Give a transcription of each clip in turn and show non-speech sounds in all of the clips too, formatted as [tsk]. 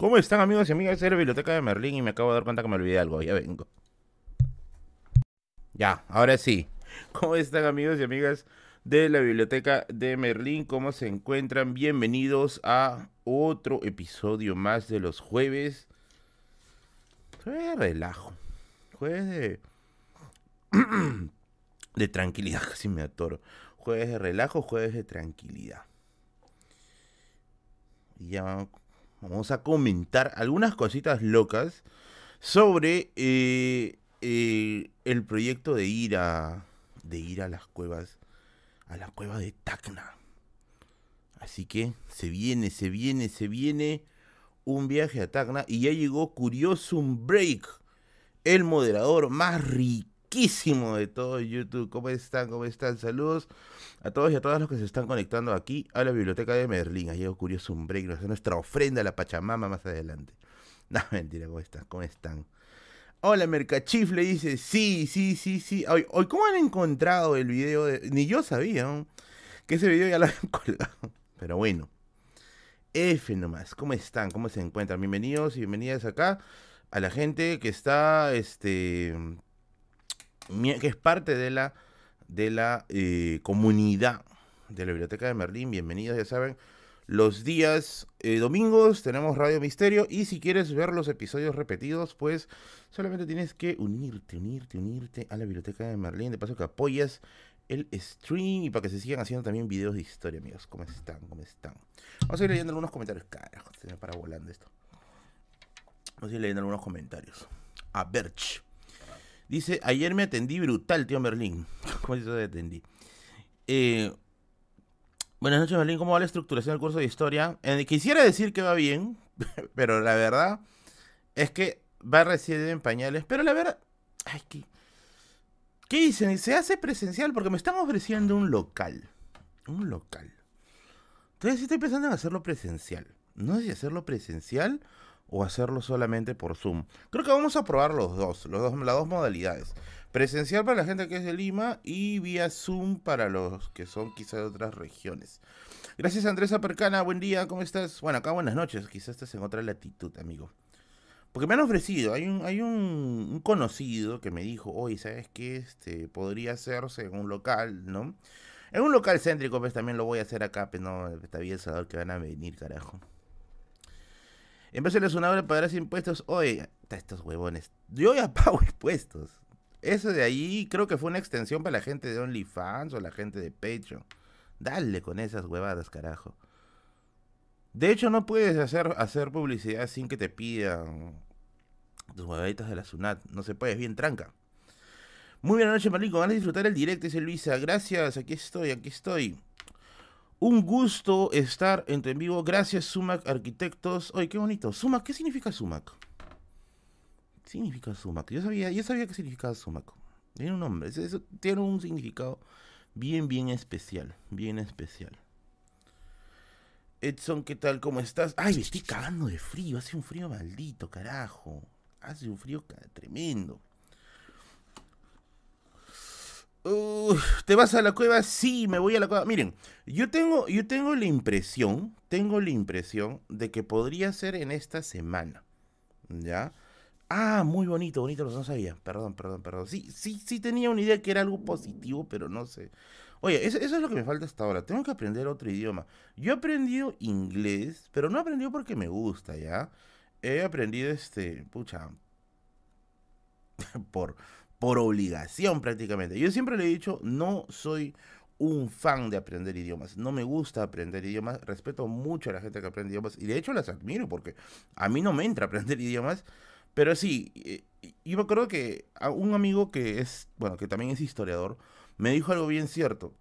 ¿Cómo están amigos y amigas de la biblioteca de Merlín? Y me acabo de dar cuenta que me olvidé algo, ya vengo. Ya, ahora sí. [laughs] ¿Cómo están amigos y amigas de la biblioteca de Merlín? ¿Cómo se encuentran? Bienvenidos a otro episodio más de los jueves. Jueves de relajo. Jueves de... [clears throat] de tranquilidad, [laughs] casi me atoro. Jueves de relajo, jueves de tranquilidad. Y ya vamos a comentar algunas cositas locas sobre eh, eh, el proyecto de ir a de ir a las cuevas a la cueva de Tacna. Así que se viene, se viene, se viene un viaje a Tacna y ya llegó Curiosum Break, el moderador más riquísimo de todo YouTube. ¿Cómo están? ¿Cómo están? Saludos a todos y a todas los que se están conectando aquí a la biblioteca de Merlín. Ha llegado Curiosum Break, nuestra ofrenda a la Pachamama más adelante. [laughs] No, mentira, ¿cómo están? ¿Cómo están? Hola, Mercachifle dice, sí, sí, sí, sí. Hoy, hoy, ¿cómo han encontrado el video? De... Ni yo sabía ¿no? que ese video ya lo [laughs] habían colgado. Pero bueno. F nomás. ¿Cómo están? ¿Cómo se encuentran? Bienvenidos y bienvenidas acá a la gente que está, este, que es parte de la, de la eh, comunidad de la Biblioteca de Merlín. Bienvenidos, ya saben. Los días eh, domingos tenemos Radio Misterio y si quieres ver los episodios repetidos, pues solamente tienes que unirte, unirte, unirte a la Biblioteca de Merlín. De paso que apoyas el stream y para que se sigan haciendo también videos de historia, amigos. ¿Cómo están? ¿Cómo están? Vamos a ir leyendo algunos comentarios. Carajo, se me para volando esto. Vamos a ir leyendo algunos comentarios. A Berch. Dice, ayer me atendí brutal, tío Merlín. [laughs] ¿Cómo se te atendí? Eh, Buenas noches, Merlín. ¿Cómo va la estructuración del curso de historia? Eh, quisiera decir que va bien, [laughs] pero la verdad es que va recién en pañales. Pero la verdad, ay, ¿qué, ¿qué dicen? Se hace presencial porque me están ofreciendo un local. Un local. Entonces estoy pensando en hacerlo presencial. No sé si hacerlo presencial o hacerlo solamente por Zoom. Creo que vamos a probar los dos, los dos las dos modalidades. Presencial para la gente que es de Lima y vía Zoom para los que son quizás de otras regiones. Gracias Andrés Apercana, buen día, ¿cómo estás? Bueno, acá buenas noches, quizás estás en otra latitud, amigo. Porque me han ofrecido, hay un, hay un, conocido que me dijo, oye, ¿sabes qué? Este, podría hacerse en un local, ¿no? En un local céntrico, pues también lo voy a hacer acá, pero no, está bien saber que van a venir, carajo. Una hora pagarás impuestos, oye, estos huevones, yo ya [laughs] pago impuestos. Eso de ahí creo que fue una extensión para la gente de OnlyFans o la gente de Patreon. Dale con esas huevadas, carajo. De hecho, no puedes hacer, hacer publicidad sin que te pidan tus huevaditas de la Sunat. No se puede, es bien tranca. Muy buena noche, Marlín. Van a disfrutar el directo, dice Luisa. Gracias, aquí estoy, aquí estoy. Un gusto estar en tu en vivo. Gracias, Sumac Arquitectos. Oye, qué bonito. Sumac, ¿qué significa Sumac? significa sumac? Yo sabía, yo sabía que significaba sumac. Tiene un nombre, tiene un significado bien, bien especial, bien especial. Edson, ¿qué tal? ¿Cómo estás? Ay, me estoy cagando de frío, hace un frío maldito, carajo. Hace un frío tremendo. ¿Te vas a la cueva? Sí, me voy a la cueva. Miren, yo tengo, yo tengo la impresión, tengo la impresión de que podría ser en esta semana. ¿Ya? Ah, muy bonito, bonito, no sabía. Perdón, perdón, perdón. Sí, sí, sí tenía una idea que era algo positivo, pero no sé. Oye, eso, es lo que me falta hasta ahora. Tengo que aprender otro idioma. Yo he aprendido inglés, pero no he aprendido porque me gusta, ¿ya? He aprendido este, pucha, [laughs] por, por obligación prácticamente. Yo siempre le he dicho, no soy un fan de aprender idiomas. No me gusta aprender idiomas. Respeto mucho a la gente que aprende idiomas. Y de hecho las admiro porque a mí no me entra aprender [laughs] idiomas. Pero sí, eh, yo me acuerdo que un amigo que es, bueno, que también es historiador, me dijo algo bien cierto.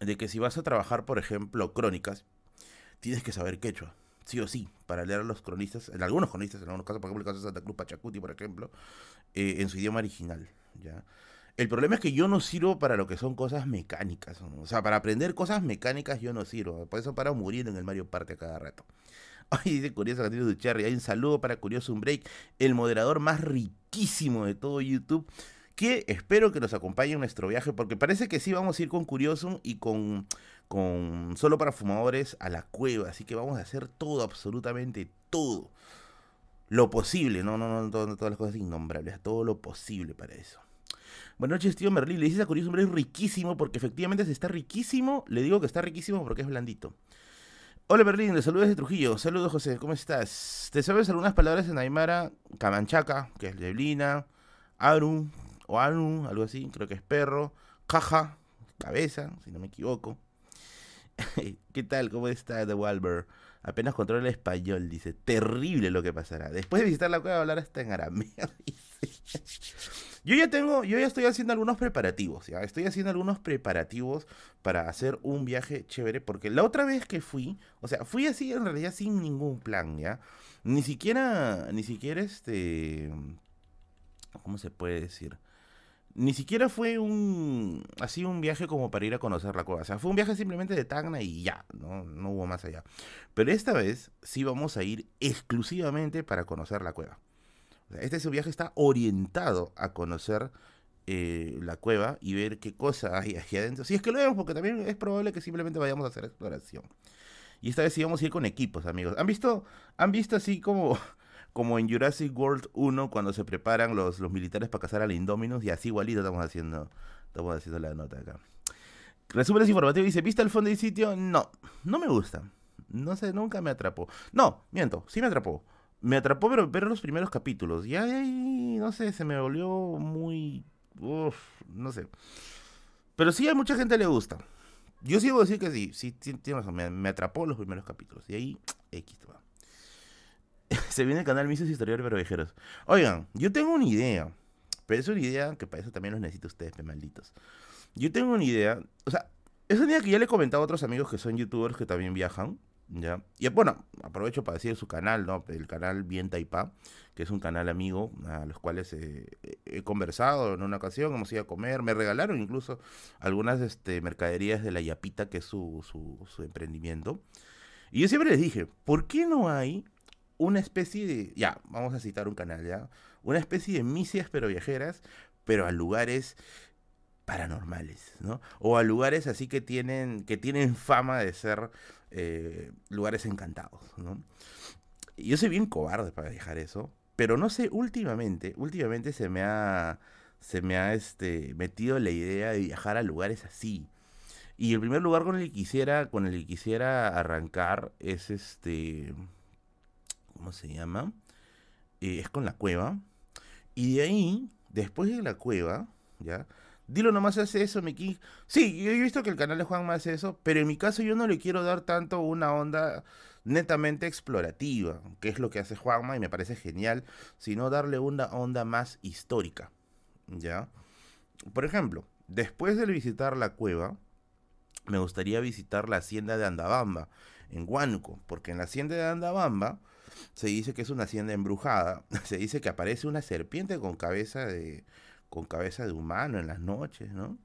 De que si vas a trabajar, por ejemplo, crónicas, tienes que saber quechua. Sí o sí, para leer a los cronistas, en algunos cronistas, en algunos casos, por ejemplo, el caso de Santa Cruz Pachacuti, por ejemplo, eh, en su idioma original. ¿ya? El problema es que yo no sirvo para lo que son cosas mecánicas. O sea, para aprender cosas mecánicas yo no sirvo. Por eso para morir en el Mario Party a cada rato. [laughs] Ay, dice Curioso Castillo Ducharri. Hay un saludo para Curioso un Break, el moderador más riquísimo de todo YouTube. Que espero que nos acompañe en nuestro viaje, porque parece que sí vamos a ir con Curioso y con, con solo para fumadores a la cueva. Así que vamos a hacer todo, absolutamente todo. Lo posible, no, no, no, todas las cosas innombrables, todo lo posible para eso. Buenas noches, tío Merlín. Le dices a Curioso Hombre riquísimo porque efectivamente está riquísimo, le digo que está riquísimo porque es blandito. Hola Berlín, de saludos de Trujillo. Saludos José, ¿cómo estás? ¿Te sabes algunas palabras en Aymara? Camanchaca, que es leblina, Aru, o Anu, algo así, creo que es perro, caja, cabeza, si no me equivoco. [laughs] ¿Qué tal? ¿Cómo está The Walber? Apenas controla el español, dice. Terrible lo que pasará. Después de visitar la cueva, hablar hasta en arameo. [laughs] Yo ya tengo, yo ya estoy haciendo algunos preparativos, ya. Estoy haciendo algunos preparativos para hacer un viaje chévere, porque la otra vez que fui, o sea, fui así en realidad sin ningún plan, ya. Ni siquiera, ni siquiera este, ¿cómo se puede decir? Ni siquiera fue un así un viaje como para ir a conocer la cueva. O sea, fue un viaje simplemente de Tacna y ya, no, no hubo más allá. Pero esta vez sí vamos a ir exclusivamente para conocer la cueva. Este su viaje está orientado a conocer eh, la cueva y ver qué cosa hay aquí adentro. Si es que lo vemos, porque también es probable que simplemente vayamos a hacer exploración. Y esta vez sí vamos a ir con equipos, amigos. ¿Han visto, han visto así como, como en Jurassic World 1 cuando se preparan los, los militares para cazar al Indominus? Y así igualito estamos haciendo, estamos haciendo la nota acá. Resúmenes informativos dice, ¿viste el fondo del sitio? No, no me gusta. No sé, nunca me atrapó. No, miento, sí me atrapó me atrapó pero ver los primeros capítulos. Y ahí, no sé, se me volvió muy... Uf, no sé. Pero sí a mucha gente le gusta. Yo sigo decir que sí, sí, tiene razón. Me, atrapó los primeros capítulos. Y ahí, X. [laughs] se viene el canal Mises Historiadores pero Viajeros. Oigan, yo tengo una idea. Pero es una idea que para eso también los necesito ustedes, malditos. Yo tengo una idea. O sea, es una idea que ya le he comentado a otros amigos que son youtubers que también viajan. ¿ya? Y bueno, aprovecho para decir su canal, ¿no? El canal Bien Taipá, que es un canal amigo a los cuales he conversado en una ocasión, hemos ido a comer, me regalaron incluso algunas este, mercaderías de la Yapita, que es su, su, emprendimiento. Y yo siempre les dije, ¿por qué no hay una especie de, ya, vamos a citar un canal, ya, una especie de misias pero viajeras, pero a lugares paranormales, ¿no? O a lugares así que tienen, que tienen fama de ser eh, lugares encantados, ¿no? Yo soy bien cobarde para dejar eso, pero no sé, últimamente, últimamente se me ha, se me ha este, metido la idea de viajar a lugares así. Y el primer lugar con el que quisiera, con el que quisiera arrancar es este, ¿cómo se llama? Eh, es con la cueva. Y de ahí, después de la cueva, ¿ya? Dilo nomás hace eso, Miki. Sí, yo he visto que el canal de Juanma hace eso, pero en mi caso yo no le quiero dar tanto una onda netamente explorativa, que es lo que hace Juanma y me parece genial, sino darle una onda más histórica. ¿Ya? Por ejemplo, después de visitar la cueva, me gustaría visitar la hacienda de Andabamba, en Huánuco, porque en la hacienda de Andabamba se dice que es una hacienda embrujada, [laughs] se dice que aparece una serpiente con cabeza de, con cabeza de humano en las noches, ¿no?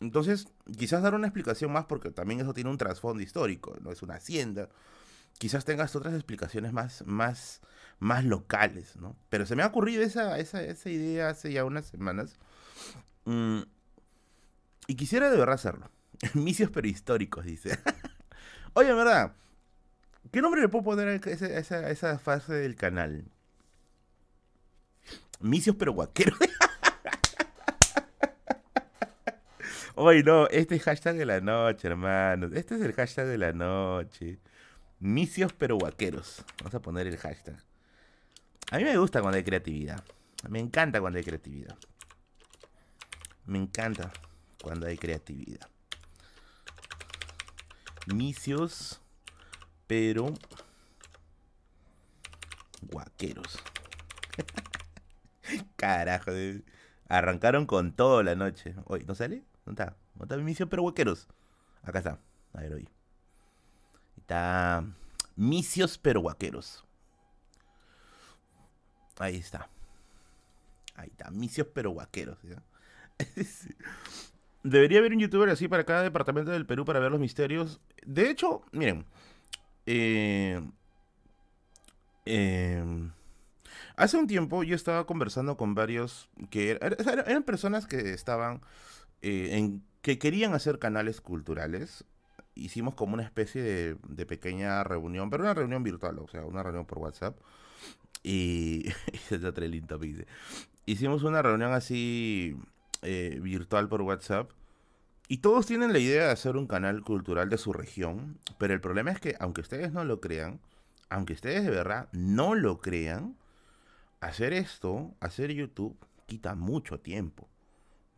Entonces, quizás dar una explicación más, porque también eso tiene un trasfondo histórico, no es una hacienda. Quizás tengas otras explicaciones más, más, más locales, ¿no? Pero se me ha ocurrido esa, esa, esa idea hace ya unas semanas. Mm, y quisiera de verdad hacerlo. [laughs] Misios prehistóricos, dice. [laughs] Oye, en verdad, ¿qué nombre le puedo poner a esa, fase del canal? Misios pero guaqueros. [laughs] Hoy no, este es hashtag de la noche, hermano. Este es el hashtag de la noche. Misios pero guaqueros. Vamos a poner el hashtag. A mí me gusta cuando hay creatividad. Me encanta cuando hay creatividad. Me encanta cuando hay creatividad. Misios pero guaqueros. [laughs] Carajo. Arrancaron con todo la noche. Hoy, ¿no sale? ¿No está? ¿No está mi pero huequeros? Acá está. A ver, hoy. Está. Misios pero guaqueros. Ahí está. Ahí está. Misios pero guaqueros. [laughs] Debería haber un youtuber así para cada departamento del Perú para ver los misterios. De hecho, miren. Eh, eh, Hace un tiempo yo estaba conversando con varios que eran personas que estaban eh, en que querían hacer canales culturales. Hicimos como una especie de, pequeña reunión, pero una reunión virtual, o sea, una reunión por WhatsApp. Y, [laughs] dice. Hicimos una reunión así eh, virtual por WhatsApp. Y todos tienen la idea de hacer un canal cultural de su región. Pero el problema es que, aunque ustedes no lo crean, aunque ustedes de verdad no lo crean, hacer esto, hacer YouTube, quita mucho tiempo.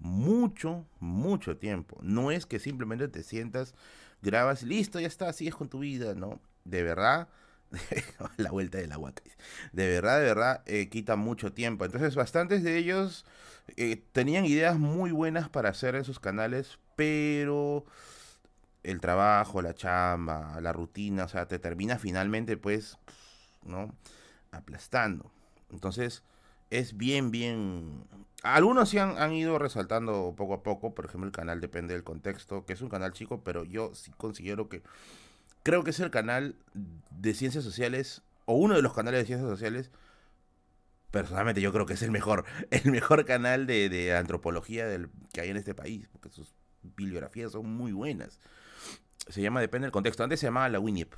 Mucho, mucho tiempo. No es que simplemente te sientas, grabas, listo, ya está, sigues con tu vida, ¿no? De verdad, [laughs] la vuelta del agua. De verdad, de verdad, eh, quita mucho tiempo. Entonces, bastantes de ellos eh, tenían ideas muy buenas para hacer en sus canales, pero el trabajo, la chamba, la rutina, o sea, te termina finalmente, pues, ¿no? Aplastando. Entonces, es bien, bien... Algunos sí han, han, ido resaltando poco a poco, por ejemplo, el canal depende del contexto, que es un canal chico, pero yo sí considero que creo que es el canal de ciencias sociales, o uno de los canales de ciencias sociales, personalmente yo creo que es el mejor, [laughs] el mejor canal de, antropología del, que hay en este país, porque sus bibliografías son muy buenas. Se llama Depende del contexto. Antes se llamaba la WINIP.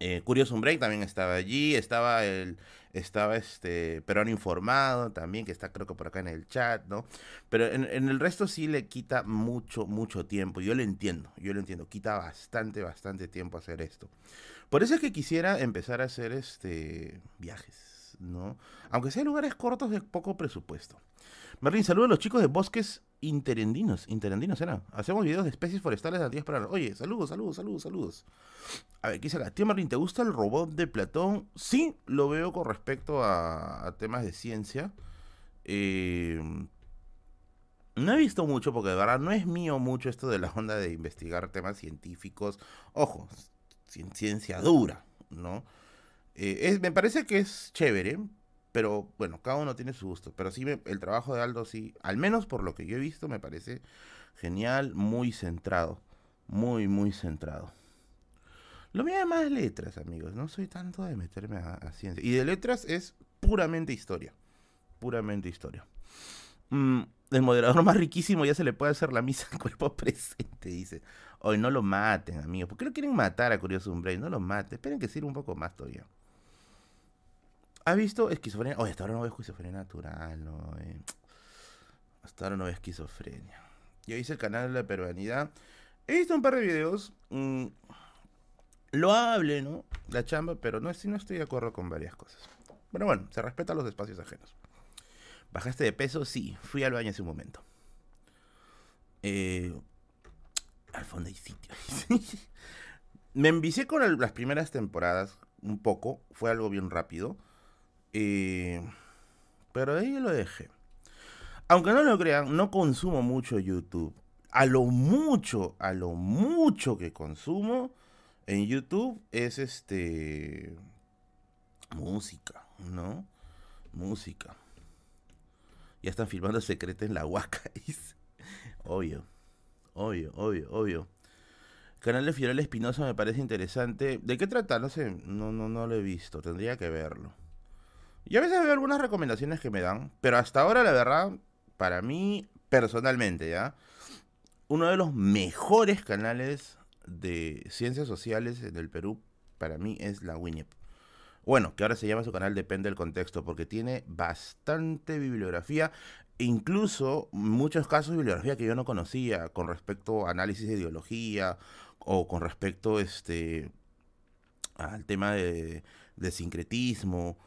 Eh, Curious Break también estaba allí, estaba el estaba este Perón informado también, que está creo que por acá en el chat, ¿no? Pero en, el resto sí le quita mucho, mucho tiempo. Yo lo entiendo, yo lo entiendo. Quita bastante, bastante tiempo hacer esto. Por eso es que quisiera empezar a hacer este viajes, ¿no? Aunque sea lugares cortos de poco presupuesto. Merlin, saludos a los chicos de Bosques Interendinos. Interendinos era. Hacemos videos de especies forestales antiguas para. Oye, saludos, saludos, saludos, saludos. A ver, ¿qué dice acá? Tío Merlin, ¿te gusta el robot de Platón? Sí, lo veo con respecto a, temas de ciencia. Eh, no he visto mucho porque de verdad no es mío mucho esto de la onda de investigar temas científicos. Ojo, ciencia dura, ¿no? Eh, me parece que es chévere, pero bueno, cada uno tiene su gusto. Pero sí, el trabajo de Aldo, sí, al menos por lo que yo he visto, me parece genial, muy centrado. Muy, muy centrado. Lo mío es más letras, amigos. No soy tanto de meterme a, ciencia. Y de letras es puramente historia. Puramente historia. Mm, el moderador más riquísimo ya se le puede hacer la misa en cuerpo [laughs] presente, dice. Hoy no lo maten, amigos. ¿Por qué lo quieren matar a Curioso Umbrey? No lo maten. Esperen que sirva un poco más todavía. ¿Has visto esquizofrenia? Oye, hasta ahora no veo esquizofrenia natural, no. Hasta ahora no veo esquizofrenia. Yo hice el canal de la peruanidad. He visto un par de videos. Mm, lo hable, ¿no? La chamba, pero no, no estoy de acuerdo con varias cosas. Pero bueno, se respeta los espacios ajenos. ¿Bajaste de peso? Sí, fui al baño hace un momento. Eh, al fondo hay sitio. [laughs] Me envicié con las primeras temporadas un poco. Fue algo bien rápido. Eh, pero ahí lo dejé. Aunque no lo crean, no consumo mucho YouTube. A lo mucho, a lo mucho que consumo en YouTube es este música, ¿no? Música. Ya están filmando secreto en la Huaca. [laughs] obvio, obvio, obvio, obvio. canal de Fiorella Espinosa me parece interesante. ¿De qué trata? No sé, no, no, no lo he visto. Tendría que verlo. Yo a veces veo algunas recomendaciones que me dan, pero hasta ahora la verdad, para mí personalmente, ¿ya? Uno de los mejores canales de ciencias sociales en el Perú, para mí, es la WINIP. Bueno, que ahora se llama su canal, depende del contexto, porque tiene bastante bibliografía, incluso muchos casos de bibliografía que yo no conocía con respecto a análisis de ideología o con respecto este, al tema de, de sincretismo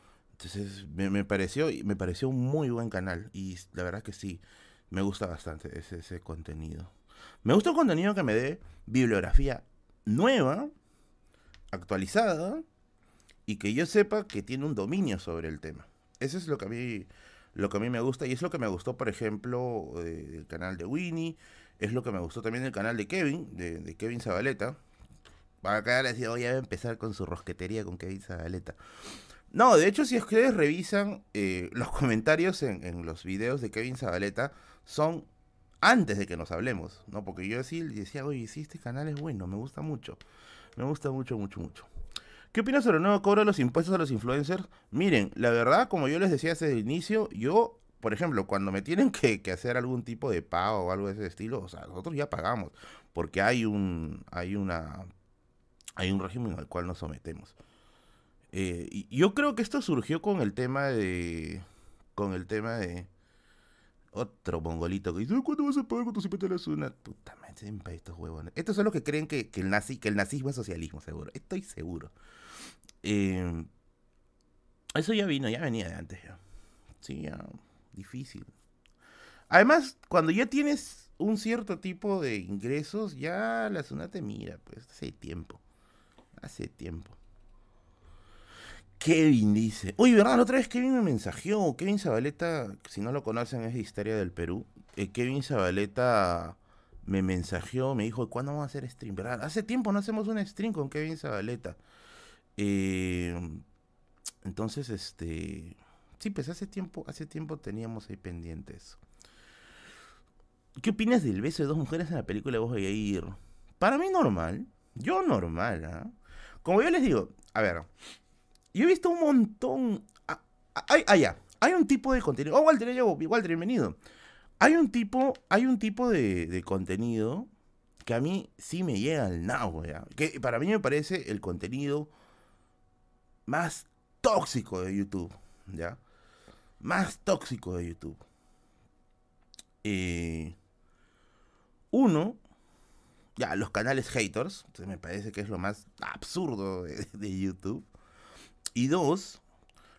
entonces me, pareció, me pareció un muy buen canal y la verdad que sí, me gusta bastante ese, ese contenido. Me gusta un contenido que me dé bibliografía nueva, actualizada y que yo sepa que tiene un dominio sobre el tema. Eso es lo que a mí, lo que a mí me gusta y es lo que me gustó, por ejemplo, del canal de Winnie, es lo que me gustó también del canal de Kevin, de, Kevin Zabaleta. Va a caer decir, voy a empezar con su rosquetería con Kevin Zabaleta. No, de hecho, si ustedes revisan eh, los [laughs] comentarios en, los videos de Kevin Zabaleta, son antes de que nos hablemos, ¿no? Porque yo sí decía, oye, sí, este canal es bueno, me gusta mucho. Me gusta mucho, mucho, mucho. ¿Qué opinas sobre el nuevo cobro de los impuestos a los influencers? Miren, la verdad, como yo les decía desde el inicio, yo por ejemplo, cuando me tienen que, que, hacer algún tipo de pago o algo de ese estilo, o sea, nosotros ya pagamos, porque hay un, hay una, hay un régimen al cual nos sometemos. Eh, yo creo que esto surgió con el tema de, con el tema de otro mongolito que dice, ¿cuándo vas a pagar cuando siempre te la una? Puta madre, estos huevones. Estos son los que creen que, que, el nazi, que el nazismo es socialismo, seguro. Estoy seguro. Eh, eso ya vino, ya venía de antes. Ya. Sí, ya. Difícil. Además, cuando ya tienes un cierto tipo de ingresos, ya la zona te mira, pues, hace tiempo. Hace tiempo. Kevin dice. Uy, ¿verdad? La otra vez Kevin me mensajeó. Kevin Zabaleta, si no lo conocen, es de Historia del Perú. Eh, Kevin Zabaleta me mensajeó, me dijo, ¿cuándo vamos a hacer stream? ¿Verdad? Hace tiempo no hacemos un stream con Kevin Zabaleta. Eh, entonces, este... Sí, pues hace tiempo, hace tiempo teníamos ahí pendientes. ¿Qué opinas del beso de dos mujeres en la película Vos voy ir? Para mí normal. Yo normal, ¿ah? Como yo les digo, a ver, yo he visto un montón... Ah, hay un tipo de contenido... Oh, Walter, Walter, bienvenido. Hay un tipo, hay un tipo de, de contenido que a mí sí me llega al nabo, ¿ya? Que para mí me parece el contenido más tóxico de YouTube, ¿ya? Más tóxico de YouTube. Eh, uno, ya, los canales haters, me parece que es lo más absurdo de, YouTube. Y dos,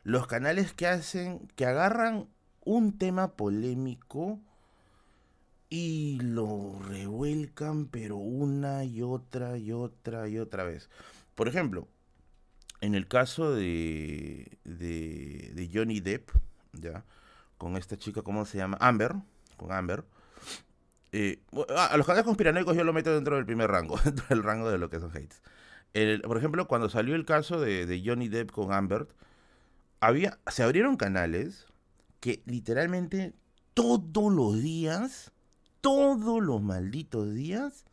los canales que hacen, que agarran un tema polémico y lo revuelcan, pero una y otra y otra y otra vez. Por ejemplo, en el caso de, de, Johnny Depp, ¿ya? Con esta chica, ¿cómo se llama? Amber, con Amber. Eh, a los canales conspiranoicos yo lo meto dentro del primer rango, [laughs] dentro del rango de lo que son hates. Por ejemplo, cuando salió el caso de, Johnny Depp con Amber, había, se abrieron canales que literalmente todos los días, todos los malditos días,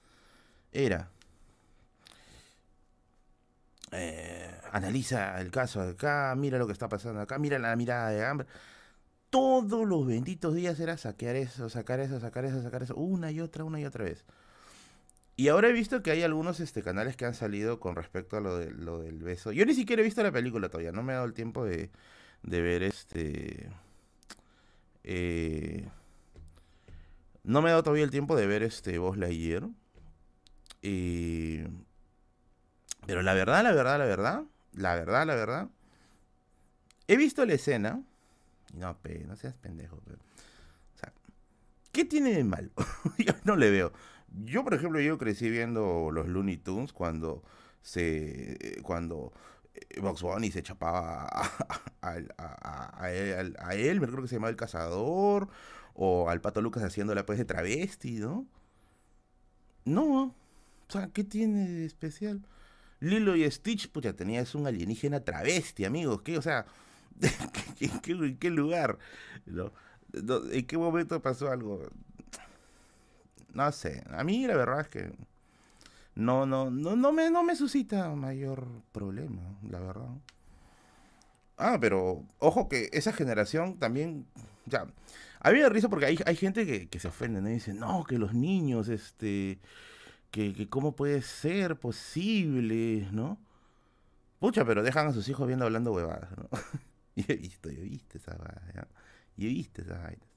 era eh, analiza el caso acá, mira lo que está pasando acá, mira la mirada de Amber. Todos los benditos días era saquear eso, sacar eso, sacar eso, sacar eso, una y otra, una y otra vez. Y ahora he visto que hay algunos este, canales que han salido con respecto a lo, de, lo del beso. Yo ni siquiera he visto la película todavía, no me ha dado el tiempo de, ver este... Eh, no me ha dado todavía el tiempo de ver este Voz Lightyear. Pero la verdad, la verdad, la verdad, la verdad, la verdad. He visto la escena. No, pe, no seas pendejo. Sea, ¿qué tiene de malo? [laughs] yo no le veo. Yo, por ejemplo, yo crecí viendo los Looney Tunes cuando se. cuando Box Bunny se chapaba a, [laughs] a, él, me creo que se llamaba El Cazador, o al Pato Lucas haciéndola pues de travesti, ¿no? No, o sea, ¿qué tiene de especial? Lilo y Stitch, pucha, tenías un alienígena travesti, amigos. ¿Qué? O sea, [laughs] ¿en qué, lugar? ¿En qué momento pasó algo? No sé. A mí la verdad es que no, no, no, no me, no me suscita mayor problema, la verdad. Ah, pero ojo que esa generación también, ya, a mí me risa porque hay, hay gente que, que se ofende, ¿no? Y dice, no, que los niños, este, que, cómo puede ser posible, ¿no? Pucha, pero dejan a sus hijos viendo hablando huevadas, ¿no? [laughs] y he visto, yo he visto esas vainas, Y he visto esas vainas.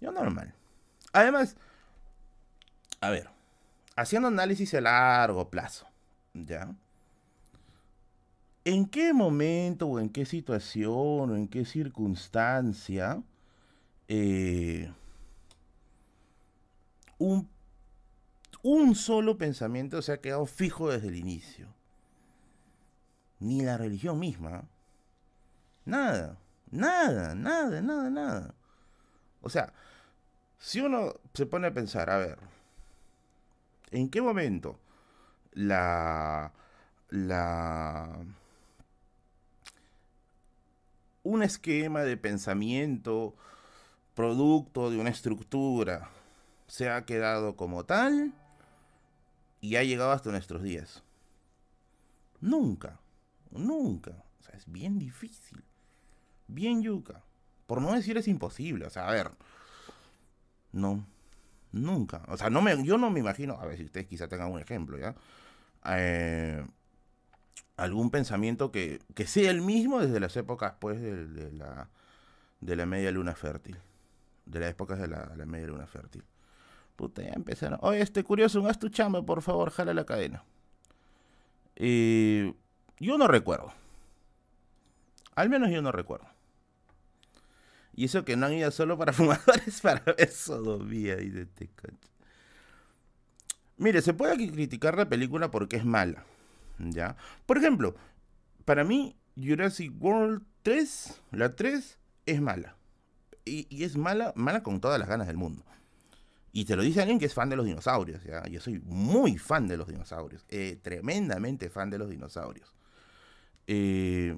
Yo normal. Además, a ver, haciendo análisis a largo plazo, ¿ya? ¿En qué momento o en qué situación o en qué circunstancia eh, un un solo pensamiento se ha quedado fijo desde el inicio. Ni la religión misma. Nada, nada, nada, nada, nada. O sea, si uno se pone a pensar, a ver, ¿en qué momento la... un esquema de pensamiento producto de una estructura se ha quedado como tal y ha llegado hasta nuestros días. Nunca, nunca. O sea, es bien difícil. Bien yuca. Por no decir es imposible. O sea, a ver. No. Nunca. O sea, no me, yo no me imagino. A ver si ustedes quizá tengan un ejemplo, ¿ya? Eh, algún pensamiento que, que, sea el mismo desde las épocas, pues, de, la, de la media luna fértil. De las épocas de la, la media luna fértil. Puta, ya empezaron. Oye, este curioso, haz tu chamba, por favor, jala la cadena. Eh, yo no recuerdo. Al menos yo no recuerdo. Y eso que no han ido solo para [laughs] fumadores para ver sodomía de Mire, se puede criticar la película porque es mala. ¿Ya? Por ejemplo, para mí, Jurassic World 3, la 3, es mala. Y, es mala, mala con todas las ganas del mundo. Y te lo dice alguien que es fan de los dinosaurios. Yo soy muy fan de los dinosaurios. Eh, tremendamente fan de los dinosaurios. Eh,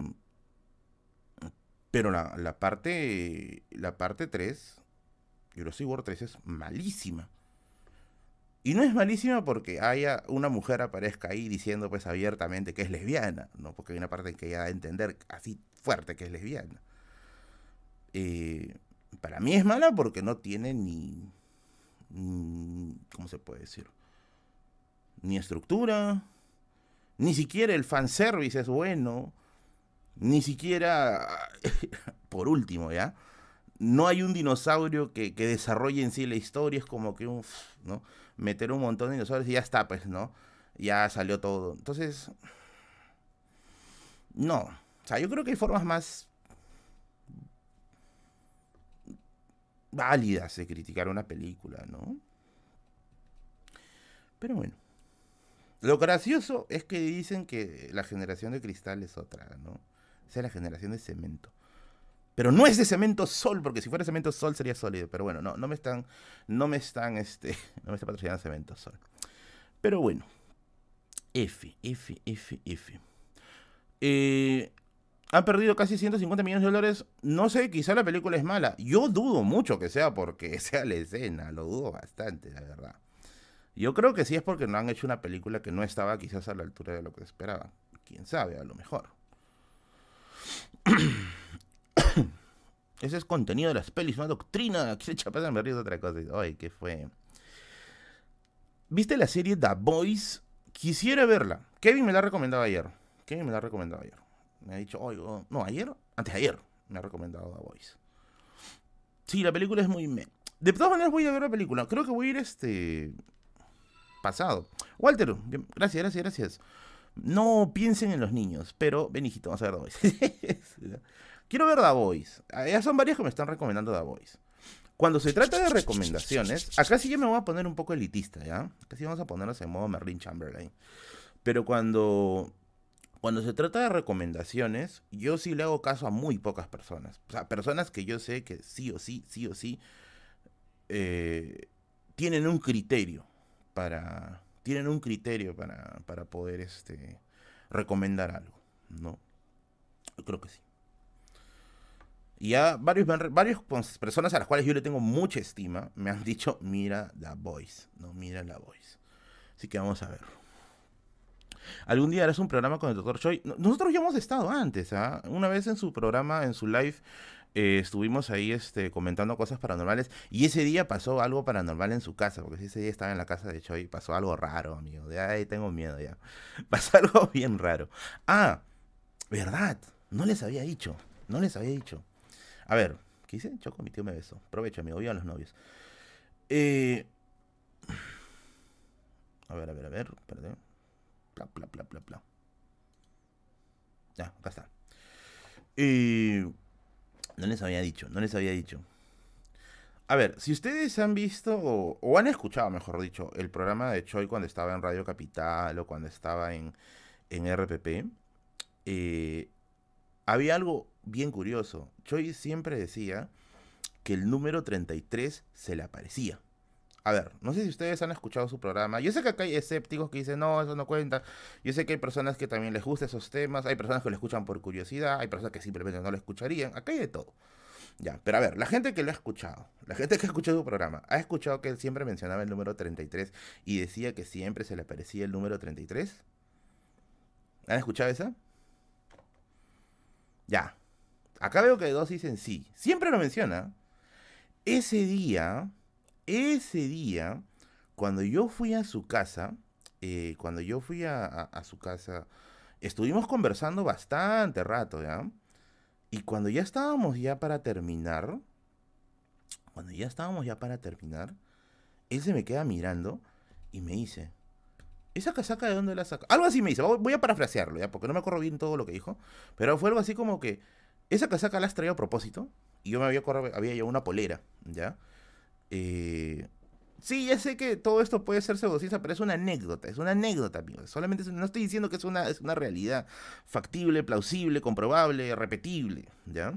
pero la, la, parte la parte 3, Jurassic World 3 es malísima. Y no es malísima porque haya una mujer aparezca ahí diciendo pues abiertamente que es lesbiana, ¿no? Porque hay una parte en que ella da a entender así fuerte que es lesbiana. Eh, para mí es mala porque no tiene ni, Mm, ¿cómo se puede decir? Ni estructura, ni siquiera el fanservice es bueno, ni siquiera, [laughs] por último, ¿ya? No hay un dinosaurio que, desarrolle en sí la historia, es como que un, ¿no? Meter un montón de dinosaurios y ya está, pues, ¿no? Ya salió todo. Entonces, no. O sea, yo creo que hay formas más válidas de criticar una película, ¿no? Pero bueno. Lo gracioso es que dicen que la generación de cristal es otra, ¿no? Es la generación de cemento. Pero no es de cemento sol, porque si fuera cemento sol sería sólido. Pero bueno, no, no me están, no me están, este, [laughs] no me están patrocinando cemento sol. Pero bueno. F, F, F, F. Eh, han perdido casi 150 millones de dólares. No sé, quizá la película es mala. Yo dudo mucho que sea porque [laughs] sea la escena, lo dudo bastante, la verdad. Yo creo que sí es porque no han hecho una película que no estaba quizás a la altura de lo que esperaban. Quién sabe, a lo mejor. [coughs] Ese es contenido de las pelis, una doctrina. [laughs] Que se me río otra cosa. Ay, ¿qué fue? ¿Viste la serie The Boys? Quisiera verla. Kevin me la ha recomendado ayer. Kevin me la ha recomendado ayer. Me ha dicho, oigo, no, ayer, antes ayer, me ha recomendado The Voice. Sí, la película es muy... Me... De todas maneras voy a ver la película. Creo que voy a ir este... Pasado. Walter, gracias, gracias, gracias. No piensen en los niños, pero ven hijito, vamos a ver The Voice. [laughs] Quiero ver The Voice. Ah, ya son varios que me están recomendando The Voice. Cuando se trata de recomendaciones, acá sí yo me voy a poner un poco elitista, ¿ya? Acá vamos a ponernos en modo Merlin Chamberlain. Pero cuando cuando se trata de recomendaciones, yo sí le hago caso a muy pocas personas. O sea, personas que yo sé que sí o sí, sí o sí, eh, tienen un criterio para. Tienen un criterio para, para poder este, recomendar algo, ¿no? Creo que sí. Y ya varios, varias personas a las cuales yo le tengo mucha estima me han dicho, mira la voice, no, mira la voice. Así que vamos a verlo. Algún día harás un programa con el doctor Choi. Nosotros ya hemos estado antes, ¿ah? Una vez en su programa, en su live, eh, estuvimos ahí este, comentando cosas paranormales y ese día pasó algo paranormal en su casa, porque ese día estaba en la casa de Choi, pasó algo raro, amigo. De ahí tengo miedo ya. [laughs] Pasó algo bien raro. Ah, verdad, no les había dicho, no les había dicho. A ver, ¿qué hice? Choco, mi tío me besó. Aprovecho, amigo, a los novios. Eh... A ver, a ver, a ver, perdón. Bla, bla, bla, bla, bla. Ya, acá está. Y no les había dicho, no les había dicho. A ver, si ustedes han visto o, han escuchado, mejor dicho, el programa de Choi cuando estaba en Radio Capital o cuando estaba en, en RPP, eh, había algo bien curioso. Choi siempre decía que el número 33 se le aparecía a ver, no sé si ustedes han escuchado su programa. Yo sé que acá hay escépticos que dicen, no, eso no cuenta. Yo sé que hay personas que también les gustan esos temas. Hay personas que lo escuchan por curiosidad. Hay personas que simplemente no lo escucharían. Acá hay de todo. Ya, pero a ver, la gente que lo ha escuchado, la gente que ha escuchado su programa, ¿ha escuchado que él siempre mencionaba el número 33 y decía que siempre se le aparecía el número 33? ¿Han escuchado esa? Ya. Acá veo que dos dicen sí. Siempre lo menciona. Ese día, ese día, cuando yo fui a su casa, eh, cuando yo fui a, su casa, estuvimos conversando bastante rato, ¿ya? Y cuando ya estábamos ya para terminar, cuando ya estábamos ya para terminar, él se me queda mirando y me dice, ¿esa casaca de dónde la saca? Algo así me dice, voy a parafrasearlo, ¿ya? Porque no me acuerdo bien todo lo que dijo, pero fue algo así como que, esa casaca la has traído a propósito, y yo me había, había llevado una polera, ¿ya? Eh, sí, ya sé que todo esto puede ser pseudociencia, pero es una anécdota, es una anécdota, amigos. Solamente no estoy diciendo que es una, es una realidad factible, plausible, comprobable, repetible, ¿ya?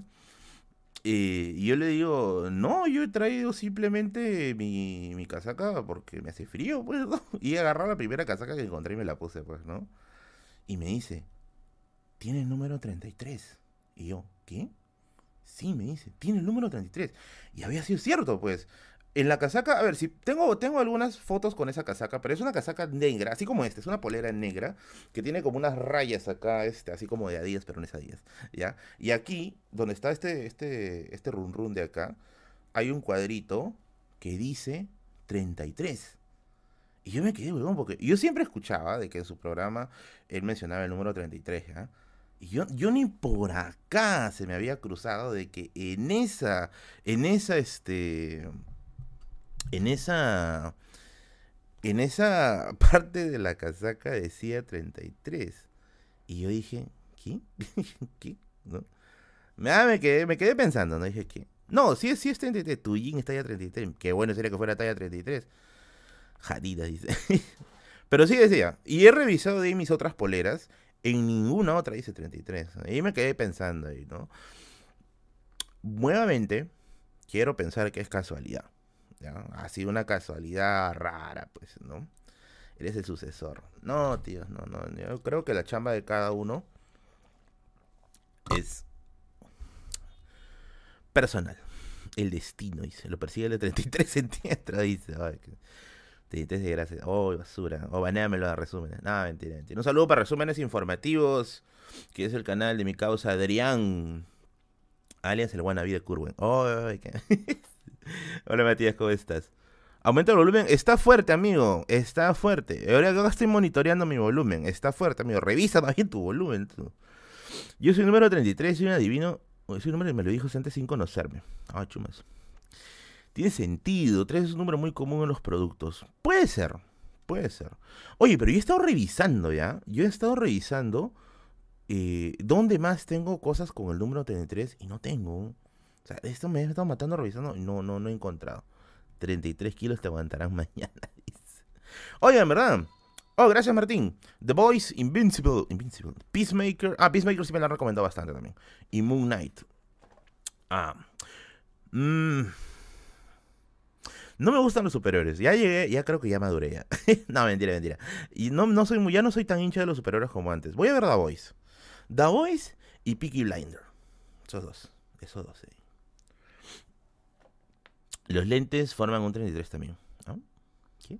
Eh, y yo le digo, no, yo he traído simplemente mi, mi casaca porque me hace frío, pues. [laughs] Y agarrado la primera casaca que encontré y me la puse, pues, ¿no? Y me dice, tiene el número 33. Y yo, ¿qué? Sí, me dice, tiene el número 33. Y había sido cierto, pues en la casaca, a ver, si tengo, tengo algunas fotos con esa casaca, pero es una casaca negra, así como esta, es una polera negra que tiene como unas rayas acá, este, así como de Adidas, pero no es Adidas, ¿ya? Y aquí, donde está este, este, este run run de acá, hay un cuadrito que dice 33. Y yo me quedé, weón, porque yo siempre escuchaba de que en su programa él mencionaba el número 33, ¿ya? Y yo, yo ni por acá se me había cruzado de que en esa, en esa, este en esa en esa [laughs] parte de la casaca decía 33. Y yo dije, ¿qué? [laughs] ¿Qué? ¿No? Ah, me, quedé, me quedé pensando, ¿no? Dije, ¿qué? No, sí, sí es 33. Tu jean está ya 33. Qué bueno sería que fuera talla 33. Jadida, dice. [laughs] Pero sí decía. Y he revisado de mis otras poleras. En ninguna otra dice 33. Y me quedé pensando ahí, ¿no? Nuevamente, quiero pensar que es casualidad. Ha sido una casualidad rara, pues, ¿no? Eres el sucesor. No, tío, no, no. Yo creo que la chamba de cada uno es personal. El destino, dice. Lo persigue el 33 centímetros, dice. Ay, 33 de gracia. Oh, basura. O oh, banéamelo a resúmenes. No, mentira, mentira. Un saludo para resúmenes informativos, que es el canal de mi causa Adrián, alias el Wannabe de Curwen. Oh. [laughs] [laughs] Hola Matías, ¿cómo estás? Aumenta el volumen. Está fuerte, amigo. Está fuerte. Ahora estoy monitoreando mi volumen. Está fuerte, amigo. Revisa también tu volumen. Yo soy número 33, soy un adivino. Ese número me lo dijo antes sin conocerme. Ah, chumas. Tiene sentido. 3 es un número muy común en los productos. Puede ser. Puede ser. Oye, pero yo he estado revisando ya. Yo he estado revisando. Eh, ¿Dónde más tengo cosas con el número 33? Y no tengo. O sea, esto me he estado matando revisando no, no, no he encontrado. 33 kilos te aguantarán [laughs] mañana. Oye, en verdad. Oh, gracias Martín. The Boys, Invincible, Invincible, Peacemaker. Ah, Peacemaker sí me la han recomendado bastante también. Y Moon Knight. Ah. Mmm. No me gustan los superiores. Ya llegué, ya creo que ya maduré ya. [laughs] no, mentira, mentira. Y no, no soy, ya no soy tan hincha de los superiores como antes. Voy a ver The Boys. The Boys y Peaky Blinder. Esos dos. Esos dos, sí. Los lentes forman un 33 también. ¿Qué?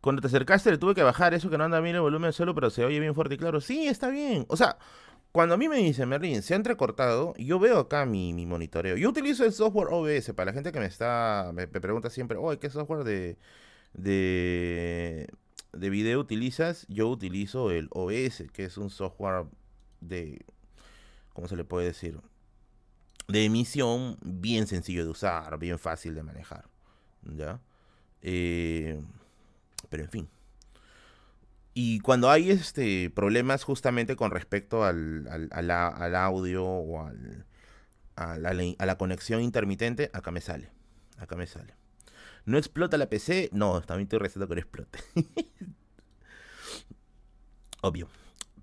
Cuando te acercaste le tuve que bajar eso que no anda bien el volumen solo, pero se oye bien fuerte y claro. Sí, está bien. O sea, cuando a mí me dicen, Merlin, se ha entrecortado, yo veo acá mi, monitoreo. Yo utilizo el software OBS para la gente que me está, me, pregunta siempre, oye, ¿qué software de, de, de video utilizas? Yo utilizo el OBS, que es un software de, ¿cómo se le puede decir? De emisión bien sencillo de usar, bien fácil de manejar. ¿Ya? Eh, pero en fin. Y cuando hay este problemas justamente con respecto al, al, audio o al, a, la, conexión intermitente, acá me sale. Acá me sale. ¿No explota la PC? No, también estoy receta que no explote. [laughs] Obvio.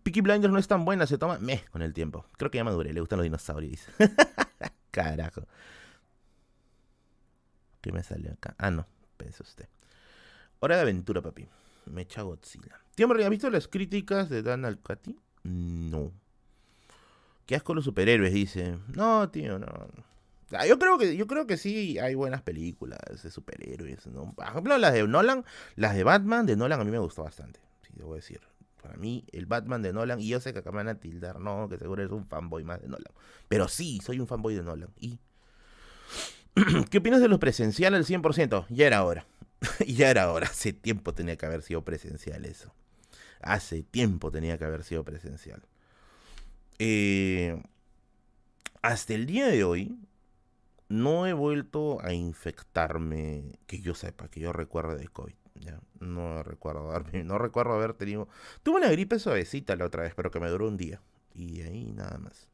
Peaky Blinders no es tan buena, se toma meh con el tiempo. Creo que ya maduré, le gustan los dinosaurios. [laughs] Carajo. ¿Qué me sale acá? Ah, no, pensó usted. Hora de aventura, papi. Me echa Godzilla. Tío, ¿me has visto las críticas de Dan Alcati? No. Qué asco los superhéroes, dice. No, tío, no. Ah, yo creo que yo creo que sí hay buenas películas de superhéroes, ¿no? Por ejemplo, las de Nolan, las de Batman de Nolan a mí me gustó bastante, sí, debo decir. Para mí, el Batman de Nolan, y yo sé que acá me van a tildar, no, que seguro es un fanboy más de Nolan. Pero sí, soy un fanboy de Nolan. ¿Y [clears throat] qué opinas de los presenciales al 100%? Ya era hora. [laughs] ya era hora. Hace tiempo tenía que haber sido presencial eso. Hace tiempo tenía que haber sido presencial. Eh, hasta el día de hoy, no he vuelto a infectarme, que yo sepa, que yo recuerde de COVID. Ya, no recuerdo [laughs] no recuerdo haber tenido. Tuve una gripe suavecita la otra vez, pero que me duró un día. Y ahí nada más.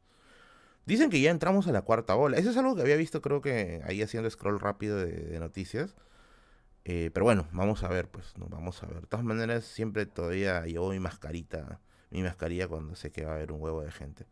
Dicen que ya entramos a la cuarta ola. Eso es algo que había visto, creo que ahí haciendo scroll rápido de, noticias. Eh, pero bueno, vamos a ver, pues, no, vamos a ver. De todas maneras, siempre todavía llevo mi mascarita, mi mascarilla cuando sé que va a haber un huevo de gente.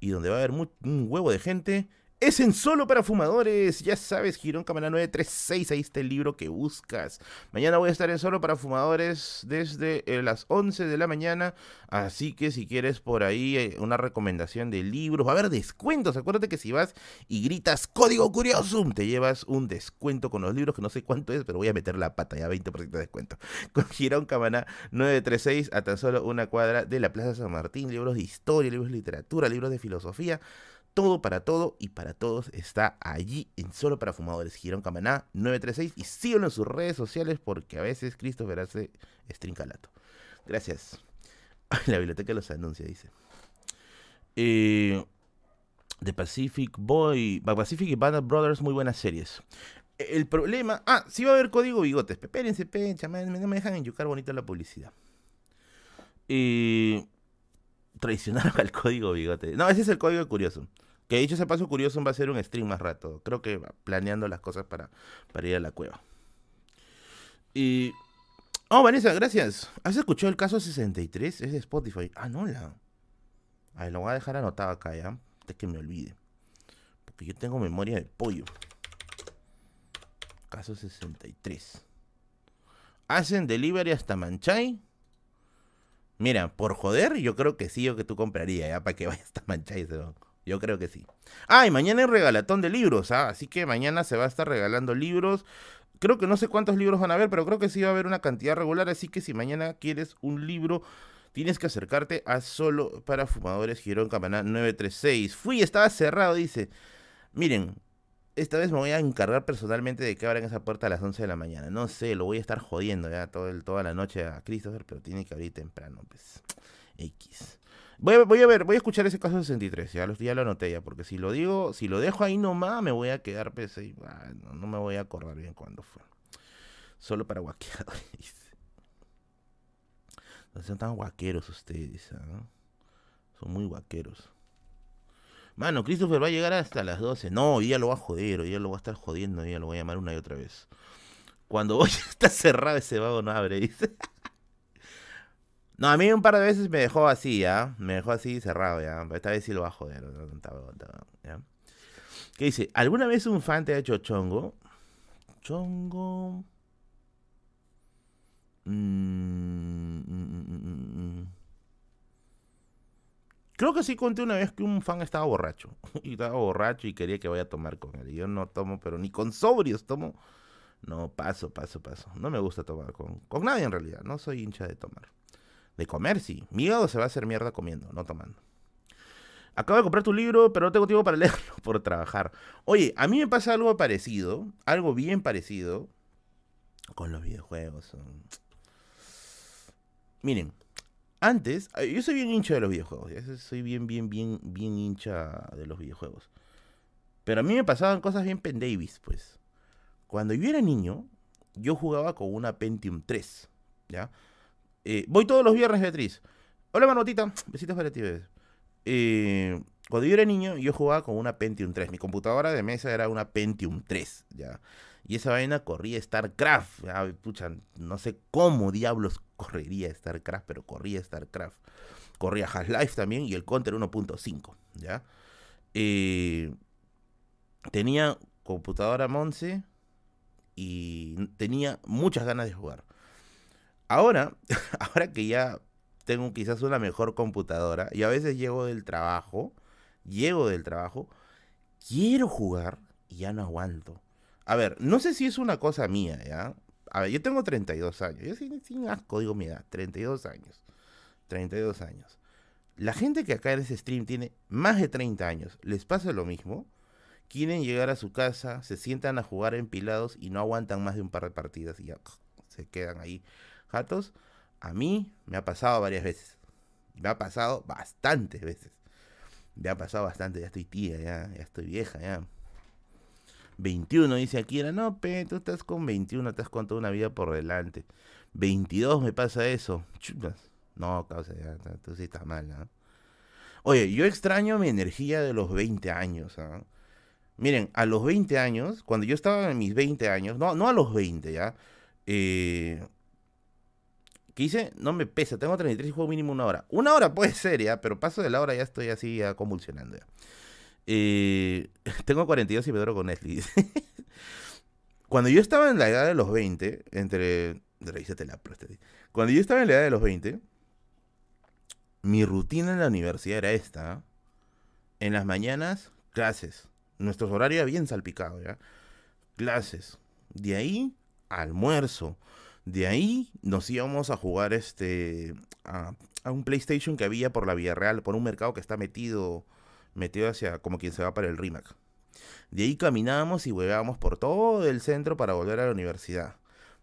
Y donde va a haber un huevo de gente, es en solo para fumadores, ya sabes, Girón Cámara 936, ahí está el libro que buscas. Mañana voy a estar en solo para fumadores desde eh, las 11 de la mañana, así que si quieres por ahí eh, una recomendación de libros, va a haber descuentos, acuérdate que si vas y gritas código curioso, te llevas un descuento con los libros, que no sé cuánto es, pero voy a meter la pata, ya 20% de descuento. [laughs] Con Girón Cámara 936, a tan solo una cuadra de la Plaza San Martín, libros de historia, libros de literatura, libros de filosofía todo para todo y para todos está allí en Solo para Fumadores. Girón Camaná 936 y síguelo en sus redes sociales porque a veces Christopher hace estrincalato. Gracias. [laughs] La biblioteca los anuncia, dice. Eh, The Pacific Boy, Pacific y Band Brothers, muy buenas series. El problema. Ah, sí va a haber código bigotes. Espérense, pecha, no me dejan enyucar bonito la publicidad. Eh, traicionaron [laughs] al código bigote. No, ese es el código curioso. Que dicho ese paso curioso va a ser un stream más rato. Creo que planeando las cosas para, para ir a la cueva. Y. Oh, Vanessa, gracias. ¿Has escuchado el caso 63? Es de Spotify. Ah, no, la. A ver, lo voy a dejar anotado acá ya. Antes que me olvide. Porque yo tengo memoria de pollo. Caso 63. ¿Hacen delivery hasta Manchay? Mira, por joder, yo creo que sí, yo que tú compraría, ya, para que vaya hasta Manchay ese yo creo que sí. Ah, y mañana hay regalatón de libros, ¿ah? así que mañana se va a estar regalando libros. Creo que no sé cuántos libros van a haber, pero creo que sí va a haber una cantidad regular, así que si mañana quieres un libro, tienes que acercarte a Solo para Fumadores Girón Campaná 936. Fui, estaba cerrado, dice. Miren, esta vez me voy a encargar personalmente de que abran esa puerta a las 11 de la mañana. No sé, lo voy a estar jodiendo ya todo el, toda la noche a Christopher, pero tiene que abrir temprano, pues. X. Voy a, ver, voy a escuchar ese caso 63, ya lo, ya lo anoté ya, porque si lo digo, si lo dejo ahí nomás, me voy a quedar PC y ah, no, me voy a acordar bien cuándo fue. Solo para guaqueadores. [laughs] No son tan guaqueros ustedes, ¿ah? Son muy guaqueros. Mano, Christopher va a llegar hasta las 12. No, ya lo va a joder, ya lo va a estar jodiendo, ya lo voy a llamar una y otra vez. Cuando [laughs] voy está cerrado ese vago no abre, dice. No, a mí un par de veces me dejó así, ¿ya? Me dejó así cerrado, ¿ya? Esta vez sí lo va a joder, ¿ya? ¿Qué dice? ¿Alguna vez un fan te ha hecho chongo? Chongo... Mm, mm, mm, Creo que sí conté una vez que un fan estaba borracho. [laughs] Y estaba borracho y quería que vaya a tomar con él. Y yo no tomo, pero ni con sobrios tomo. No, paso, paso, paso. No me gusta tomar con, con nadie en realidad. No soy hincha de tomar. De comer, sí. Mi hígado se va a hacer mierda comiendo, no tomando. Acabo de comprar tu libro, pero no tengo tiempo para [laughs] leerlo por trabajar. Oye, a mí me pasa algo parecido, algo bien parecido con los videojuegos. Miren, antes, yo soy bien hincha de los videojuegos. Soy bien, bien, bien, bien hincha de los videojuegos. Pero a mí me pasaban cosas bien pendavis, pues. Cuando yo era niño, yo jugaba con una Pentium 3, ¿ya? Eh, voy todos los viernes, Beatriz. Hola, Manotita. Besitos para ti, bebé. Eh, cuando yo era niño, yo jugaba con una Pentium 3. Mi computadora de mesa era una Pentium 3, ¿ya? Y esa vaina corría StarCraft. Pucha, no sé cómo diablos correría StarCraft, pero corría StarCraft. Corría Half-Life también y el Counter 1.5, ¿ya? Eh, tenía computadora Monse y tenía muchas ganas de jugar. Ahora, [laughs] ahora que ya tengo quizás una mejor computadora y a veces llego del trabajo, llego del trabajo, quiero jugar y ya no aguanto. A ver, no sé si es una cosa mía, ¿ya? A ver, yo tengo 32 años. Yo sin, asco digo mi edad. 32 años. 32 años. La gente que acá en ese stream tiene más de 30 años, ¿les pasa lo mismo? Quieren llegar a su casa, se sientan a jugar empilados y no aguantan más de un par de partidas y ya [laughs] se quedan ahí jatos. A mí me ha pasado varias veces. Me ha pasado bastantes veces. Me ha pasado bastante, ya estoy tía, ya, ya estoy vieja, ya. 21 dice era, no, pe, tú estás con 21, te has contado una vida por delante. 22 me pasa eso. Chutas. No, causa, ya, tú sí estás mal, ¿no? Oye, yo extraño mi energía de los 20 años, ¿ah? Miren, a los 20 años, cuando yo estaba en mis 20 años, no, no a los 20 ya, eh, ¿qué hice? No me pesa, tengo 33 y juego mínimo una hora. Una hora puede ser, ya, pero paso de la hora ya estoy así convulsionando. Eh, [laughs] tengo 42 y me duermo con Netflix. [laughs] Cuando yo estaba en la edad de los 20, entre... Revísate la Cuando yo estaba en la edad de los 20, mi rutina en la universidad era esta. En las mañanas, clases. Nuestro horario era bien salpicado, ¿ya? Clases. De ahí, almuerzo. De ahí nos íbamos a jugar este a, un PlayStation que había por la Vía Real, por un mercado que está metido, metido hacia como quien se va para el RIMAC. De ahí caminábamos y huevábamos por todo el centro para volver a la universidad.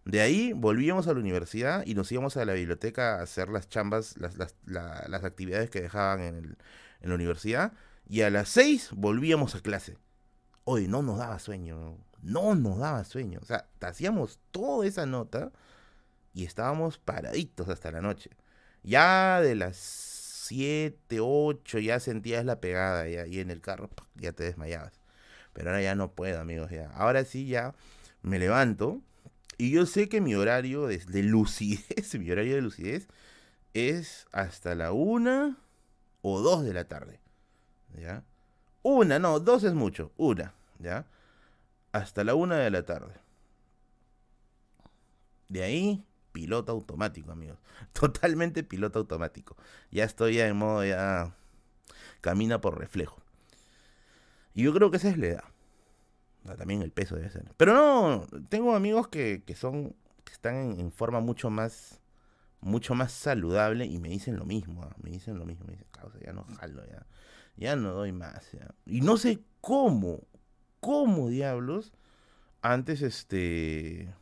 De ahí volvíamos a la universidad y nos íbamos a la biblioteca a hacer las chambas, las, las, las actividades que dejaban en, el, en, la universidad. Y a las seis volvíamos a clase. Hoy no nos daba sueño, no nos daba sueño. O sea, hacíamos toda esa nota y estábamos paraditos hasta la noche. Ya de las siete, ocho, ya sentías la pegada y ahí en el carro ya te desmayabas. Pero ahora ya no puedo, amigos. Ya. Ahora sí ya me levanto y yo sé que mi horario de, lucidez, [laughs] mi horario de lucidez es hasta la una o dos de la tarde. ¿Ya? Una, no, dos es mucho. Una, ¿ya? Hasta la una de la tarde. De ahí, piloto automático, amigos. [laughs] Totalmente piloto automático. Ya estoy en modo ya. Camina por reflejo. Y yo creo que esa es la edad. También el peso debe ser. Pero no, tengo amigos que, que son, que están en, forma mucho más, mucho más saludable y me dicen lo mismo, ¿ah? me dicen lo mismo, me dicen, ya no jalo, ya, ya no doy más. Y no sé cómo, cómo diablos, antes este,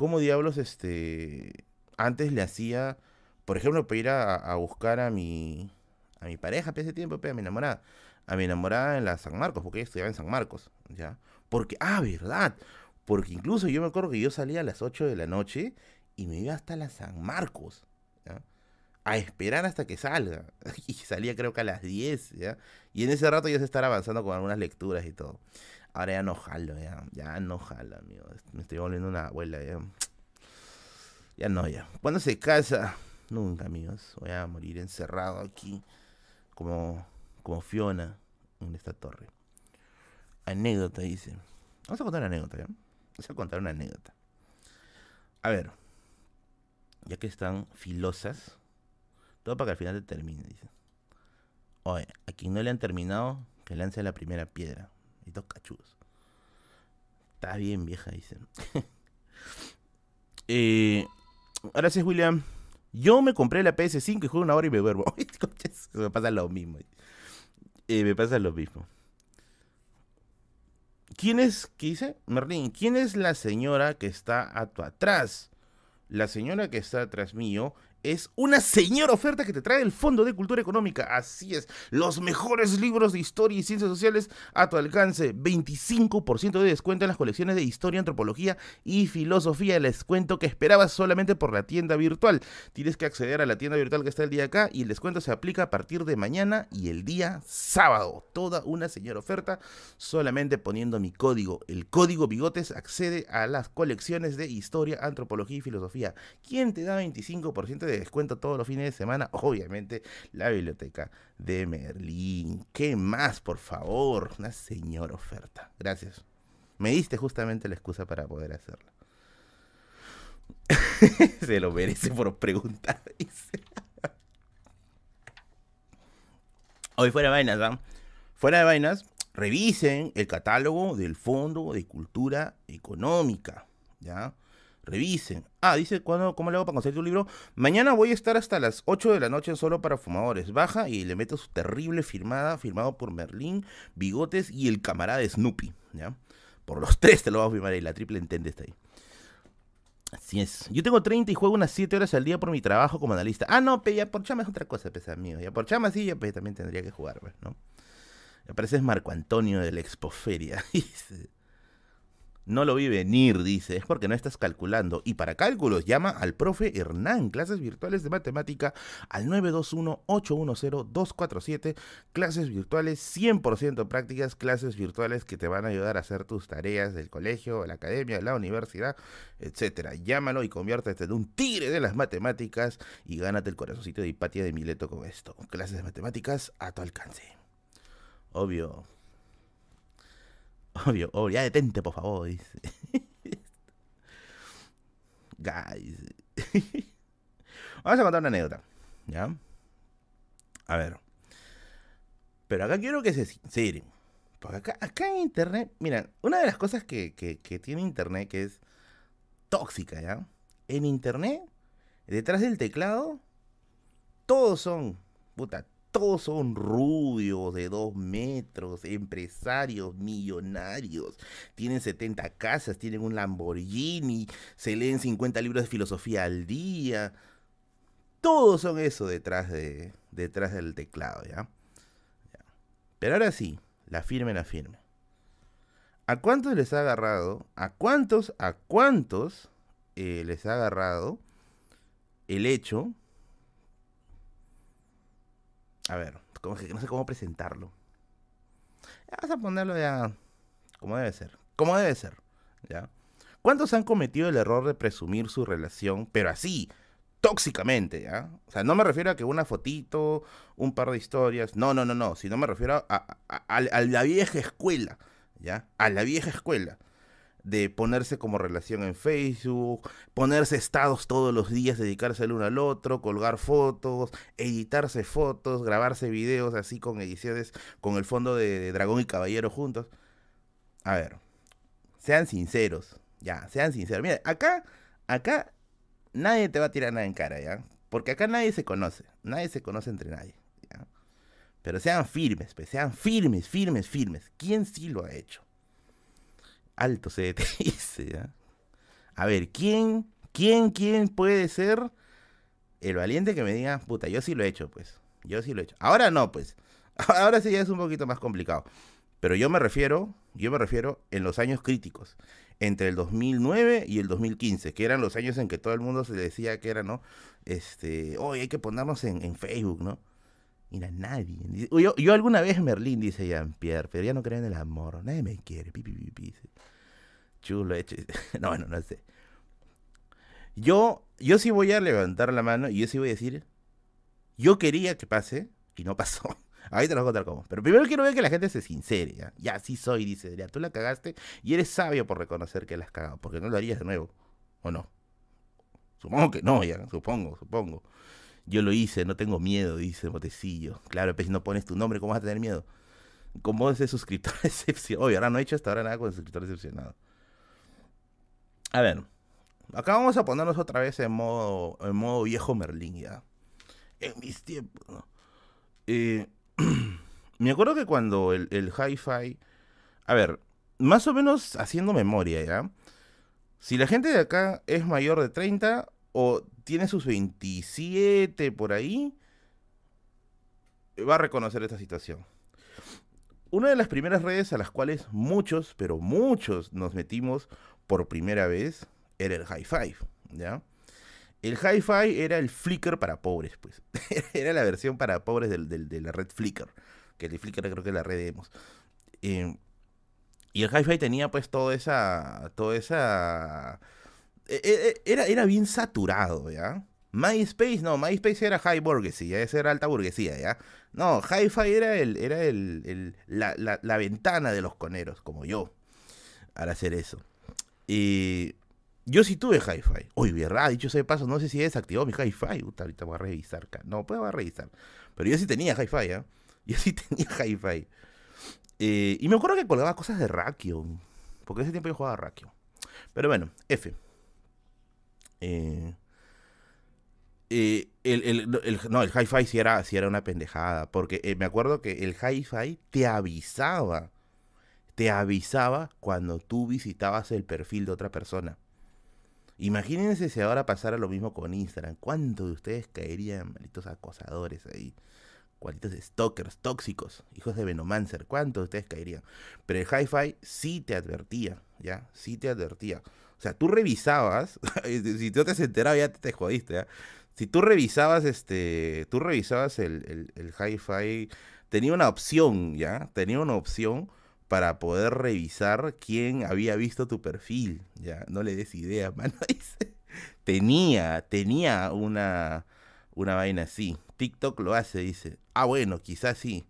cómo diablos este, antes le hacía, por ejemplo, para ir a, buscar a mi, a mi pareja, tiempo, a mi enamorada a mi enamorada en la San Marcos, porque ella estudiaba en San Marcos, ¿ya? Porque, ah, verdad, porque incluso yo me acuerdo que yo salía a las 8 de la noche y me iba hasta la San Marcos, ¿ya? A esperar hasta que salga. [laughs] Y salía creo que a las 10, ¿ya? Y en ese rato ya se estar avanzando con algunas lecturas y todo. Ahora ya no jalo, ya. Ya no jalo, amigo. Me estoy volviendo una abuela, ya. No, ya. ¿Cuándo se casa? Nunca, amigos. Voy a morir encerrado aquí. Como como Fiona en esta torre. Anécdota, dice. Vamos a contar una anécdota, ¿ya? Vamos a contar una anécdota. A ver, ya que están filosas, todo para que al final te termine, dice. Oye, a quien no le han terminado, que lance la primera piedra. Y dos cachudos. Está bien, vieja, dice. [laughs] eh, gracias, William. Yo me compré la PS5 y juego una hora y me duermo. [laughs] me pasa lo mismo. Eh, me pasa lo mismo. ¿Quién es, qué dice? Merlín, ¿quién es la señora que está a tu atrás? La señora que está atrás mío es una señora oferta que te trae el Fondo de Cultura Económica. Así es, los mejores libros de historia y ciencias sociales a tu alcance. 25% de descuento en las colecciones de historia, antropología y filosofía. El descuento que esperabas solamente por la tienda virtual. Tienes que acceder a la tienda virtual que está el día acá y el descuento se aplica a partir de mañana y el día sábado. Toda una señora oferta solamente poniendo mi código. El código Bigotes accede a las colecciones de historia, antropología y filosofía. ¿Quién te da 25% de descuento todos los fines de semana, obviamente la biblioteca de Merlín. ¿Qué más, por favor? Una señora oferta. Gracias. Me diste justamente la excusa para poder hacerla. [laughs] Se lo merece por preguntar. [laughs] Hoy fuera de vainas, ¿ah? Fuera de vainas, revisen el catálogo del Fondo de Cultura Económica, ¿ya? Revisen. Ah, dice, ¿cuándo, ¿cómo le hago para conseguir tu libro? Mañana voy a estar hasta las 8 de la noche Solo para Fumadores. Baja y le meto su terrible firmada, firmado por Merlín, Bigotes y el camarada Snoopy. ¿ya? Por los [laughs] tres te lo voy a firmar ahí, la triple entende está ahí. Así es. Yo tengo 30 y juego unas 7 horas al día por mi trabajo como analista. Ah, no, ya por chama es otra cosa, pesa mío. Ya por chama sí, ya pues, también tendría que jugar, pues, ¿no? Me parece Marco Antonio de la Expoferia. [laughs] No lo vi venir, dice, es porque no estás calculando. Y para cálculos, llama al profe Hernán, clases virtuales de matemática al 921-810-247, clases virtuales 100% prácticas, clases virtuales que te van a ayudar a hacer tus tareas del colegio, la academia, la universidad, etcétera. Llámalo y conviértete en un tigre de las matemáticas y gánate el corazoncito de Hipatia de Mileto con esto. Clases de matemáticas a tu alcance. Obvio, Obvio, obvio, ya detente, por favor. [laughs] Guys. [laughs] Vamos a contar una anécdota, ¿ya? A ver. Pero acá quiero que se sinceren. Porque acá, acá en Internet, mira, una de las cosas que, que, que tiene Internet que es tóxica, ¿ya? En Internet, detrás del teclado, todos son, puta, todos son rubios de dos metros, empresarios, millonarios, tienen 70 casas, tienen un Lamborghini, se leen 50 libros de filosofía al día. Todos son eso detrás, de, detrás del teclado, ¿ya? Pero ahora sí, la firme, la firme. ¿A cuántos les ha agarrado? ¿A cuántos, a cuántos eh, les ha agarrado el hecho a ver, como que no sé cómo presentarlo. Vamos a ponerlo ya como debe ser. Como debe ser. ¿Ya? ¿Cuántos han cometido el error de presumir su relación, pero así, tóxicamente, ¿ya? O sea, no me refiero a que una fotito, un par de historias, no, no, no, no, sino me refiero a, a la vieja escuela, ¿ya? A la vieja escuela de ponerse como relación en Facebook, ponerse estados todos los días, dedicarse el uno al otro, colgar fotos, editarse fotos, grabarse videos así con ediciones con el fondo de, Dragón y Caballero juntos. A ver, sean sinceros, ya, sean sinceros. Mira, acá, acá nadie te va a tirar nada en cara, ¿ya? Porque acá nadie se conoce, nadie se conoce entre nadie, ¿ya? Pero sean firmes, pues, sean firmes, firmes, firmes. ¿Quién sí lo ha hecho? Alto se [laughs] dice. A ver, ¿quién, quién, quién puede ser el valiente que me diga, puta, yo sí lo he hecho, pues. Yo sí lo he hecho. Ahora no, pues. [laughs] Ahora sí ya es un poquito más complicado. Pero yo me refiero, yo me refiero en los años críticos, entre el 2009 y el 2015, que eran los años en que todo el mundo se decía que era, ¿no? Este, hoy hay que ponernos en, en Facebook, ¿no? Mira, nadie. Yo, yo alguna vez Merlín, dice Jean-Pierre, pero ya no creo en el amor. Nadie me quiere. Chulo hecho. [laughs] no, bueno, no sé. Yo, yo sí voy a levantar la mano y yo sí voy a decir, yo quería que pase y no pasó. [laughs] Ahí te lo voy a contar cómo. Pero primero quiero ver que la gente se sincere. Ya, ya sí soy, dice. Ya, tú la cagaste y eres sabio por reconocer que la has cagado. Porque no lo harías de nuevo. ¿O no? Supongo que no, ya. Supongo, supongo. Yo lo hice, no tengo miedo, dice Botecillo. Claro, pues si no pones tu nombre, ¿cómo vas a tener miedo? Como ese suscriptor [laughs] decepcionado. Oye, ahora no he hecho hasta ahora nada con el suscriptor decepcionado. A ver, acá vamos a ponernos otra vez en modo, en modo viejo Merlín ya. En mis tiempos, eh, [clears throat] me acuerdo que cuando el, el hi-fi... A ver, más o menos haciendo memoria, ¿ya? Si la gente de acá es mayor de 30, o tiene sus 27 por ahí, va a reconocer esta situación. Una de las primeras redes a las cuales muchos, pero muchos nos metimos por primera vez era el Hi-Fi, ¿ya? El Hi-Fi era el Flickr para pobres, pues. [laughs] era la versión para pobres del, de la red Flickr, que el Flickr creo que es la red de eh, y el Hi-Fi tenía pues toda esa, toda esa era, era bien saturado, ¿ya? MySpace, no, MySpace era high burguesía, era alta burguesía, ¿ya? No, Hi-Fi era, el, era el, la, ventana de los coneros, como yo, para hacer eso. Y yo sí tuve Hi-Fi. Uy, verdad, dicho ese paso, no sé si desactivó mi Hi-Fi. ahorita voy a revisar. No, pues voy a revisar. Pero yo sí tenía Hi-Fi, ¿ya? Yo sí [laughs] tenía Hi-Fi. Eh, y me acuerdo que colgaba cosas de Rakion. Porque ese tiempo yo jugaba Rakion. Pero bueno, F. Eh, eh, el, no, el hi-fi sí era, era una pendejada, porque eh, me acuerdo que el hi-fi te avisaba, te avisaba cuando tú visitabas el perfil de otra persona. Imagínense si ahora pasara lo mismo con Instagram. ¿Cuántos de ustedes caerían, malditos acosadores ahí? cualitos stalkers, tóxicos, hijos de Venomancer, ¿cuántos de ustedes caerían? Pero el hi-fi sí te advertía, ¿ya? Sí te advertía. O sea, tú revisabas, [laughs] si tú te has enterado ya te, jodiste, ¿ya? Si tú revisabas, este, tú revisabas el, el, hi-fi, tenía una opción, ¿ya? Tenía una opción para poder revisar quién había visto tu perfil, ¿ya? No le des idea, [laughs] mano. tenía, tenía una, una vaina así. TikTok lo hace, dice. Ah, bueno, quizás sí.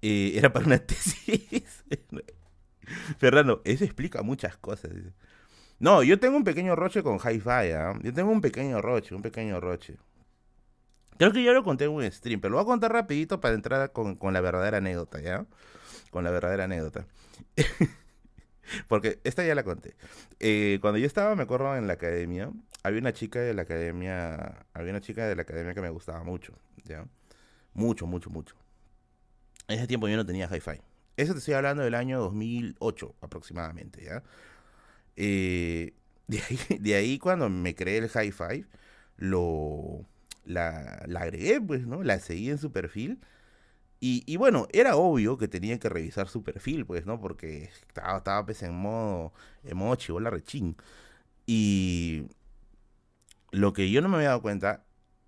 Eh, era para una [laughs] tesis. Fernando, eso explica muchas cosas. No, yo tengo un pequeño roche con Hi-Fi. ¿ah? Yo tengo un pequeño roche, un pequeño roche. Creo que yo lo conté en un stream, pero lo voy a contar rapidito para entrar con, la verdadera anécdota, ¿ya? Con la verdadera anécdota. [laughs] Porque esta ya la conté. Eh, cuando yo estaba, me acuerdo, en la academia, había una chica de la academia, había una chica de la academia que me gustaba mucho, ¿ya? Mucho, mucho, mucho. En ese tiempo yo no tenía hi-fi. Eso te estoy hablando del año 2008 aproximadamente, ¿ya? Eh, [laughs] de, ahí, cuando me creé el hi-fi, lo, la, la, agregué, pues, ¿no? La seguí en su perfil. Y, y, bueno, era obvio que tenía que revisar su perfil, pues, ¿no? Porque estaba, estaba pues, en modo, en modo chivola rechín. Y lo que yo no me había dado cuenta,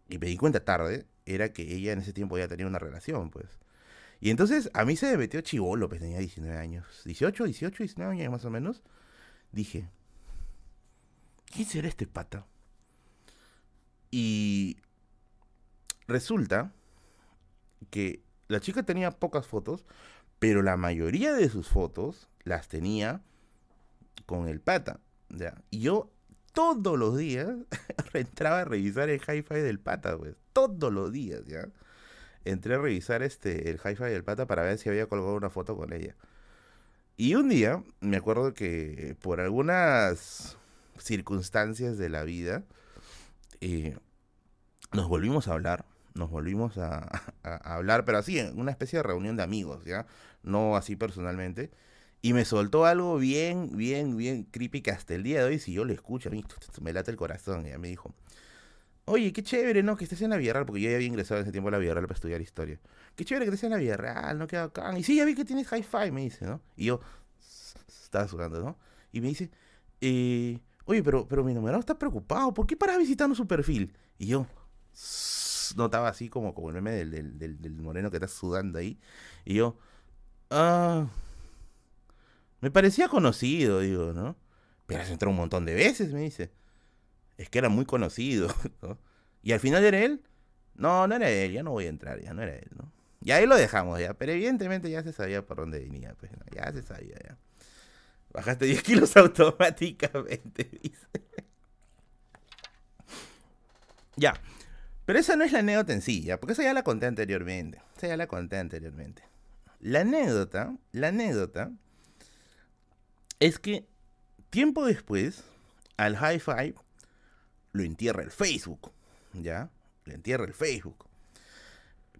y me di cuenta tarde, era que ella en ese tiempo ya tenía una relación, pues. Y entonces a mí se me metió chivolo, pues tenía 19 años. 18, 18, 19 años más o menos. Dije, ¿quién será este pata? Y resulta que la chica tenía pocas fotos, pero la mayoría de sus fotos las tenía con el pata. ¿ya? Y yo todos los días [laughs] entraba a revisar el hi-fi del pata, pues. Todos los días, ¿ya? Entré a revisar este, el hi-fi del pata para ver si había colgado una foto con ella. Y un día, me acuerdo que por algunas circunstancias de la vida, eh, nos volvimos a hablar. Nos volvimos [laughs] a, hablar, pero así, en una especie de reunión de amigos, ¿ya? No así personalmente. Y me soltó algo bien, bien, bien creepy hasta el día de hoy, si yo lo escucho, a mí [laughs] me late el corazón. Y me dijo, oye, qué chévere, ¿no? Que estés en la Villarreal, porque yo ya había ingresado en ese tiempo a la Villarreal para estudiar historia. Qué chévere que estés en la Villarreal, ¿no? Queda acá. Y sí, ya vi que tienes hi-fi, me dice, ¿no? Y yo, estaba jugando, ¿no? Y me dice, eh, oye, pero, pero mi numerado está preocupado, ¿por qué paras visitando su perfil? Y yo, [sniffs] notaba así como, como el meme del, del, del, del moreno que está sudando ahí. Y yo, ah... Me parecía conocido, digo, ¿no? Pero has entrado un montón de veces, me dice. Es que era muy conocido, [laughs] ¿no? Y al final era él. No, no era él, ya no voy a entrar, ya no era él, ¿no? Y ahí lo dejamos ya, pero evidentemente ya se sabía por dónde venía, pues, ya se sabía, ya. Bajaste 10 [laughs] kilos automáticamente, dice. [laughs] ya. Pero esa no es la anécdota en sí, porque esa ya la conté anteriormente. Esa ya la conté anteriormente. La anécdota, la anécdota es que tiempo después al hi-fi lo entierra el Facebook, ¿ya? Lo entierra el Facebook.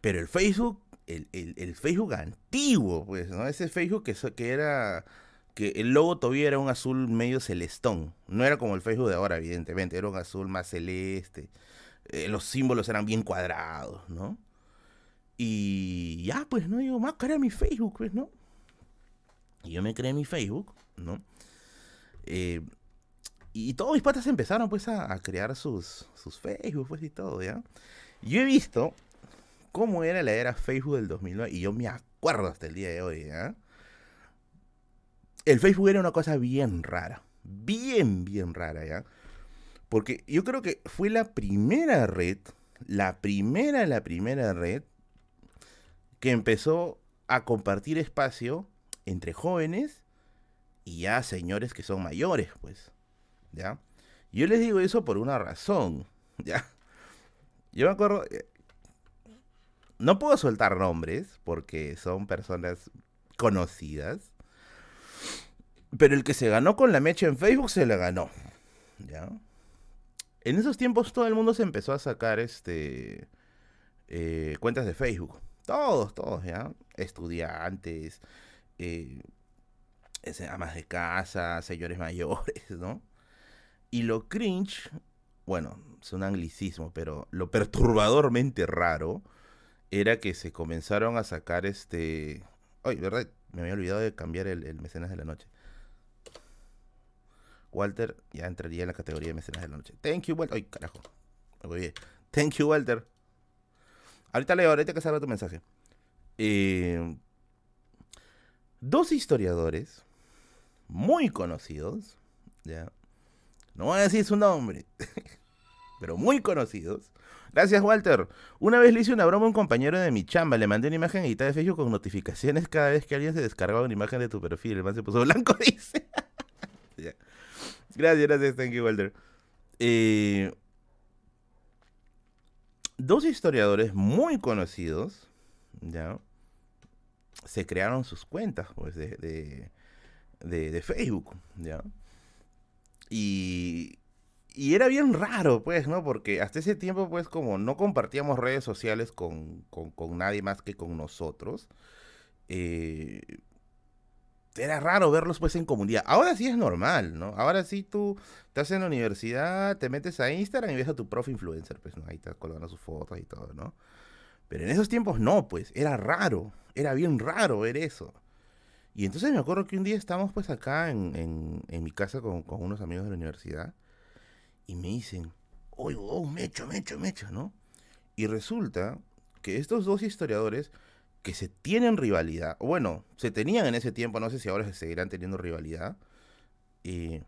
Pero el Facebook, el, Facebook antiguo, pues, ¿no? Ese Facebook que, que era que el logo todavía era un azul medio celestón. No era como el Facebook de ahora, evidentemente. Era un azul más celeste. Eh, los símbolos eran bien cuadrados, ¿no? Y ya, pues, ¿no? Digo, más cara mi Facebook, pues, ¿no? Y yo me creé mi Facebook. ¿no? Eh, y todos mis patas empezaron pues a, crear sus, sus Facebook pues y todo, ¿ya? Yo he visto cómo era la era Facebook del 2009 y yo me acuerdo hasta el día de hoy, ¿ya? El Facebook era una cosa bien rara, bien, bien rara, ¿ya? Porque yo creo que fue la primera red, la primera, la primera red que empezó a compartir espacio entre jóvenes y ya señores que son mayores, pues, ¿ya? Yo les digo eso por una razón, [laughs] ¿ya? Yo me acuerdo, eh, no puedo soltar nombres porque son personas conocidas, pero el que se ganó con la mecha en Facebook se la ganó, ¿ya? En esos tiempos todo el mundo se empezó a sacar este eh, cuentas de Facebook. Todos, todos, ¿ya? Estudiantes, eh, amas de casa, señores mayores, ¿no? Y lo cringe, bueno, es un anglicismo, pero lo perturbadormente raro era que se comenzaron a sacar este... Ay, ¿verdad? Me había olvidado de cambiar el, mecenas de la noche. Walter ya entraría en la categoría de mecenas de la noche. Thank you, Walter. Ay, carajo. Bien. Thank you, Walter. Ahorita leo, ahorita que salga tu mensaje. Eh, dos historiadores muy conocidos, ya. No voy a decir su nombre, [laughs] pero muy conocidos. Gracias, Walter. Una vez le hice una broma a un compañero de mi chamba. Le mandé una imagen editada de Facebook con notificaciones cada vez que alguien se descargaba una imagen de tu perfil. El man se puso blanco, [laughs] dice. Gracias, gracias. Thank you, Walter. Eh, dos historiadores muy conocidos, ¿ya? Se crearon sus cuentas, pues, de, de, Facebook, ¿ya? Y, y era bien raro, pues, ¿no? Porque hasta ese tiempo, pues, como no compartíamos redes sociales con, con, nadie más que con nosotros, eh, era raro verlos pues en comunidad. Ahora sí es normal, ¿no? Ahora sí tú estás en la universidad, te metes a Instagram y ves a tu profe influencer, pues, ¿no? Ahí estás colgando sus fotos y todo, ¿no? Pero en esos tiempos no, pues, era raro, era bien raro ver eso. Y entonces me acuerdo que un día estábamos pues acá en, mi casa con, unos amigos de la universidad y me dicen, oye, oh, mecho, mecho, mecho, ¿no? Y resulta que estos dos historiadores que se tienen rivalidad, o bueno, se tenían en ese tiempo, no sé si ahora se seguirán teniendo rivalidad, y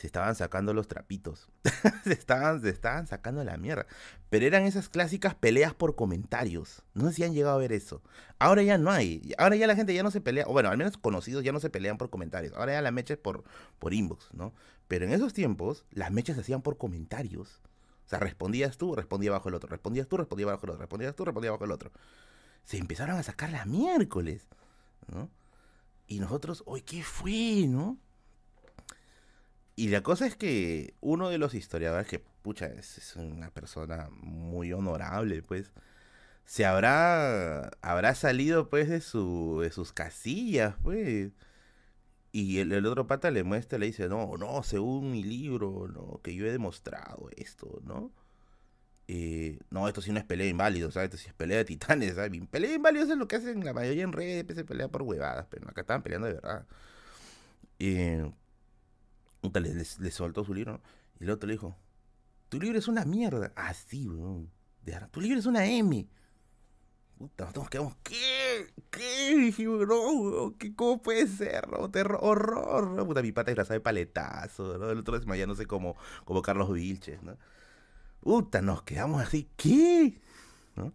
se estaban sacando los trapitos, [laughs] se, estaban, se estaban sacando la mierda, pero eran esas clásicas peleas por comentarios, no sé si han llegado a ver eso, ahora ya no hay, ahora ya la gente ya no se pelea, o bueno, al menos conocidos ya no se pelean por comentarios, ahora ya la mecha es por, por inbox, ¿no? Pero en esos tiempos las mechas se hacían por comentarios, o sea, respondías tú, respondía bajo el otro, respondías tú, respondía bajo el otro, respondías tú, respondía bajo el otro. Se empezaron a sacar la miércoles, ¿no? Y nosotros, hoy ¿qué fue, no? Y la cosa es que uno de los historiadores, que pucha, es, una persona muy honorable, pues, se habrá, habrá salido, pues, de, su, de sus casillas, pues. Y el, otro pata le muestra, le dice, no, no, según mi libro, no, que yo he demostrado esto, ¿no? Eh, no, esto sí no es pelea de inválidos, ¿sabes? Esto sí es pelea de titanes, ¿sabes? Pelea de inválidos es lo que hacen la mayoría en redes, pues, se pelea por huevadas, pero acá estaban peleando de verdad. Eh, le, le, soltó su libro, y el otro le dijo, tu libro es una mierda. Ah, sí, weón. Tu libro es una M. Puta, nosotros quedamos, ¿qué? ¿Qué? no, ¿qué, ¿cómo puede ser? No? Terror, horror. ¿no? Puta, mi pata disfrazada de paletazo, ¿no? El otro desmayándose como, como Carlos Vilches, ¿no? Puta, nos quedamos así, ¿qué? ¿No?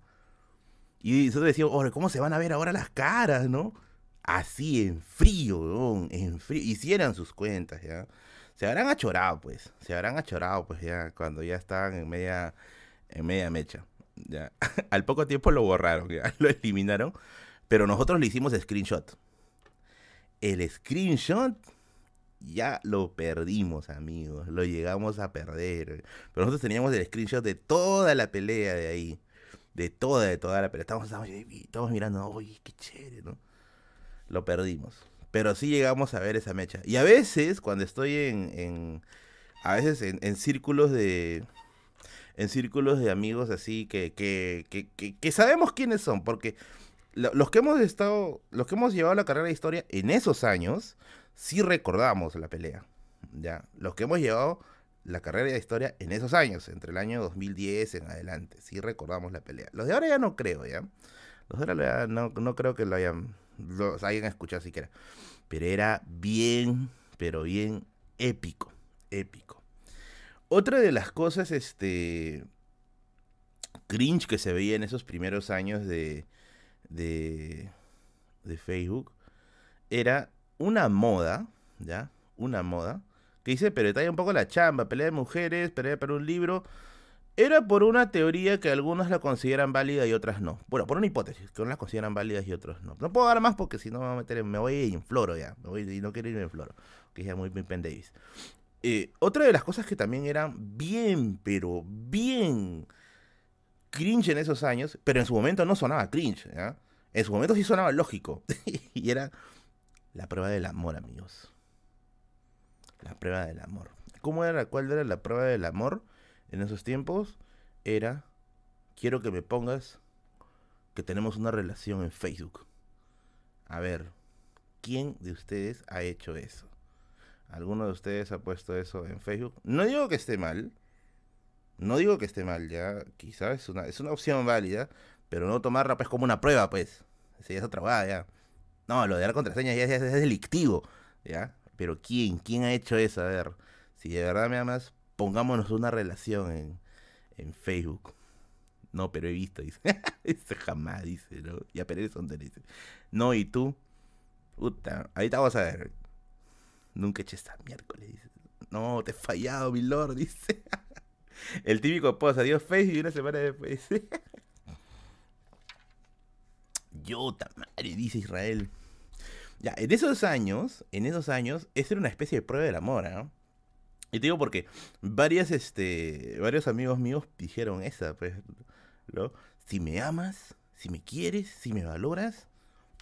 Y nosotros decíamos, ¿cómo se van a ver ahora las caras, no? Así, en frío, en frío. Hicieran sus cuentas, ¿ya? Se habrán achorado, pues. Se habrán achorado, pues, ya, cuando ya estaban en media, en media mecha. Ya. [laughs] Al poco tiempo lo borraron, [laughs] lo eliminaron. Pero nosotros le hicimos screenshot. El screenshot ya lo perdimos, amigos. Lo llegamos a perder. Pero nosotros teníamos el screenshot de toda la pelea de ahí. De toda, de toda la pelea. Estamos, mirando, uy, qué chévere, ¿no? Lo perdimos. Pero sí llegamos a ver esa mecha. Y a veces, cuando estoy en. a veces en, círculos de. En círculos de amigos así que, que, que, que sabemos quiénes son. Porque los que hemos estado. Los que hemos llevado la carrera de historia en esos años sí recordamos la pelea. Ya, los que hemos llevado la carrera de historia en esos años, entre el año 2010 en adelante, sí recordamos la pelea. Los de ahora ya no creo, ¿ya? Los de ahora no, no creo que lo hayan, los hayan escuchado siquiera. Pero era bien, pero bien épico, épico. Otra de las cosas, este, cringe que se veía en esos primeros años de, de, de Facebook, era una moda, ¿ya? Una moda, que dice, pero detalla un poco la chamba, pelea de mujeres, pelea para un libro. Era por una teoría que algunos la consideran válida y otras no. Bueno, por una hipótesis, que unos la consideran válidas y otros no. No puedo dar más porque si no me voy a meter, me voy en floro ya. Me voy y no quiero irme en floro, que es ya muy, muy Penn Davis. eh, otra de las cosas que también eran bien, pero bien cringe en esos años, pero en su momento no sonaba cringe. En su momento sí sonaba lógico. [laughs] y era la prueba del amor, amigos. La prueba del amor. ¿Cómo era? ¿Cuál era la prueba del amor en esos tiempos? Era, quiero que me pongas que tenemos una relación en Facebook. A ver, ¿quién de ustedes ha hecho eso? ¿Alguno de ustedes ha puesto eso en Facebook? No digo que esté mal. No digo que esté mal, ya. Quizás es una, es una opción válida. Pero no tomarla pues como una prueba, pues. Sí, es otra ya. No, lo de dar contraseña ya, es delictivo, ¿ya? Pero ¿quién? ¿Quién ha hecho eso? A ver, si de verdad me amas, pongámonos una relación en, en Facebook. No, pero he visto, dice. [laughs] Ese jamás, dice, ¿no? Ya, pero son dice. No, ¿y tú? Puta, ahorita vamos a ver. Nunca eché esta miércoles, dice. No, te he fallado, mi lord, [laughs] dice. El típico post, adiós Facebook y una semana después. [laughs] Yo, madre, dice Israel. Ya, en esos años, en esos años, esa era una especie de prueba del amor, ¿no? Y te digo porque varias, este, varios amigos míos dijeron esa, pues, ¿no? Si me amas, si me quieres, si me valoras,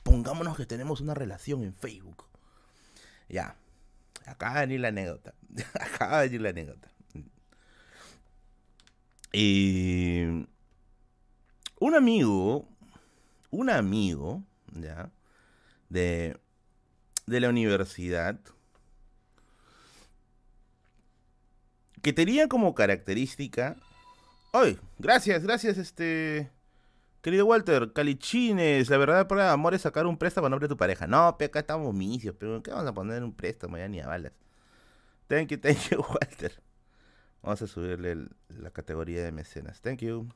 pongámonos que tenemos una relación en Facebook. Ya, acaba de venir la anécdota. [laughs] acaba de venir la anécdota. Y un amigo, un amigo, ¿ya? De, de la universidad, que tenía como característica... ¡Ay! Gracias, gracias, este... Querido Walter, Calichines, la verdad para amor es sacar un préstamo a nombre de tu pareja. No, pe, acá estamos misios, pero ¿qué vamos a poner un préstamo ya ni a balas? Thank you, thank you, [laughs] Walter. Vamos a subirle la categoría de mecenas. Thank you.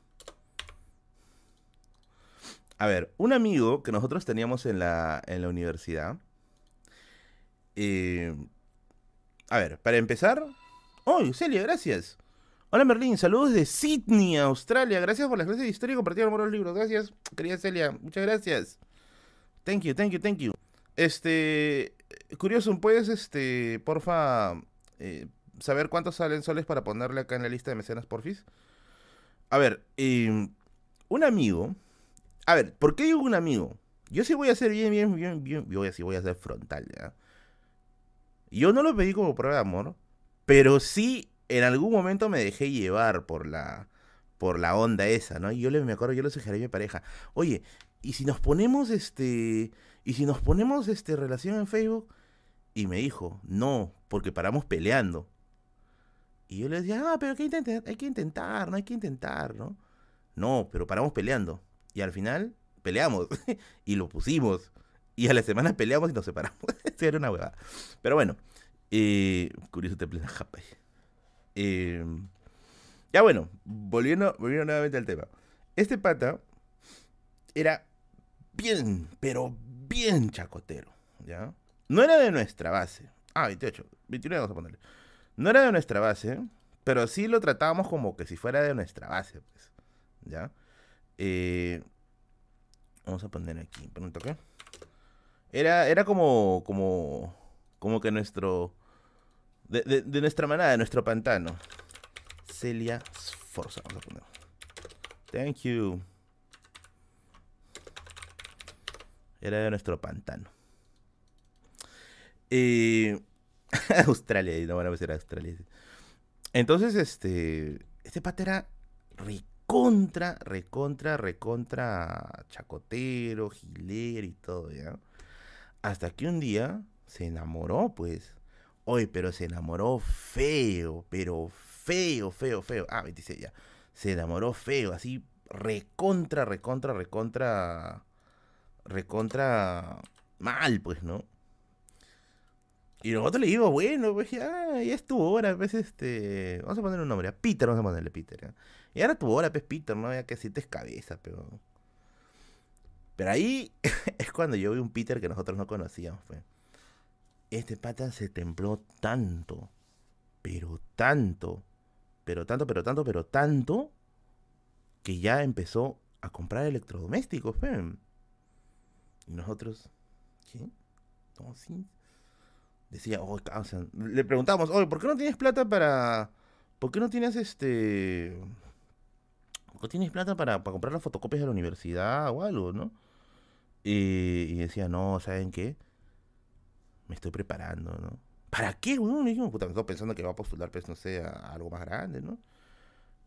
A ver, un amigo que nosotros teníamos en la, en la universidad. Eh, a ver, para empezar. ¡Oh, Celia, gracias! Hola Merlín, saludos de Sydney, Australia. Gracias por las clases de historia y compartir los libros. Gracias, querida Celia. Muchas gracias. Thank you, thank you, thank you. Este, curioso, ¿puedes, este, porfa, eh, saber cuántos salen soles para ponerle acá en la lista de mecenas, porfis? A ver, em, un amigo. A ver, ¿por qué digo un amigo? Yo sí voy a ser bien, bien, bien, bien. Yo a, voy a ser frontal, ¿ya? Yo no lo pedí como prueba de amor, pero sí en algún momento me dejé llevar por la, por la onda esa, ¿no? Y yo le, me acuerdo, yo le sugerí a mi pareja, oye, ¿y si nos ponemos este, y si nos ponemos este relación en Facebook? Y me dijo, no, porque paramos peleando. Y yo le decía, ah, pero hay que intentar, hay que intentar, no hay que intentar, ¿no? No, pero paramos peleando. Y al final peleamos [laughs] y lo pusimos. Y a la semana peleamos y nos separamos. [laughs] Era una huevada. Pero bueno, eh, curioso te plena japa. Em, ya bueno, volviendo, volviendo nuevamente al tema. Este pata era bien, pero bien chacotero, ¿ya? No era de nuestra base. Ah, 28, 29 vamos a ponerle. No era de nuestra base, pero sí lo tratábamos como que si fuera de nuestra base, pues, ¿ya? Eh, vamos a poner aquí, pregunto qué. Era, era como, como, como que nuestro de, nuestra manada, de nuestro pantano. Celia Sforza, vamos a poner. Thank you. Era de nuestro pantano. Eh, [laughs] Australia, no van a ser Australia. Entonces, este. Este pata era recontra, recontra, recontra chacotero, gilero y todo, ¿ya? Hasta que un día se enamoró, pues. Oye, pero se enamoró feo, pero feo, feo, feo. Ah, 26 ya. Se enamoró feo, así recontra, recontra, recontra, recontra mal, pues, ¿no? Y nosotros le digo, bueno, pues ya, ya es tu hora, pues este. Vamos a poner un nombre, a Peter, vamos a ponerle Peter. Y ahora tu hora, pues Peter, ¿no? Ya que sientes cabeza, pero. Pero ahí [laughs] es cuando yo vi un Peter que nosotros no conocíamos, pues este pata se templó tanto, pero tanto, pero tanto, pero tanto, pero tanto, que ya empezó a comprar electrodomésticos, Y nosotros, ¿qué? No, sí. decía, oh, causa. Le preguntamos, oye, ¿por qué no tienes plata para. ¿Por qué no tienes este. ¿Por qué tienes plata para, para comprar las fotocopias de la universidad o algo, no? Y decía, no, ¿saben qué? Me estoy preparando, ¿no? ¿Para qué, weón? Puta, me estoy pensando que va a postular, pues, no sé, a algo más grande, ¿no?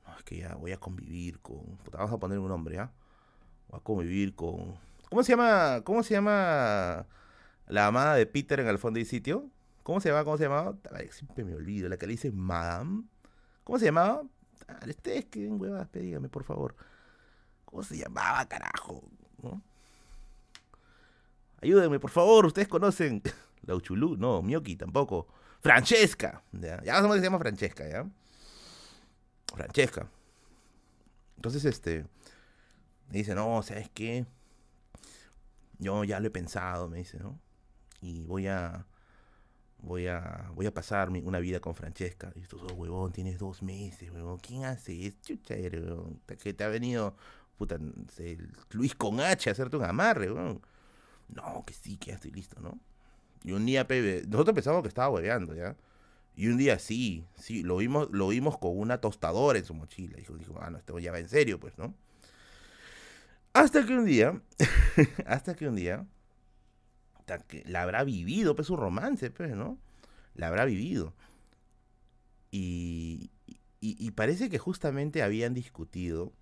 No, es que ya voy a convivir con. Puta, vamos a poner un nombre, ¿ah? Voy a convivir con. ¿Cómo se llama? ¿Cómo se llama la amada de Peter en el fondo y sitio? ¿Cómo se llama? ¿Cómo se llamaba? Siempre me olvido. La que le dice Madame. ¿Cómo se llamaba? Ustedes que ven dígame, por favor. ¿Cómo se llamaba, carajo? ¿No? Ayúdenme, por favor, ustedes conocen. [laughs] La Uchulú, no, Mioki tampoco. Francesca. Ya, ya sabemos que se llama Francesca, ¿ya? Francesca. Entonces, este. Me dice, no, ¿sabes qué? Yo ya lo he pensado, me dice, ¿no? Y voy a. Voy a. Voy a pasar una vida con Francesca. Y tú, oh, huevón, tienes dos meses, huevón. ¿Quién hace? Es chucha, huevón. Que te ha venido. Puta, Luis con H a hacerte un amarre, huevón. No, que sí, que ya estoy listo, ¿no? Y un día, nosotros pensamos que estaba hueveando, ¿ya? Y un día sí, sí, lo vimos, lo vimos con una tostadora en su mochila. Dijo, dijo, ah, no, esto ya va en serio, pues, ¿no? Hasta que un día, [laughs] hasta que un día, que la habrá vivido, pues, su romance, pues, ¿no? La habrá vivido. Y, y, y parece que justamente habían discutido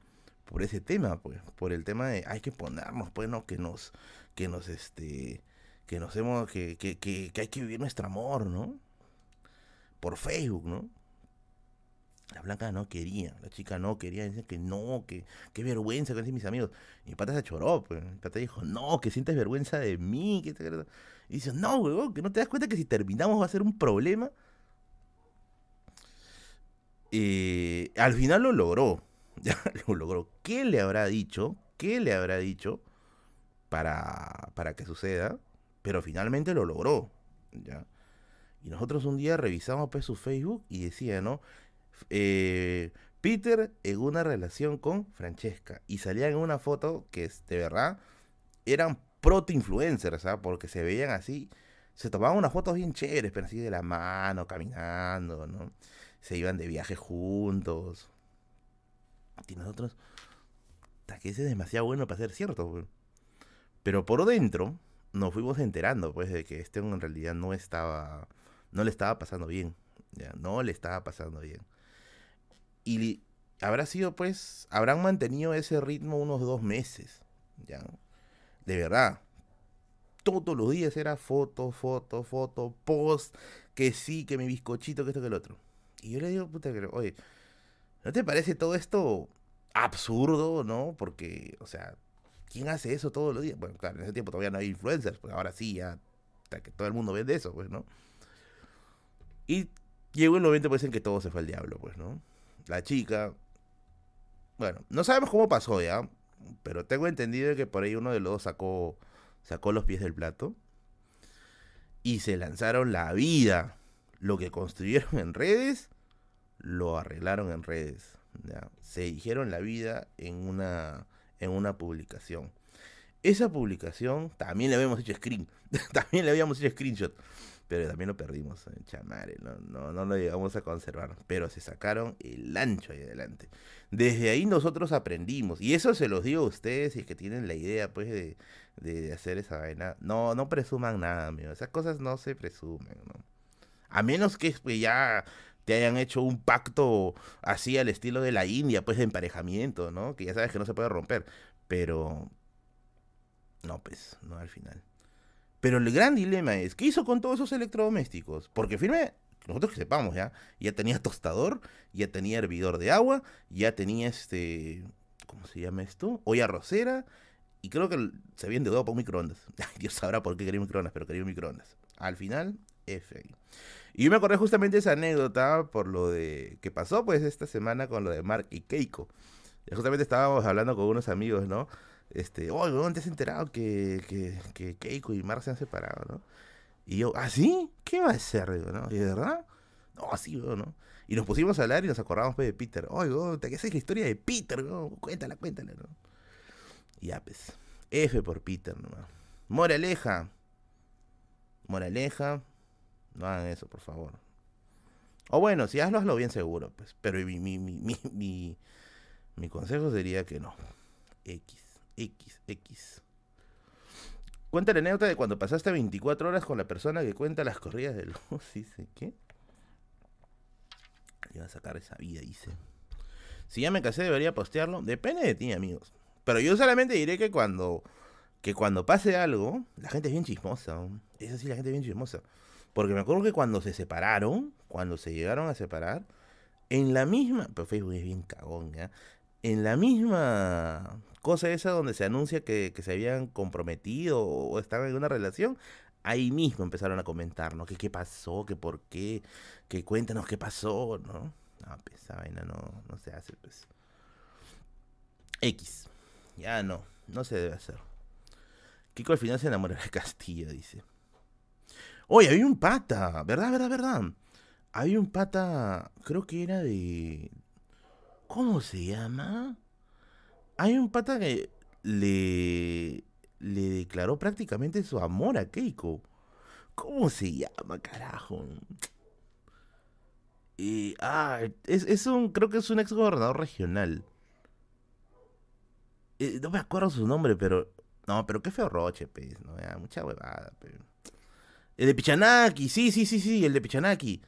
por ese tema, pues, por el tema de hay que ponernos, pues, ¿no? Que nos, que nos, este, que nos hemos, que, que, que, hay que vivir nuestro amor, ¿no? Por Facebook, ¿no? La blanca no quería, la chica no quería, decía que no, que qué vergüenza que mis amigos. Y mi pata se choró, pues. Mi pata dijo, no, que sientes vergüenza de mí. Que te... Y dice, no, weón, que no te das cuenta que si terminamos va a ser un problema. Eh, al final lo logró. [laughs] Lo logró. ¿Qué le habrá dicho? ¿Qué le habrá dicho para, para que suceda? Pero finalmente lo logró. ¿ya? Y nosotros un día revisamos pues, su Facebook y decía, ¿no? Eh, Peter en una relación con Francesca. Y salían en una foto que de verdad eran proto-influencers, ¿sabes? Porque se veían así. Se tomaban unas fotos bien chéveres, pero así de la mano, caminando, ¿no? Se iban de viaje juntos. Y nosotros, que ese es demasiado bueno para ser cierto. Pero por dentro nos fuimos enterando, pues, de que este en realidad no estaba, no le estaba pasando bien. Ya, no le estaba pasando bien. Y habrá sido, pues, habrán mantenido ese ritmo unos dos meses. Ya. De verdad. Todos los días era foto, foto, foto, post, que sí, que mi bizcochito, que esto, que el otro. Y yo le digo, puta, que, oye, ¿no te parece todo esto absurdo, no? Porque, o sea, ¿quién hace eso todos los días? Bueno, claro, en ese tiempo todavía no hay influencers, pues ahora sí, ya, que todo el mundo vende eso, pues, ¿no? Y llegó el momento, pues, en que todo se fue al diablo, pues, ¿no? La chica, bueno, no sabemos cómo pasó ya, pero tengo entendido que por ahí uno de los dos sacó, sacó los pies del plato y se lanzaron la vida. Lo que construyeron en redes, lo arreglaron en redes. Se dijeron la vida en una, en una publicación. Esa publicación también le habíamos hecho screen, [laughs] también le habíamos hecho screenshot, pero también lo perdimos, eh, chamare, no, no, no lo llegamos a conservar, pero se sacaron el ancho ahí adelante. Desde ahí nosotros aprendimos, y eso se los digo a ustedes y es que tienen la idea pues de, de, hacer esa vaina. No, no presuman nada, amigo, esas cosas no se presumen, ¿no? A menos que ya te hayan hecho un pacto así al estilo de la India, pues de emparejamiento, ¿no? Que ya sabes que no se puede romper. Pero. No, pues, no al final. Pero el gran dilema es, ¿qué hizo con todos esos electrodomésticos? Porque firme, nosotros que sepamos ya, ya tenía tostador, ya tenía hervidor de agua, ya tenía este, ¿cómo se llama esto? Olla arrocera, y creo que se había endeudado por microondas. [laughs] Dios sabrá por qué quería microondas, pero quería microondas. Al final, F. Y yo me acordé justamente de esa anécdota por lo de que pasó pues esta semana con lo de Mark y Keiko. Y justamente estábamos hablando con unos amigos, ¿no? Este, ¿dónde te has enterado que, que, Keiko y Mark se han separado, ¿no? Y yo, ¿ah, sí? ¿Qué va a ser? ¿no? ¿Y de verdad? No, así, ¿no? Y nos pusimos a hablar y nos acordamos pues, de Peter. Oye, ¿qué es la historia de Peter? Cuéntala, cuéntala, ¿no? Y ya, pues. F por Peter, ¿no? Moraleja. Moraleja No hagan eso, por favor. O bueno, si hazlo, hazlo bien seguro, pues. Pero mi, mi, mi, mi, mi consejo sería que no. X, X, X. Cuenta la anécdota de cuando pasaste 24 horas con la persona que cuenta las corridas de luz. [laughs] Dice, ¿qué? Iba a sacar esa vida, dice. Si ya me casé, debería postearlo. Depende de ti, amigos. Pero yo solamente diré que cuando, que cuando pase algo, la gente es bien chismosa. Es así, la gente es bien chismosa. Porque me acuerdo que cuando se separaron, cuando se llegaron a separar, en la misma, pero Facebook es bien cagón, ¿ya? En la misma cosa esa donde se anuncia que, se habían comprometido o estaban en una relación, ahí mismo empezaron a comentar, ¿no? Que qué pasó, que por qué, que cuéntanos qué pasó, ¿no? No, pues esa vaina no, no se hace, pues. X. Ya no, no se debe hacer. Kiko al final se enamora de Castillo, dice. Oye, había un pata, ¿verdad, verdad, verdad? Había un pata, creo que era de... ¿Cómo se llama? Hay un pata que le, le declaró prácticamente su amor a Keiko. ¿Cómo se llama, carajo? Y, ah, es, es un, creo que es un ex gobernador regional. Eh, no me acuerdo su nombre, pero... No, pero qué feo roche, pues, ¿no? mucha huevada, pero... El de Pichanaki, sí, sí, sí, sí, el de Pichanaki.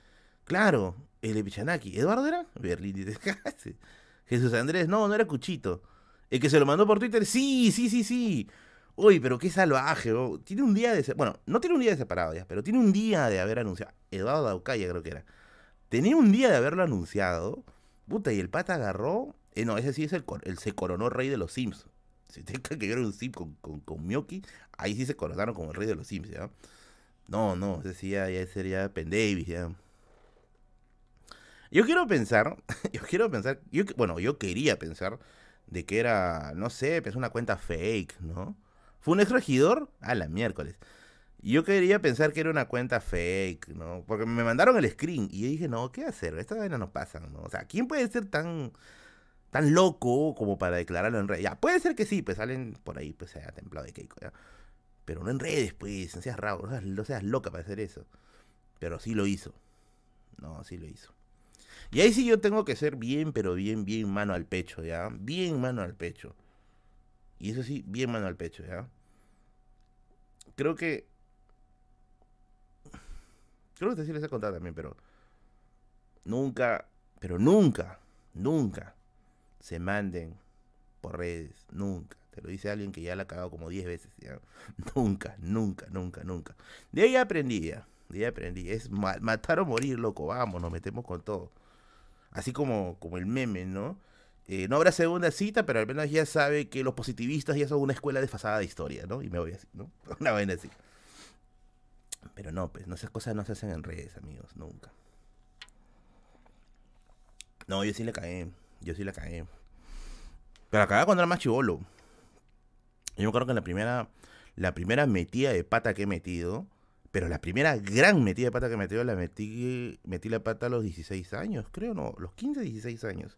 Claro, el de Pichanaki. ¿Eduardo era? Berlín. [laughs] Jesús Andrés, no, no era Cuchito. El que se lo mandó por Twitter, sí, sí, sí, sí. Uy, pero qué salvaje. Tiene un día de... Bueno, no tiene un día de separado ya, pero tiene un día de haber anunciado. Eduardo Daucaya creo que era. Tenía un día de haberlo anunciado. Puta, y el pata agarró. Eh, no, ese sí es el, el se coronó rey de los Sims. Si [laughs] te que ver un Sim con, con, con ahí sí se coronaron como el rey de los Sims, ¿ya? No, no, ese sí ya, sería Penn Davis, ya. Yo quiero pensar, [laughs] yo quiero pensar, yo, bueno, yo quería pensar de que era, no sé, pues una cuenta fake, ¿no? ¿Fue un ex regidor? A la miércoles. Yo quería pensar que era una cuenta fake, ¿no? Porque me mandaron el screen y yo dije, no, ¿qué hacer? Estas vainas no pasan, ¿no? O sea, ¿quién puede ser tan, tan loco como para declararlo en red? Ya, puede ser que sí, pues salen por ahí, pues haya templado de Keiko, ¿ya? Pero no en redes, pues, no seas raro, no seas, loca para hacer eso. Pero sí lo hizo. No, sí lo hizo. Y ahí sí yo tengo que ser bien, pero bien, bien mano al pecho, ¿ya? Bien mano al pecho. Y eso sí, bien mano al pecho, ¿ya? Creo que... Creo que sí les he contado también, pero... Nunca, pero nunca, nunca se manden por redes. Nunca. Te lo dice alguien que ya la ha cagado como 10 veces. [laughs] Nunca, nunca, nunca, nunca. De ahí aprendí ya. De ahí aprendí. Es matar o morir, loco. Vamos, nos metemos con todo. Así como, como el meme, ¿no? Eh, no habrá segunda cita, pero al menos ya sabe que los positivistas ya son una escuela desfasada de historia, ¿no? Y me voy así, ¿no? [laughs] Una vaina así. Pero no, pues, no, esas cosas no se hacen en redes, amigos, nunca. No, yo sí le caí. Yo sí le caí. Pero acá cuando era más chivolo. Yo acuerdo que la primera, la primera metida de pata que he metido, pero la primera gran metida de pata que he metido, la metí, metí la pata a los 16 años, creo, no, los 15, 16 años.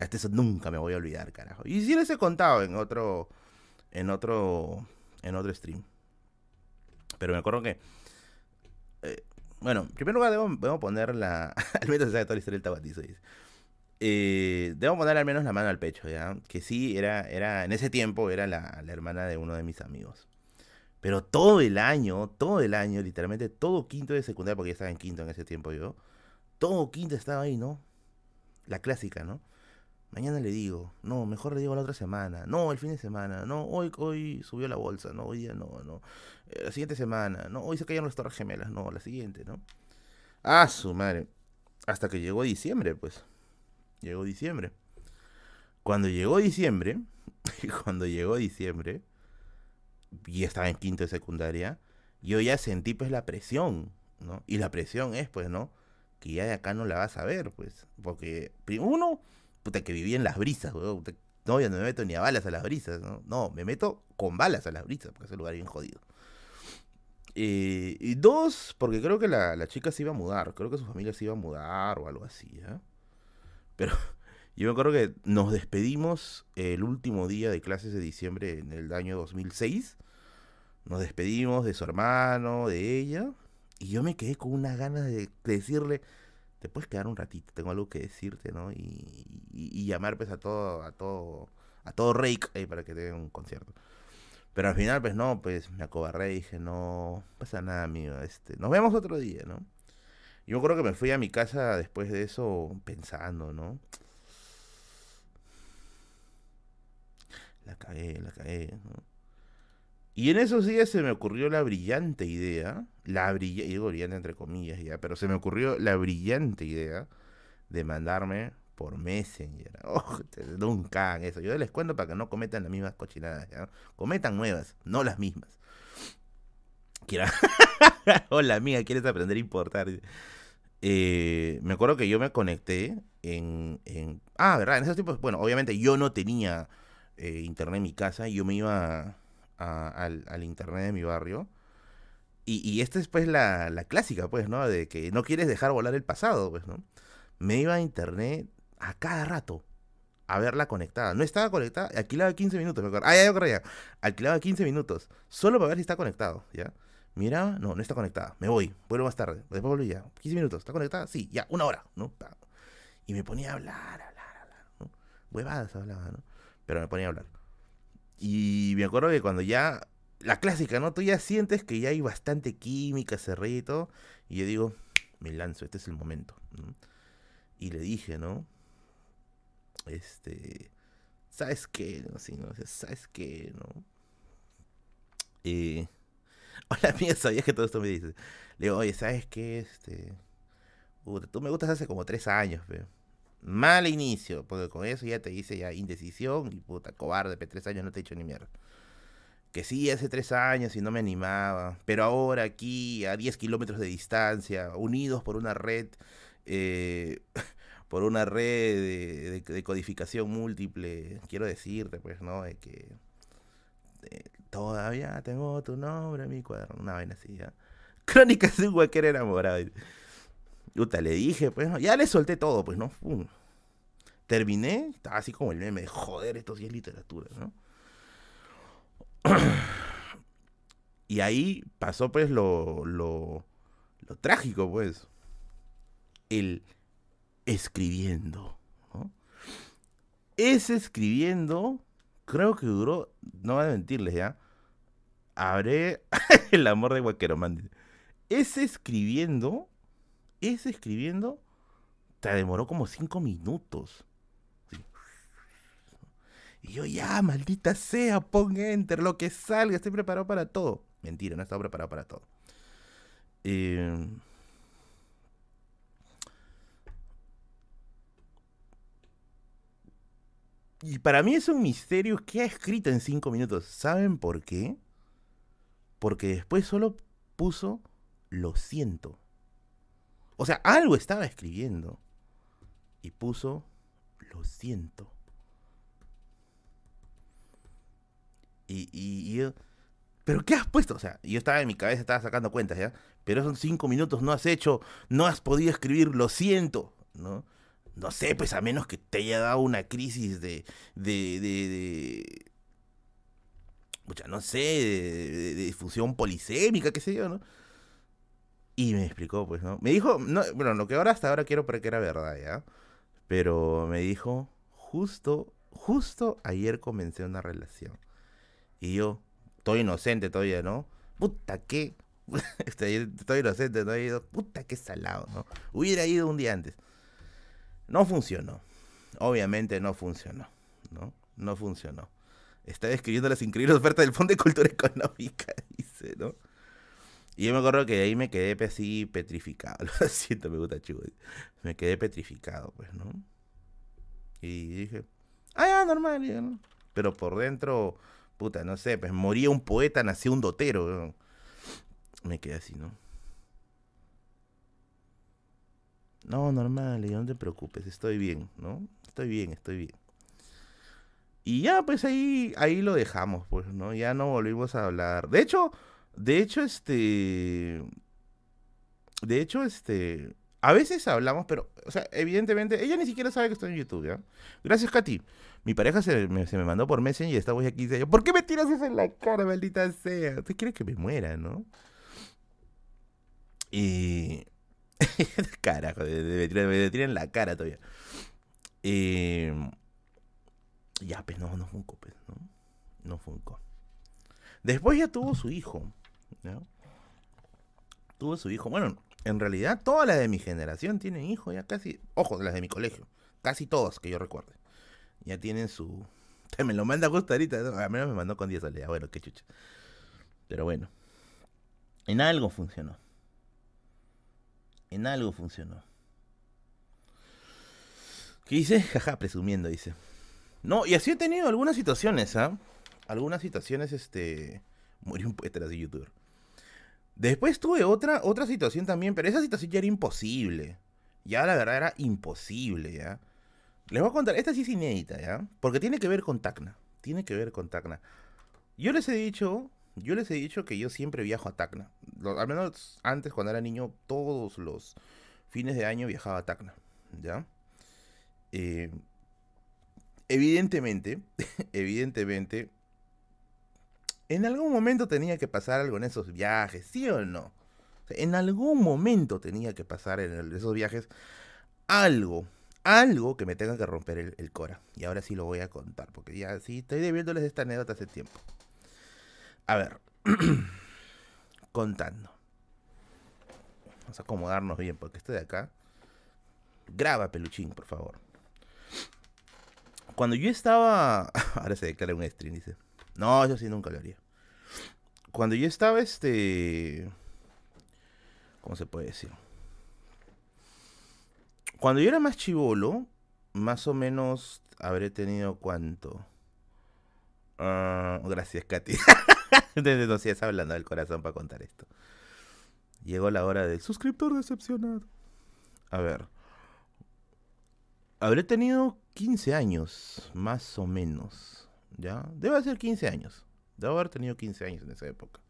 Hasta eso nunca me voy a olvidar, carajo. Y sí les he contado en otro, en otro, en otro stream. Pero me acuerdo que, eh, bueno, en primer lugar debo, poner la, [laughs] menos se sabe toda la historia del tabatizo, eh, debo poner al menos la mano al pecho, ¿ya? Que sí, era, era en ese tiempo era la, hermana de uno de mis amigos. Pero todo el año, todo el año, literalmente todo quinto de secundaria, porque ya estaba en quinto en ese tiempo yo, todo quinto estaba ahí, ¿no? La clásica, ¿no? Mañana le digo, no, mejor le digo la otra semana, no, el fin de semana, no, hoy, hoy subió la bolsa, no, hoy día no, no, eh, la siguiente semana, no, hoy se cayeron las torres gemelas, no, la siguiente, ¿no? Ah, su madre. Hasta que llegó diciembre, pues. Llegó diciembre. Cuando llegó diciembre, [laughs] cuando llegó diciembre, y estaba en quinto de secundaria, yo ya sentí pues la presión, ¿no? Y la presión es pues, ¿no? Que ya de acá no la vas a ver, pues. Porque uno, puta, que vivía en las brisas, weón. No, ya no me meto ni a balas a las brisas, ¿no? No, me meto con balas a las brisas, porque es un lugar bien jodido. Eh, y dos, porque creo que la, la, chica se iba a mudar, creo que su familia se iba a mudar o algo así, ¿eh? Pero [laughs] yo me acuerdo que nos despedimos el último día de clases de diciembre en el año 2006. Nos despedimos de su hermano, de ella, y yo me quedé con unas ganas de, decirle, te puedes quedar un ratito, tengo algo que decirte, ¿no? Y, llamar pues a todo, a todo, a todo Rake ahí para que te den un concierto. Pero al final, pues no, pues me acobarré y dije, no pasa nada, amigo, este, nos vemos otro día, ¿no? Yo creo que me fui a mi casa después de eso pensando, ¿no? La cagué, la cagué, ¿no? Y en esos días se me ocurrió la brillante idea, la brillante, digo brillante entre comillas ya, pero se me ocurrió la brillante idea de mandarme por Messenger. [laughs] Oh, nunca eso. Yo les cuento para que no cometan las mismas cochinadas, ¿ya? Cometan nuevas, no las mismas. Quiera... [laughs] Hola amiga, ¿quieres aprender a importar? Eh, me acuerdo que yo me conecté en, en... Ah, ¿verdad? En esos tiempos, bueno, obviamente yo no tenía eh, internet en mi casa yo me iba al, internet de mi barrio. Y, esta es pues la, la, clásica, pues, ¿no? De que no quieres dejar volar el pasado, pues, ¿no? Me iba a internet a cada rato a verla conectada. No estaba conectada, alquilaba 15 minutos, me acuerdo. Ah, ya, yo. Alquilaba 15 minutos, solo para ver si está conectado, ¿ya? Miraba, no, no está conectada, me voy, vuelvo más tarde, después vuelvo ya. 15 minutos, ¿está conectada? Sí, ya, una hora, ¿no? Y me ponía a hablar, hablar, hablar, ¿no? Huevadas hablaba, ¿no? Pero me ponía a hablar. Y me acuerdo que cuando ya, la clásica, ¿no? Tú ya sientes que ya hay bastante química, cerrito. Y yo digo, me lanzo, este es el momento. Y le dije, ¿no? Este, ¿sabes qué? No, sí, ¿no? ¿Sabes qué? ¿No? Eh, hola, mía, sabías que todo esto me dices. Le digo, oye, ¿sabes qué? Este, tú me gustas hace como tres años, pero Mal inicio, porque con eso ya te dice ya indecisión y puta, cobarde, pero tres años no te he dicho ni mierda. Que sí, hace tres años y no me animaba, pero ahora aquí, a 10 kilómetros de distancia, unidos por una red, eh, [laughs] por una red de, codificación múltiple, quiero decirte, pues, ¿no? De que eh, todavía tengo tu nombre en mi cuaderno, una vaina así, ¿ya? [laughs] Crónicas de un huequero enamorado. Puta, le dije, pues, ya le solté todo, pues, ¿no? Terminé, estaba así como el meme de joder, esto sí es literatura, ¿no? [clears throat] y ahí pasó, pues, lo, lo, lo trágico, pues. El escribiendo, ¿no? Ese escribiendo, creo que duró, no voy a mentirles ya, habré [laughs] el amor de Guaqueromán. Ese escribiendo ese escribiendo te demoró como cinco minutos. Y yo, ya, maldita sea, pon enter, lo que salga, estoy preparado para todo. Mentira, no estaba preparado para todo. Em, y para mí es un misterio que ha escrito en cinco minutos. ¿Saben por qué? Porque después solo puso lo siento. O sea, algo estaba escribiendo. Y puso, lo siento. Y, y, yo, ¿pero qué has puesto? O sea, yo estaba en mi cabeza, estaba sacando cuentas, ¿ya? Pero son cinco minutos, no has hecho, no has podido escribir, lo siento, ¿no? No sé, pues a menos que te haya dado una crisis de, de, de, de mucha, no sé, de, de, difusión polisémica, qué sé yo, ¿no? Y me explicó, pues, ¿no? Me dijo, no, bueno, lo que ahora hasta ahora quiero porque era verdad, ¿ya? Pero me dijo, justo, justo ayer comencé una relación. Y yo, estoy inocente todavía, ¿no? Puta, ¿qué? [laughs] estoy, estoy inocente, no he ido, puta, qué salado, ¿no? Hubiera ido un día antes. No funcionó. Obviamente no funcionó, ¿no? No funcionó. Está escribiendo las increíbles ofertas del Fondo de Cultura Económica, [laughs] dice, ¿no? Y yo me acuerdo que de ahí me quedé así petrificado. [laughs] Lo siento, me gusta chico. Me quedé petrificado, pues, ¿no? Y dije, ah, ya, normal, ya, ¿no? Pero por dentro, puta, no sé, pues moría un poeta, nació un dotero. Me quedé así, ¿no? No, normal, no te preocupes, estoy bien, ¿no? Estoy bien, estoy bien. Y ya, pues ahí, ahí lo dejamos, pues, ¿no? Ya no volvimos a hablar. De hecho, de hecho, este. De hecho, este. A veces hablamos, pero, o sea, evidentemente, ella ni siquiera sabe que estoy en YouTube, ¿ya? Gracias, Katy. Mi pareja se me, se me mandó por Messenger y estaba aquí y dice, ¿por qué me tiras eso en la cara, maldita sea? Usted quiere que me muera, ¿no? Y... [laughs] Carajo, me tiran en la cara todavía. Eh... Ya, pues no, no Funko, pues, ¿no? No. Después ya tuvo su hijo, ¿no? Tuvo su hijo. Bueno, en realidad todas las de mi generación tienen hijos, ya casi... Ojo, las de mi colegio. Casi todas que yo recuerde ya tienen su... [laughs] Me lo manda justo ahorita, a menos me mandó con 10 soles, bueno, qué chucha. Pero bueno, en algo funcionó. En algo funcionó. ¿Qué dice? [laughs] Jaja, presumiendo, dice. No, y así he tenido algunas situaciones, ¿ah? Algunas situaciones, este... Murió un poeta de youtuber. Después tuve otra, otra situación también, pero esa situación ya era imposible. Ya la verdad era imposible, ¿ya? Les voy a contar, esta sí es inédita, ¿ya? Porque tiene que ver con Tacna. Tiene que ver con Tacna. Yo les he dicho, yo les he dicho que yo siempre viajo a Tacna. al menos antes, cuando era niño, todos los fines de año viajaba a Tacna, ¿ya? Eh, evidentemente, [laughs] evidentemente, en algún momento tenía que pasar algo en esos viajes, ¿sí o no? en algún momento tenía que pasar en esos viajes algo algo que me tenga que romper el, cora. Y ahora sí lo voy a contar, porque ya sí estoy debiéndoles esta anécdota hace tiempo. A ver, [clears throat] contando. Vamos a acomodarnos bien, porque estoy de acá. Graba, peluchín, por favor. Cuando yo estaba. [laughs] Ahora se declara un stream, dice. No, yo sí nunca lo haría. Cuando yo estaba, este. ¿Cómo se puede decir? Cuando yo era más chivolo, más o menos habré tenido cuánto. Ah, gracias, Katy. [laughs] Desde no hablando del corazón para contar esto. Llegó la hora del suscriptor decepcionado. A ver. Habré tenido 15 años, más o menos. ¿Ya? Debe ser 15 años. Debo haber tenido 15 años en esa época.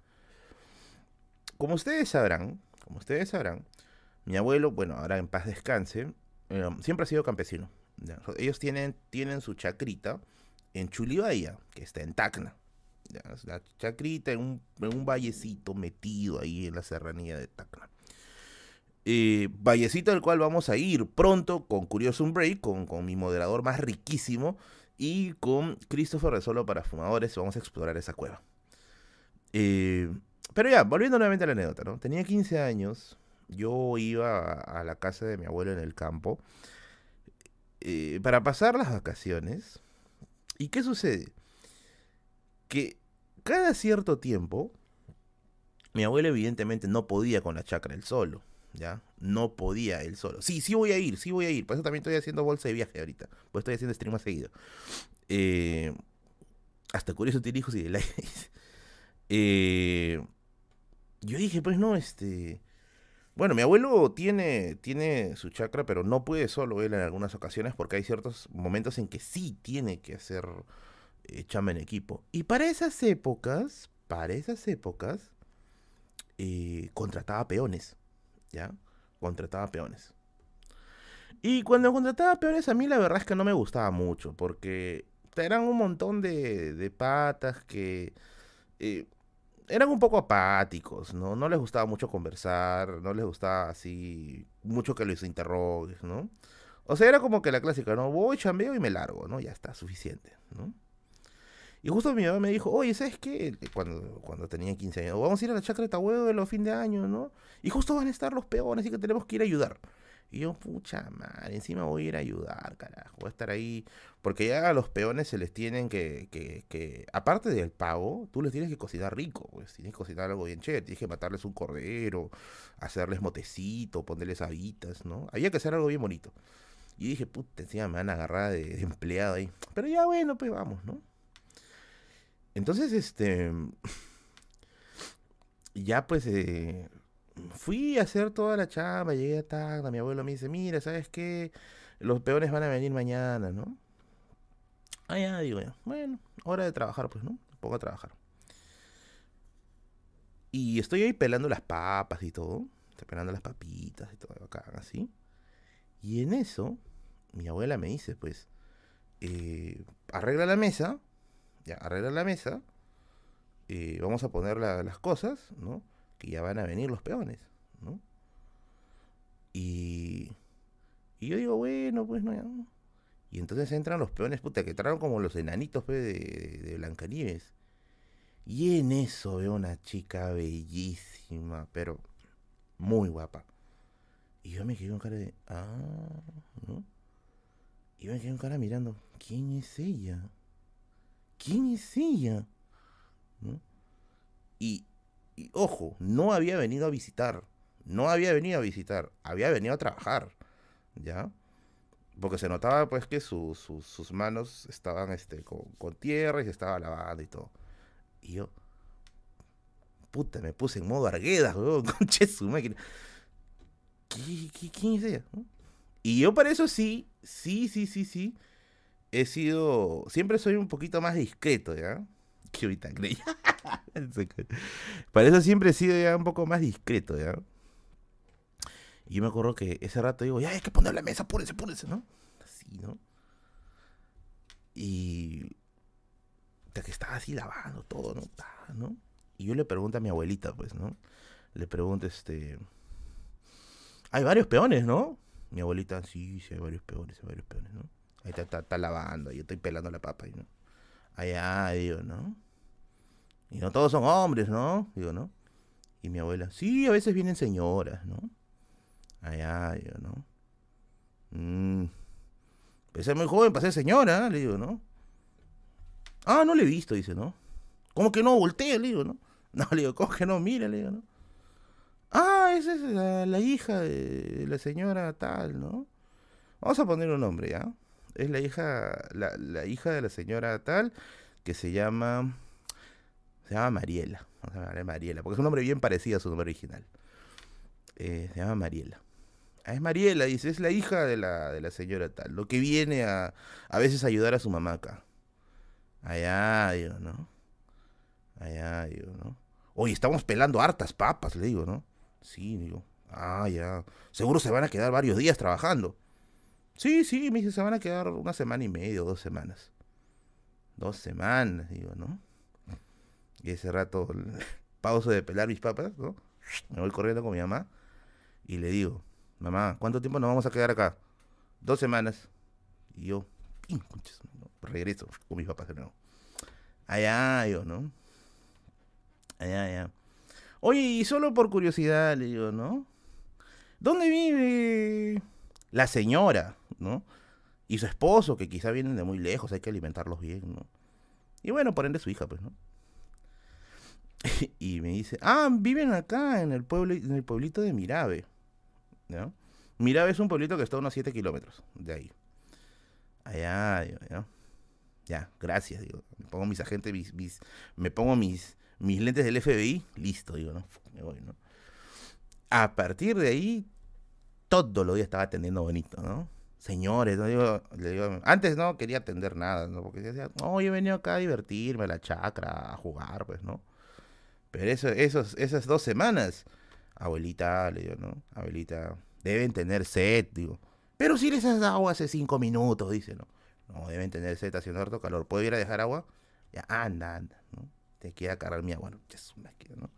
Como ustedes sabrán, como ustedes sabrán, mi abuelo, bueno, ahora en paz descanse, eh, siempre ha sido campesino. Ellos tienen, tienen su chacrita en Chulibaya, que está en Tacna. La chacrita en un, un, vallecito metido ahí en la serranía de Tacna. Eh, vallecito al cual vamos a ir pronto con Curioso Break, con, con mi moderador más riquísimo y con Christopher de Solo para Fumadores. Vamos a explorar esa cueva. Eh, pero ya, volviendo nuevamente a la anécdota. Tenía 15 años, yo iba a, la casa de mi abuelo en el campo eh, para pasar las vacaciones. ¿Y qué sucede? Que cada cierto tiempo, mi abuelo evidentemente no podía con la chacra él solo. ¿Ya? No podía él solo. Sí, sí voy a ir, sí voy a ir. Por eso también estoy haciendo bolsa de viaje ahorita. Pues estoy haciendo stream más seguido. Eh, hasta curioso tiene hijos y la... [laughs] eh, yo dije, pues no, este... Bueno, mi abuelo tiene, tiene su chakra, pero no puede solo él en algunas ocasiones porque hay ciertos momentos en que sí tiene que hacer eh, chamba en equipo. Y para esas épocas, para esas épocas, eh, contrataba peones, ¿ya? Contrataba peones. Y cuando contrataba peones a mí la verdad es que no me gustaba mucho porque eran un montón de, de patas que... Eh, eran un poco apáticos, ¿no? No les gustaba mucho conversar, no les gustaba así mucho que les interrogues, ¿no? O sea, era como que la clásica, ¿no? Voy, chambeo y me largo, ¿no? Ya está, suficiente, ¿no? Y justo mi mamá me dijo, oye, ¿sabes qué? Cuando, cuando tenía 15 años, vamos a ir a la chacra de Tahuevo de los fin de año, ¿no? Y justo van a estar los peones, así que tenemos que ir a ayudar. Y yo, pucha madre, encima voy a ir a ayudar, carajo. Voy a estar ahí. Porque ya a los peones se les tienen que, que, que, aparte del pago, tú les tienes que cocinar rico. Pues tienes que cocinar algo bien chévere. Tienes que matarles un cordero, hacerles motecito, ponerles habitas, ¿no? Había que hacer algo bien bonito. Y dije, puta, encima me van a agarrar de, empleado ahí. Pero ya bueno, pues vamos, ¿no? Entonces, este. [laughs] Ya pues. Eh, fui a hacer toda la chamba, llegué a tarde, mi abuelo me dice, mira, ¿sabes qué? Los peones van a venir mañana, ¿no? Ah, ya, digo. Bueno, hora de trabajar, pues, ¿no? pongo a trabajar. Y estoy ahí pelando las papas y todo. Estoy pelando las papitas y todo acá, así. Y en eso, mi abuela me dice, pues, eh, arregla la mesa, ya, arregla la mesa, eh, vamos a poner las cosas, ¿no? Que ya van a venir los peones, ¿no? Y, y yo digo, bueno, pues no, ya. Y entonces entran los peones, puta, que entraron como los enanitos pues, de, de Blancanieves. Y en eso veo una chica bellísima, pero muy guapa. Y yo me quedé con cara de, ah, ¿no? Y yo me quedé con cara mirando, ¿quién es ella? ¿Quién es ella? Y, ojo, no había venido a visitar, no había venido a visitar, había venido a trabajar, ¿ya? Porque se notaba pues que su, sus manos estaban este, con, tierra y se estaba lavando y todo. Y yo, puta, me puse en modo arguedas, weón, [laughs] conche su máquina. ¿Qué, qué, quién es ella? Y yo para eso sí, sí, sí, sí, sí. He sido. Siempre soy un poquito más discreto, ¿ya? [laughs] Que ahorita creí. [laughs] para eso siempre he sido ya un poco más discreto, ¿ya? Y yo me acuerdo que ese rato digo, ya hay que poner la mesa, apúrese, apúrese, ¿no? Así, ¿no? Y. Que estaba así lavando todo, ¿no? ¿no? Y yo le pregunto a mi abuelita, pues, ¿no? Le pregunto, este. Hay varios peones, ¿no? Mi abuelita, sí, sí, hay varios peones, hay varios peones, ¿no? Ahí está, está, está lavando, yo estoy pelando la papa, ¿no? Allá, digo, ¿no? Y no todos son hombres, ¿no? Digo, ¿no? Y mi abuela, sí, a veces vienen señoras, ¿no? Allá, digo, ¿no? Mmm. Pues es muy joven para ser señora, le digo, ¿no? Ah, no le he visto, dice, ¿no? ¿Cómo que no? Voltea, le digo, ¿no? [laughs] No, le digo, ¿cómo que no? Mira, le digo, ¿no? Ah, esa es la, hija de la señora tal, ¿no? Vamos a poner un nombre, ¿ya? Es la hija, la, hija de la señora tal, que se llama, se llama Mariela. Vamos a llamarle Mariela, porque es un nombre bien parecido a su nombre original. Eh, se llama Mariela. Ah, es Mariela, dice, es la hija de la, de la señora tal, lo que viene a, a veces a ayudar a su mamá acá. Allá, digo, ¿no? Allá, digo, ¿no? Oye, estamos pelando hartas papas, le digo, ¿no? Sí, digo. Ah, ya. Seguro se van a quedar varios días trabajando. Sí, sí, me dice, se van a quedar una semana y medio, dos semanas. Dos semanas, digo, ¿no? Y ese rato, [laughs] pausa de pelar mis papas, ¿no? Me voy corriendo con mi mamá y le digo, mamá, ¿cuánto tiempo nos vamos a quedar acá? Dos semanas. Y yo, regreso con mis papás de nuevo. Allá, yo, ¿no? Allá, allá. Oye, y solo por curiosidad, le digo, ¿no? ¿Dónde vive la señora, ¿no? Y su esposo, que quizá vienen de muy lejos, hay que alimentarlos bien, ¿no? Y bueno, por ende su hija, pues, ¿no? [laughs] y me dice, ah, viven acá en el pueblo, en el pueblito de Mirabe. Mirabe es un pueblito que está a unos 7 kilómetros de ahí. Allá, digo, ¿no? Ya, gracias, digo. Me pongo mis agentes, me pongo mis, mis lentes del FBI, listo, digo, ¿no? Me voy, ¿no? A partir de ahí, todo lo día estaba atendiendo bonito, ¿no? Señores, ¿no? Digo, le digo, antes no quería atender nada, ¿no? Porque decía, no, yo he venido acá a divertirme, a la chacra, a jugar, pues, ¿no? Pero eso, esos, esas dos semanas, abuelita, le digo, ¿no? Abuelita, deben tener sed, digo. Pero si les has dado agua hace cinco minutos, dice, ¿no? No, deben tener sed haciendo harto calor. ¿Puedo ir a dejar agua? Ya, anda, anda, ¿no? te queda cargar mi agua, ¿no? ¿no?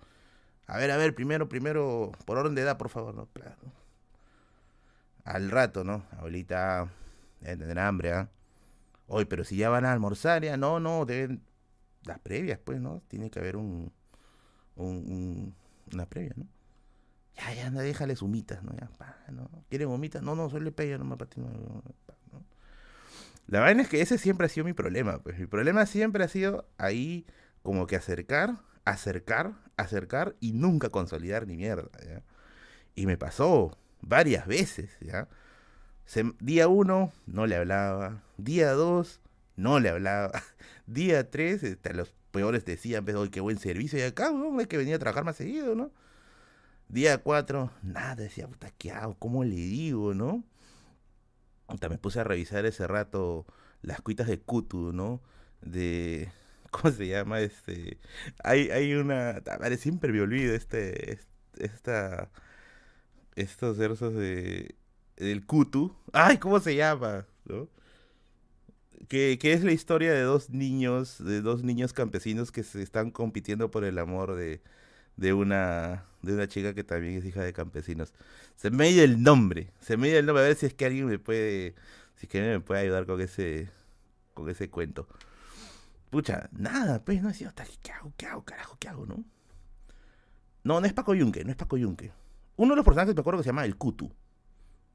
A ver, a ver, primero, primero, por orden de edad, por favor, ¿no? Al rato, ¿no? Abuelita, deben tener hambre, ¿ah? Hoy, pero si ya van a almorzar, ya, no, no, deben, las previas, pues, ¿no? Tiene que haber un, un, una previa, ¿no? Ya, ya, anda, déjale humitas, ¿no? Ya, pa, ¿no? ¿Quieren humitas? No, no, solo le pega nomás para no, ¿no? La verdad es que ese siempre ha sido mi problema, pues. Mi problema siempre ha sido ahí como que acercar, acercar, acercar y nunca consolidar ni mierda, ¿ya? Y me pasó varias veces, ¿ya? día uno, no le hablaba. Día dos, no le hablaba. [laughs] Día tres, este, los peores decían, pero qué buen servicio. Y acá, ¿no? hay que venir a trabajar más seguido, ¿no? Día cuatro, nada, decía, puta, ¿qué hago? ¿Cómo le digo, no? me puse a revisar ese rato las cuitas de Kutu, ¿no? De, [laughs] ¿cómo se llama? Este, hay, hay una, ver, siempre me olvido este, esta, estos versos de, del Kutu. Ay, ¿cómo se llama? ¿No? que, que, es la historia de dos niños, de dos niños campesinos que se están compitiendo por el amor de, de una de una chica que también es hija de campesinos. Se me dio el nombre, se me dio el nombre, a ver si es que alguien me puede, si es que me puede ayudar con ese, con ese cuento. Pucha, nada, pues, no decía, ¿qué hago? ¿Qué hago, carajo? ¿Qué hago, no? No, no es Paco Yunque, no es Paco Yunque. Uno de los personajes me acuerdo que se llama el Kutu.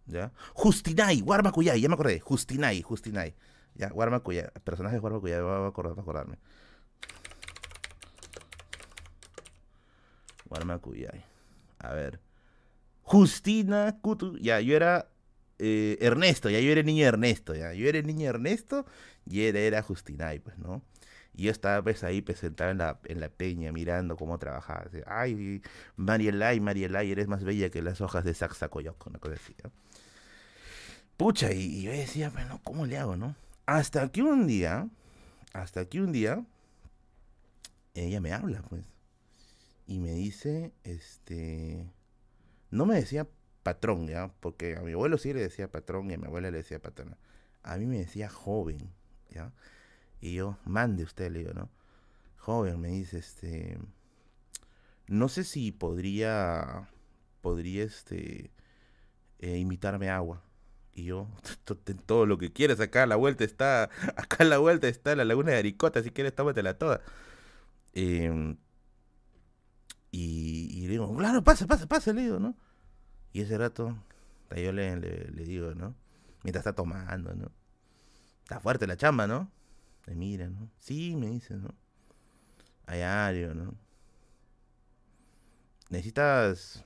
¿Ya? Justinay, Guarmacuyay, ya me acordé. Justinay, Justinay. Ya, Guarmacuyay, personaje de Guarmacuyay, voy a acordar, a acordarme. Guarmacuyay. A ver. Justina Kutu. Ya, yo era eh, Ernesto, ya yo era niño Ernesto, ya. Yo era niño Ernesto y él era Justinay, pues, ¿no? Y yo estaba pues ahí pues, sentado en la, en la peña mirando cómo trabajaba. Ay, Marielay, Marielay, eres más bella que las hojas de Saxacoyoc, una cosa así. Pucha, y, y, yo decía, bueno, ¿cómo le hago, no? Hasta que un día, hasta que un día, ella me habla, pues. Y me dice, este, no me decía patrón, ¿ya? Porque a mi abuelo sí le decía patrón y a mi abuela le decía patrona. A mí me decía joven, ¿ya? Y yo, mande usted, le digo, ¿no? Joven, me dice, este, no sé si podría, podría, este, eh, invitarme agua. Y yo, [laughs] todo lo que quieras, acá a la vuelta está, [laughs] acá a la vuelta está la laguna de Aricota, si quieres, tómatela toda. Eh, y, y, le digo, claro, pasa, pasa, pasa, le digo, ¿no? Y ese rato, yo le, le, le digo, ¿no? Mientras está tomando, ¿no? Está fuerte la chamba, ¿no? Me mira, ¿no? Sí, me dice, ¿no? Allá, digo, ¿no? ¿Necesitas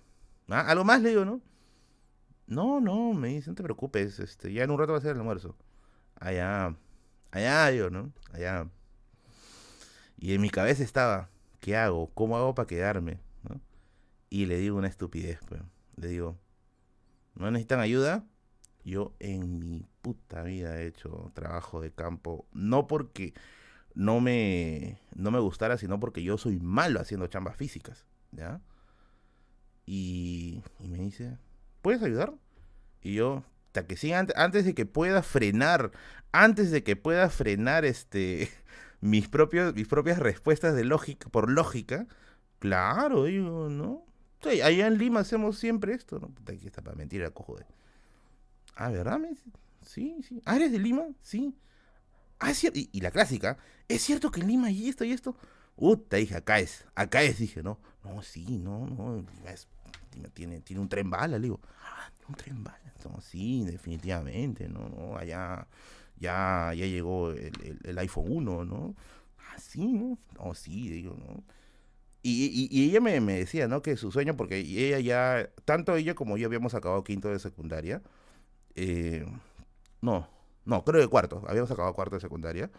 ¿Ah? algo más? Le digo, ¿no? No, no, me dice, no te preocupes, este, ya en un rato va a ser el almuerzo. Allá, allá, digo, ¿no? Allá. Y en mi cabeza estaba, ¿qué hago? ¿Cómo hago para quedarme? ¿no? Y le digo una estupidez, pues. Le digo, ¿no necesitan ayuda? Yo en mi puta vida he hecho trabajo de campo, no porque no me, no me gustara, sino porque yo soy malo haciendo chambas físicas, ¿ya? Y, y me dice, ¿puedes ayudar? Y yo, hasta que sí, antes, antes de que pueda frenar, antes de que pueda frenar este [laughs] mis propios, mis propias respuestas de lógica, por lógica, claro, digo, ¿no? Sí, allá en Lima hacemos siempre esto, ¿no? Puta, aquí está para mentir, cojo de. Ah, ¿verdad? Sí, sí. Ah, ¿eres de Lima? Sí. Ah, es. Y, la clásica, ¿es cierto que en Lima hay esto y esto? Puta, dije, acá es, acá es, dije, no. No, sí, no, no. Es, tiene, tiene un tren bala, le digo. Ah, un tren bala. Sí, definitivamente, no, no, allá ya, ya llegó el, iPhone 1, ¿no? Ah, sí, ¿no? No, sí, digo, ¿no? Y, y, ella me, me, decía, ¿no? Que su sueño, porque ella ya, tanto ella como yo habíamos acabado quinto de secundaria, eh, no, no, creo que cuarto, habíamos acabado cuarto de secundaria.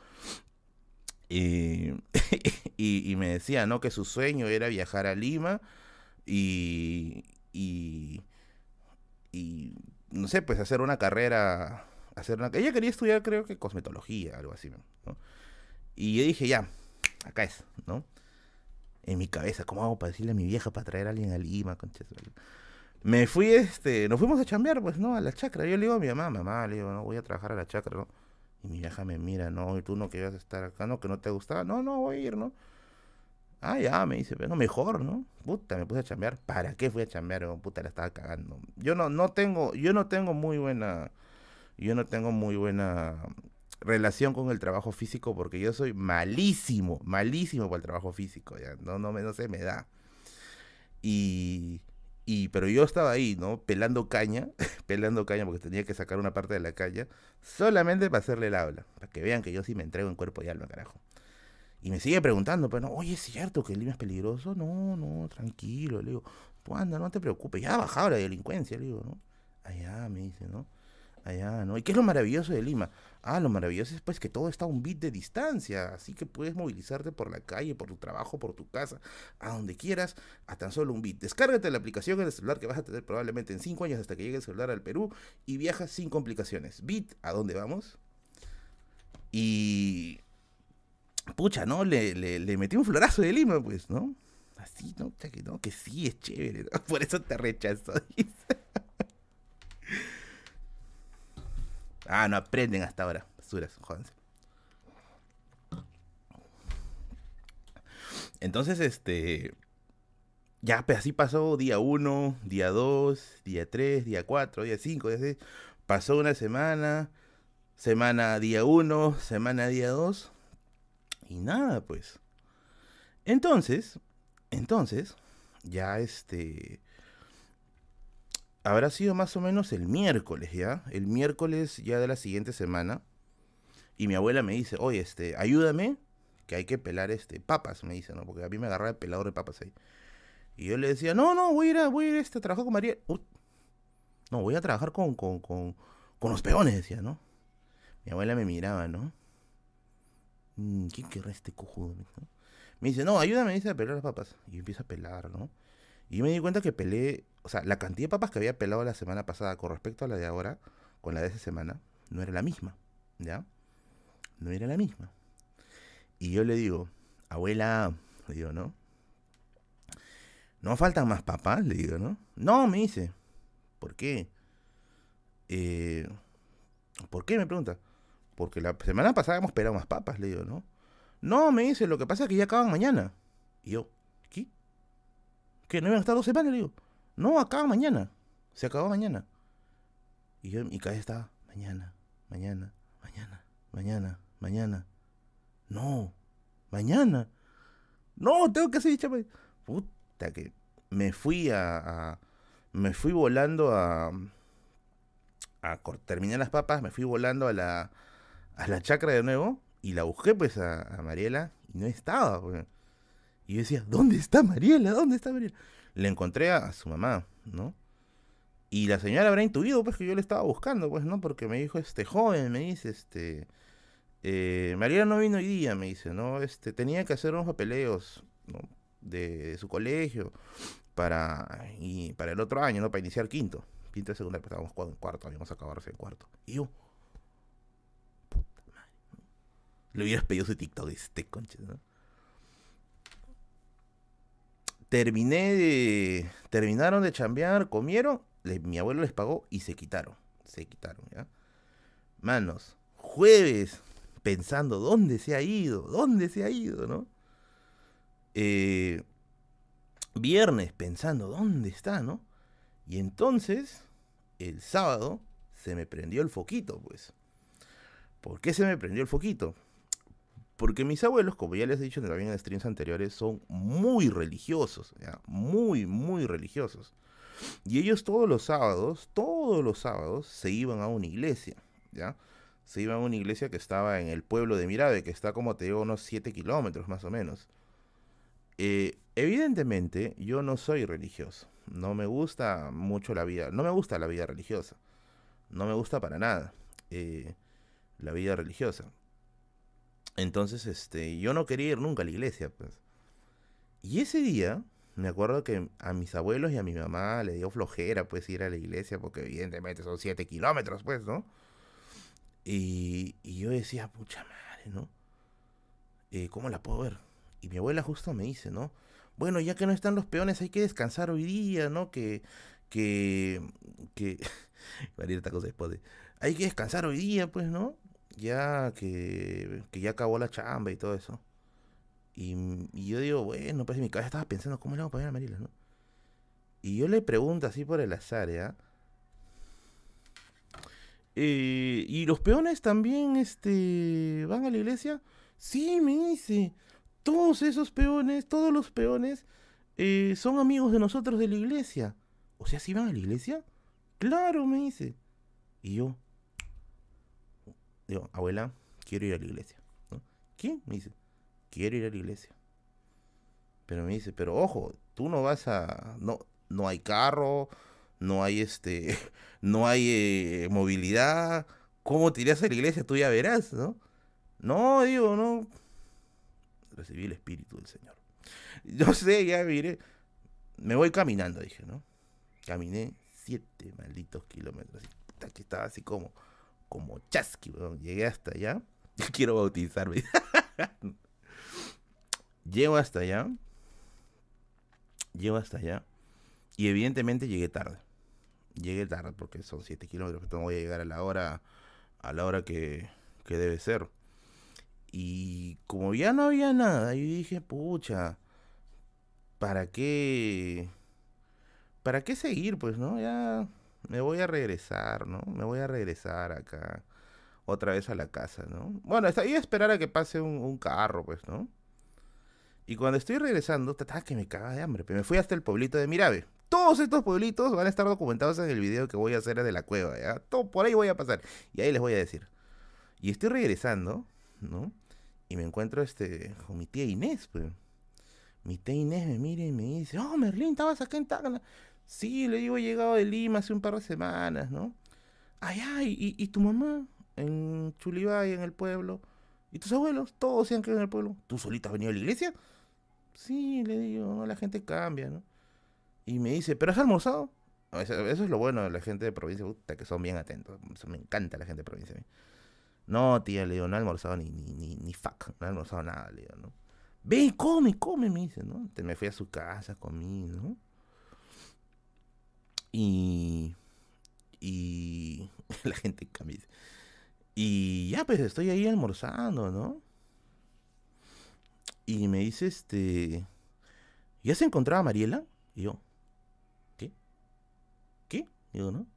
[laughs] y, me decía, ¿no? Que su sueño era viajar a Lima y, y, no sé, pues hacer una carrera, hacer una... Ella quería estudiar, creo que cosmetología, algo así, ¿no? Y yo dije, ya, acá es, ¿no? En mi cabeza, ¿cómo hago para decirle a mi vieja para traer a alguien a Lima? Me fui, este, nos fuimos a chambear, pues, ¿no? A la chacra. Yo le digo a mi mamá, mamá, le digo, no, voy a trabajar a la chacra, ¿no? Y mi vieja me mira, no, y tú no querías estar acá, ¿no? Que no te gustaba. No, no, voy a ir, ¿no? Ah, ya, me dice, pero mejor, ¿no? Puta, me puse a chambear. ¿Para qué fui a chambear? Puta, la estaba cagando. Yo no, no tengo, yo no tengo muy buena, yo no tengo muy buena relación con el trabajo físico porque yo soy malísimo, malísimo para el trabajo físico, ya. No, no, me, no se me da. Y y, pero yo estaba ahí, ¿no? Pelando caña, [laughs] pelando caña porque tenía que sacar una parte de la caña, solamente para hacerle el habla, para que vean que yo sí me entrego en cuerpo y alma, carajo. Y me sigue preguntando, pero no, oye, ¿es cierto que el Lima es peligroso? No, no, tranquilo, le digo, tú anda, no te preocupes, ya ha bajado la delincuencia, le digo, ¿no? Allá, me dice, ¿no? Allá, ¿no? ¿Y qué es lo maravilloso de Lima? Ah, lo maravilloso es pues que todo está a un bit de distancia, así que puedes movilizarte por la calle, por tu trabajo, por tu casa, a donde quieras, a tan solo un bit. Descárgate la aplicación en el celular que vas a tener probablemente en 5 años hasta que llegue el celular al Perú y viajas sin complicaciones. Bit, ¿a dónde vamos? Y... Pucha, ¿no? Le, le, metí un florazo de Lima, pues, ¿no? Así, ¿no? Que, no, que sí, es chévere. [laughs] Por eso te rechazo, dice. Ah, no aprenden hasta ahora. Basuras, jódanse. Entonces, este. Ya, pues así pasó día 1, día 2, día 3, día 4, día 5, día 6. Pasó una semana, semana día 1, semana día 2. Y nada, pues. Entonces, entonces, ya este. Habrá sido más o menos el miércoles, ¿ya? El miércoles ya de la siguiente semana. Y mi abuela me dice, oye, este, ayúdame, que hay que pelar este papas, me dice, ¿no? Porque a mí me agarraba el pelador de papas ahí. Y yo le decía, no, no, voy a ir a, voy a, ir este, a trabajar con María. no, voy a trabajar con, con, con, con, los peones, decía, ¿no? Mi abuela me miraba, ¿no? Mm, ¿Quién querrá este cojudo? Me dice, no, ayúdame, dice, a pelar las papas. Y yo a pelar, ¿no? Y me di cuenta que pelé, o sea, la cantidad de papas que había pelado la semana pasada con respecto a la de ahora, con la de esa semana, no era la misma, ¿ya? No era la misma. Y yo le digo, abuela, le digo, ¿no? ¿No faltan más papas? Le digo, ¿no? No, me dice. ¿Por qué? Eh, ¿Por qué? Me pregunta. Porque la semana pasada hemos esperado más papas, le digo, ¿no? No, me dice, lo que pasa es que ya acaban mañana. Y yo. ¿Que no iban a estar dos semanas? Le digo, no, acaban mañana. Se acabó mañana. Y yo, mi cabeza estaba, mañana, mañana, mañana, mañana, mañana. No, mañana. No, tengo que hacer dicha. Puta que me fui a, me fui volando a, a terminar las papas, me fui volando a la, a la chacra de nuevo y la busqué pues a, Mariela y no estaba. Pues. Y yo decía, ¿dónde está Mariela? ¿Dónde está Mariela? Le encontré a, su mamá, ¿no? Y la señora habrá intuido pues que yo le estaba buscando, pues, ¿no? Porque me dijo, este joven, me dice, este... Eh, Mariela no vino hoy día, me dice, ¿no? Este, tenía que hacer unos papeleos, ¿no? de, su colegio para, y para el otro año, ¿no? Para iniciar quinto. Quinto de secundaria, pues estábamos en cuarto, habíamos acabado en cuarto. Y yo, puta madre, le hubieras pedido su TikTok, este conche, ¿no? Terminé de. Terminaron de chambear, comieron, mi abuelo les pagó y se quitaron. Se quitaron, ¿ya? Manos, jueves, pensando, ¿dónde se ha ido? ¿Dónde se ha ido, no? Eh, viernes pensando, ¿dónde está, no? Y entonces, el sábado, se me prendió el foquito, pues. ¿Por qué se me prendió el foquito? Porque mis abuelos, como ya les he dicho también en streams anteriores, son muy religiosos, muy, muy religiosos. Y ellos todos los sábados, todos los sábados, se iban a una iglesia, ¿ya? Se iban a una iglesia que estaba en el pueblo de Mirabe, que está como te digo, unos 7 kilómetros más o menos. Eh, evidentemente, yo no soy religioso. No me gusta mucho la vida. No me gusta la vida religiosa. No me gusta para nada eh, la vida religiosa. Entonces, este, yo no quería ir nunca a la iglesia, pues. Y ese día, me acuerdo que a mis abuelos y a mi mamá le dio flojera, pues, ir a la iglesia, porque evidentemente son 7 kilómetros, pues, ¿no? Y, y, yo decía, pucha madre, ¿no? Eh, ¿Cómo la puedo ver? Y mi abuela justo me dice, ¿no? Bueno, ya que no están los peones, hay que descansar hoy día, ¿no? Que, que, que, [laughs] hay que descansar hoy día, pues, ¿no? Ya que, que ya acabó la chamba y todo eso. Y, yo digo, bueno, pues en mi cabeza estaba pensando, ¿cómo le hago para ir a Marila, no? Y yo le pregunto así por el azar, ¿ya? Eh, ¿Y los peones también este, van a la iglesia? Sí, me dice todos esos peones, todos los peones, eh, son amigos de nosotros de la iglesia. O sea, ¿sí van a la iglesia? Claro, me dice. Y yo, digo, abuela, quiero ir a la iglesia. ¿Qué? Me dice, quiero ir a la iglesia. Pero me dice, pero ojo, tú no vas a, no, no hay carro, no hay este, [laughs] no hay eh, movilidad. ¿Cómo te a la iglesia? Tú ya verás, ¿no? No, digo, no, recibí el Espíritu del Señor. [laughs] Yo sé, ya miré, me voy caminando, dije, ¿no? Caminé siete malditos kilómetros, que estaba así como, como chasqui, llegué hasta allá, [laughs] quiero bautizarme. [laughs] Llego hasta allá, llego hasta allá, y evidentemente llegué tarde. Llegué tarde porque son siete kilómetros, no voy a llegar a la hora, a la hora que, que debe ser. Y como ya no había nada, yo dije, pucha, ¿para qué? ¿Para qué seguir? Pues, ¿no? Ya me voy a regresar, ¿no? Me voy a regresar acá otra vez a la casa, ¿no? Bueno, está ahí a esperar a que pase un, carro, pues, ¿no? Y cuando estoy regresando, estaba que me caga de hambre, pero me fui hasta el pueblito de Mirabe. Todos estos pueblitos van a estar documentados en el video que voy a hacer de la cueva, ¿ya? Todo por ahí voy a pasar. Y ahí les voy a decir. Y estoy regresando, ¿no? Y me encuentro este con mi tía Inés, pues. Mi tía Inés me mira y me dice, oh, Merlín, estabas acá en Tacna. Sí, le digo, he llegado de Lima hace un par de semanas, ¿no? Ay, ay, ¿y, y tu mamá? En Chulibay, en el pueblo. ¿Y tus abuelos? Todos se han quedado en el pueblo. ¿Tú solita has venido a la iglesia? Sí, le digo, no, la gente cambia, ¿no? Y me dice, ¿pero has almorzado? Eso, es lo bueno de la gente de provincia, que son bien atentos. me encanta la gente de provincia. No, tía, le digo, no he almorzado ni, ni, ni, ni fuck, no he almorzado nada, le digo, ¿no? Ven, come, come, me dice, ¿no? Entonces me fui a su casa, comí, ¿no? Y. Y. [laughs] la gente cambia. Y ya, pues estoy ahí almorzando, ¿no? Y me dice, este. ¿Ya se encontraba Mariela? Y yo, ¿qué? ¿Qué? digo, ¿no?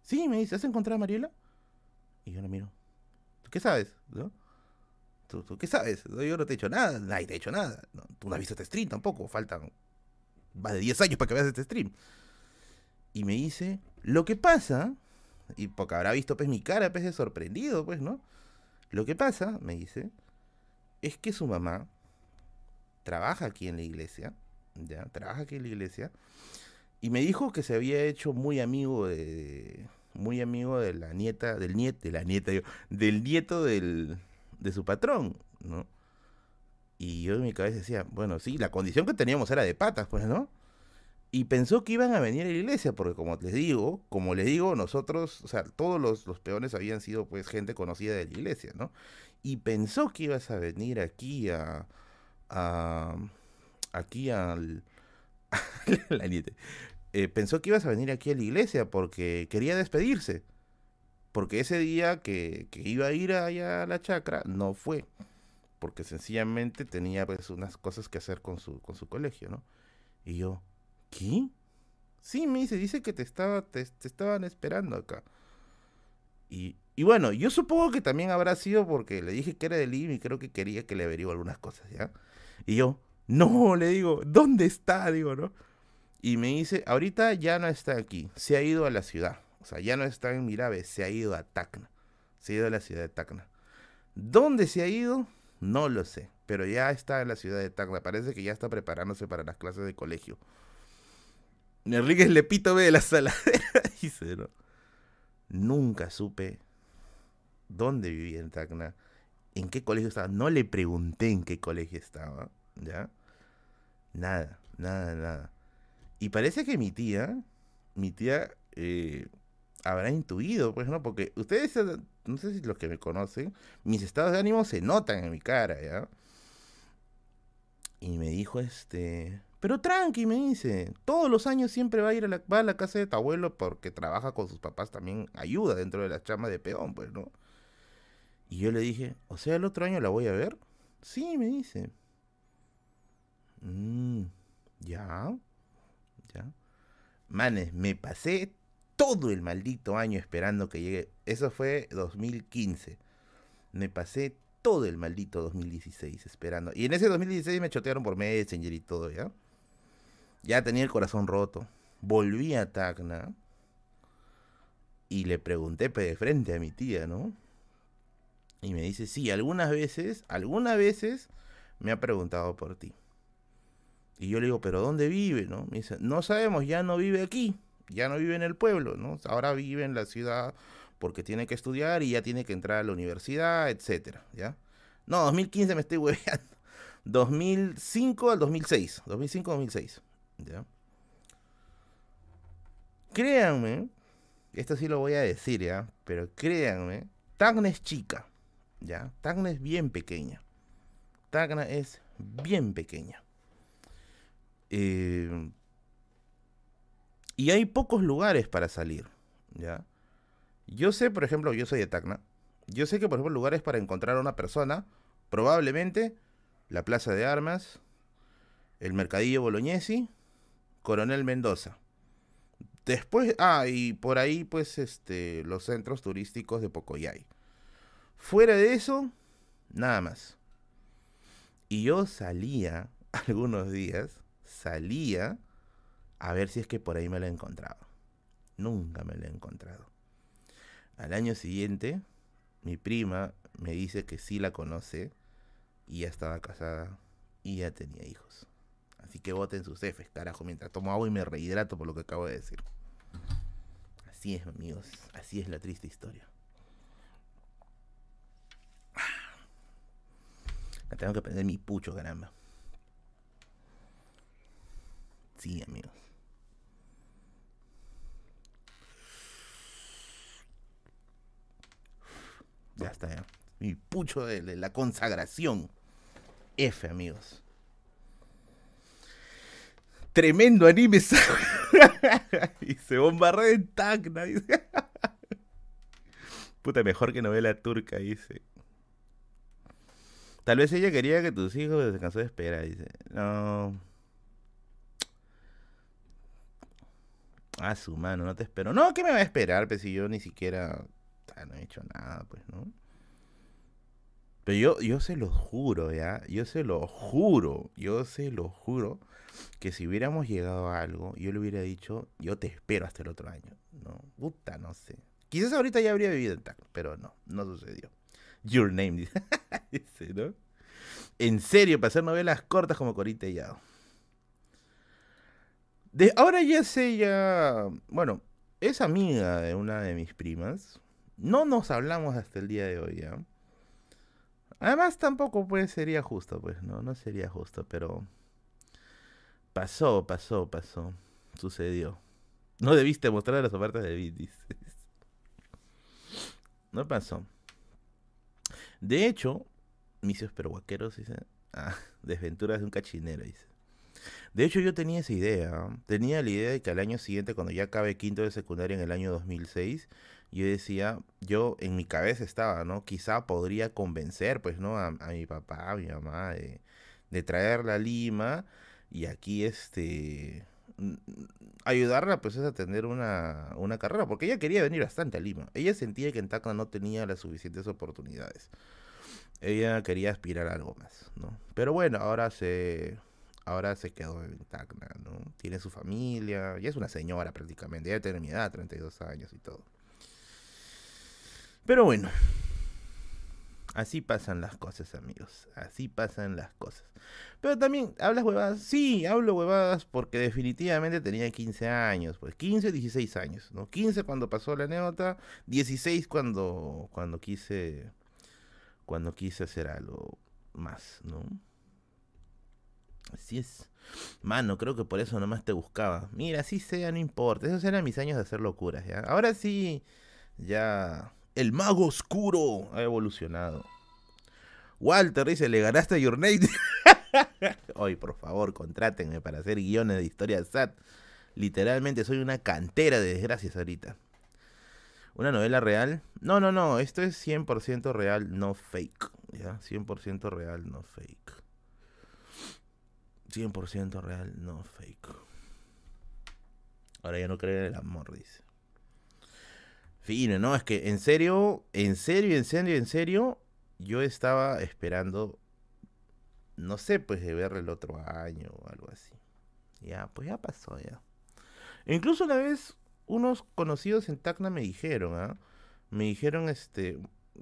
Sí, me dice, ¿has encontrado a Mariela? Y yo la miro. ¿Tú qué sabes? ¿No? ¿Tú, qué sabes? Yo no te he hecho nada, nadie te ha hecho nada. tú no has visto este stream tampoco, faltan más de 10 años para que veas este stream. Y me dice, lo que pasa, y porque habrá visto pues mi cara, pues de sorprendido, pues, ¿no? Lo que pasa, me dice, es que su mamá trabaja aquí en la iglesia, ya, trabaja aquí en la iglesia, y me dijo que se había hecho muy amigo de, muy amigo de la nieta, del nieto, de la nieta, del nieto del, de su patrón, ¿no? Y yo en mi cabeza decía, bueno, sí, la condición que teníamos era de patas, pues, ¿no? Y pensó que iban a venir a la iglesia, porque como les digo, como les digo, nosotros, o sea, todos los, los peones habían sido pues gente conocida de la iglesia, ¿no? Y pensó que ibas a venir aquí a, a aquí al [laughs] la eh, pensó que ibas a venir aquí a la iglesia porque quería despedirse. Porque ese día que, que iba a ir allá a la chacra, no fue. Porque sencillamente tenía pues unas cosas que hacer con su, con su colegio, ¿no? Y yo, Sí, me dice, dice que te, estaba, te, estaban esperando acá. Y, y, bueno, yo supongo que también habrá sido porque le dije que era de Lima y creo que quería que le averigüe algunas cosas, ¿ya? Y yo, no, [laughs] le digo, ¿dónde está? Digo, ¿no? Y me dice, ahorita ya no está aquí, se ha ido a la ciudad. O sea, ya no está en Mirabe, se ha ido a Tacna. Se ha ido a la ciudad de Tacna. ¿Dónde se ha ido? No lo sé, pero ya está en la ciudad de Tacna. Parece que ya está preparándose para las clases de colegio. Enrique Lepito ve de la saladera, [laughs] dice, ¿no? Nunca supe dónde vivía en Tacna, en qué colegio estaba. No le pregunté en qué colegio estaba, ¿ya? Nada, nada, nada. Y parece que mi tía, mi tía, eh, habrá intuido, pues, ¿no? Porque ustedes, no sé si los que me conocen, mis estados de ánimo se notan en mi cara, ¿ya? Y me dijo, este, pero tranqui, me dice, todos los años siempre va a ir a la, va a la casa de tu abuelo porque trabaja con sus papás, también ayuda dentro de la chama de peón, pues, ¿no? Y yo le dije, o sea, el otro año la voy a ver. Sí, me dice. Mm, ya, ya. Manes, me pasé todo el maldito año esperando que llegue. Eso fue 2015. Me pasé todo el maldito 2016 esperando. Y en ese 2016 me chotearon por Messenger y todo, ¿ya? Ya tenía el corazón roto. Volví a Tacna y le pregunté de frente a mi tía, ¿no? Y me dice, sí, algunas veces, algunas veces me ha preguntado por ti. Y yo le digo, ¿pero dónde vive? ¿no? Me dice, no sabemos, ya no vive aquí, ya no vive en el pueblo, ¿no? Ahora vive en la ciudad porque tiene que estudiar y ya tiene que entrar a la universidad, etcétera, ¿ya? No, 2015 me estoy hueveando. 2005 al 2006, 2005-2006. ¿Ya? Créanme, esto sí lo voy a decir, ¿ya? Pero créanme, Tacna es chica, ¿ya? Tacna es bien pequeña. Tacna es bien pequeña. Eh, y hay pocos lugares para salir, ¿ya? Yo sé, por ejemplo, yo soy de Tacna. Yo sé que, por ejemplo, lugares para encontrar a una persona, probablemente la Plaza de Armas, el Mercadillo Bolognesi, Coronel Mendoza. Después, ah, y por ahí, pues, este, los centros turísticos de Pocoyay. Fuera de eso, nada más. Y yo salía [laughs] algunos días, salía a ver si es que por ahí me lo encontraba. Nunca me lo he encontrado. Al año siguiente, mi prima me dice que sí la conoce y ya estaba casada y ya tenía hijos. Así que voten sus Fs, carajo, mientras tomo agua y me rehidrato por lo que acabo de decir. Así es, amigos. Así es la triste historia. tengo que prender mi pucho, caramba. Sí, amigos. Ya está, ya. Mi pucho de la consagración. F, amigos. Tremendo anime. [laughs] y se bombarde en Tacna. Puta, mejor que novela turca, dice. Tal vez ella quería que tus hijos se cansó de esperar, dice. No. Ah, su mano, no te espero. No, ¿qué me va a esperar? Pues si yo ni siquiera no he hecho nada, pues, ¿no? Pero yo, yo se lo juro, ¿ya? Yo se lo juro, yo se lo juro, que si hubiéramos llegado a algo, yo le hubiera dicho, yo te espero hasta el otro año, ¿no? Puta, no sé. Quizás ahorita ya habría vivido en TAC, pero no, no sucedió. Your name, [laughs] dice, ¿no? En serio, para hacer novelas cortas como Corita y ya. De, ahora ya sé, ya. Bueno, es amiga de una de mis primas. No nos hablamos hasta el día de hoy, ¿ya? Además, tampoco pues sería justo, pues, no, no sería justo, pero. Pasó, pasó, pasó. Sucedió. No debiste mostrar las ofertas de Bit, [laughs] No pasó. De hecho, misios peruaqueros, dice. Ah, desventuras de un cachinero, dice. De hecho, yo tenía esa idea. Tenía la idea de que al año siguiente, cuando ya acabe quinto de secundaria en el año 2006, yo decía, yo en mi cabeza estaba, ¿no? Quizá podría convencer, pues, ¿no? A, mi papá, a mi mamá, de, de traerla a Lima y aquí, este, ayudarla, pues, a tener una, una carrera, porque ella quería venir bastante a Lima. Ella sentía que en Tacna no tenía las suficientes oportunidades. Ella quería aspirar a algo más, ¿no? Pero bueno, ahora se ahora se quedó en Tacna, ¿no? Tiene su familia, ya es una señora prácticamente, ya tiene mi edad, 32 años y todo. Pero bueno, así pasan las cosas, amigos. Así pasan las cosas. Pero también, ¿hablas huevadas? Sí, hablo huevadas porque definitivamente tenía 15 años. Pues 15 o 16 años, ¿no? 15 cuando pasó la anécdota, 16 cuando, cuando quise cuando quise hacer algo más, ¿no? Así es. Mano, creo que por eso nomás te buscaba. Mira, así sea, no importa. Esos eran mis años de hacer locuras, ¿ya? Ahora sí, ya el mago oscuro ha evolucionado. Walter dice, le ganaste a Your Nate. Hoy, [laughs] por favor, contrátenme para hacer guiones de historia SAT. Literalmente soy una cantera de desgracias ahorita. ¿Una novela real? No, no, no. Esto es 100% real, no fake. ¿Ya? 100% real, no fake. 100% real, no fake. Ahora ya no creen en el amor, dice. Fino, ¿no? Es que en serio, en serio, en serio, en serio, yo estaba esperando, no sé, pues de verlo el otro año o algo así. Ya, pues ya pasó ya. incluso una vez unos conocidos en Tacna me dijeron, ¿ah? Me dijeron, este,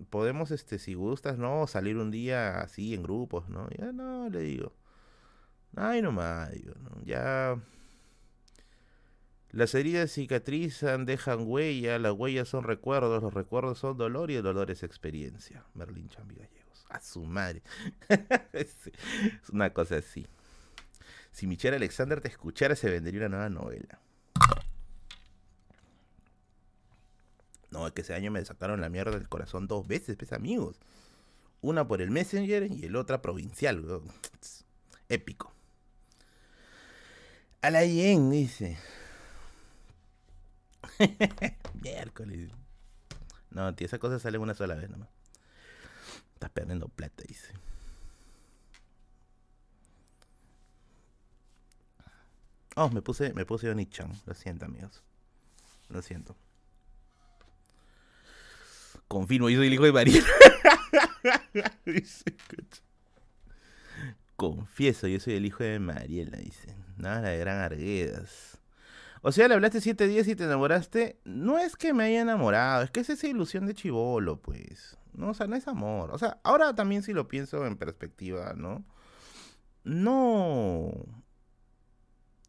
podemos, este, si gustas, ¿no? Salir un día así en grupos, ¿no? Ya no, le digo. Ay, nomás, digo, ¿no? Ya las heridas cicatrizan, dejan huella, las huellas son recuerdos, los recuerdos son dolor y el dolor es experiencia. Merlín Chambi Gallegos. A su madre. [laughs] es una cosa así. Si Michelle Alexander te escuchara, se vendería una nueva novela. No, es que ese año me sacaron la mierda del corazón dos veces, pues amigos. Una por el Messenger y el otra provincial. [tsk] Épico. A la Yen, dice. [laughs] Miércoles. No, tío, esa cosa sale una sola vez nomás. Estás perdiendo plata, dice. Oh, me puse, me puse Onichan. Lo siento, amigos. Lo siento. Confirmo, yo soy el hijo de María. [laughs] Confieso, yo soy el hijo de Mariela, dice. Nada de gran Arguedas. O sea, le hablaste siete días y te enamoraste. No es que me haya enamorado, es que es esa ilusión de chivolo, pues. No, o sea, no es amor. O sea, ahora también si lo pienso en perspectiva, ¿no? No.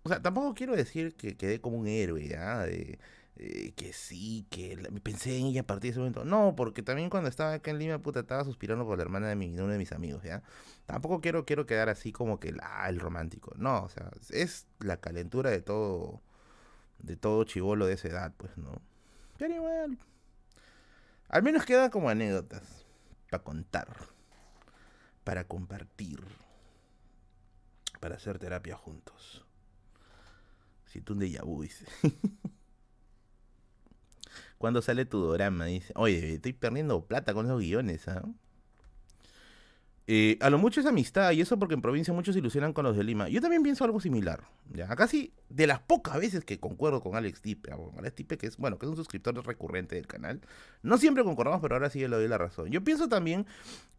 O sea, tampoco quiero decir que quedé como un héroe, ¿ya? De, eh, que sí, que pensé en ella a partir de ese momento. No, porque también cuando estaba acá en Lima, puta, estaba suspirando por la hermana de, mi, uno de mis amigos, ¿ya? Tampoco quiero, quiero quedar así como que ah, el romántico. No, o sea, es la calentura de todo, de todo chivolo de esa edad, pues, ¿no? Pero igual. Al menos queda como anécdotas para contar, para compartir, para hacer terapia juntos. Siento un déjà vu, dice. [laughs] ¿Cuándo sale tu drama? Dice, oye, estoy perdiendo plata con esos guiones, ¿ah? A lo mucho es amistad, y eso porque en provincia muchos se ilusionan con los de Lima. Yo también pienso algo similar. ¿ya? Casi de las pocas veces que concuerdo con Alex Tipe, Alex Tipe que es, bueno, que es un suscriptor recurrente del canal. No siempre concordamos, pero ahora sí le doy la razón. Yo pienso también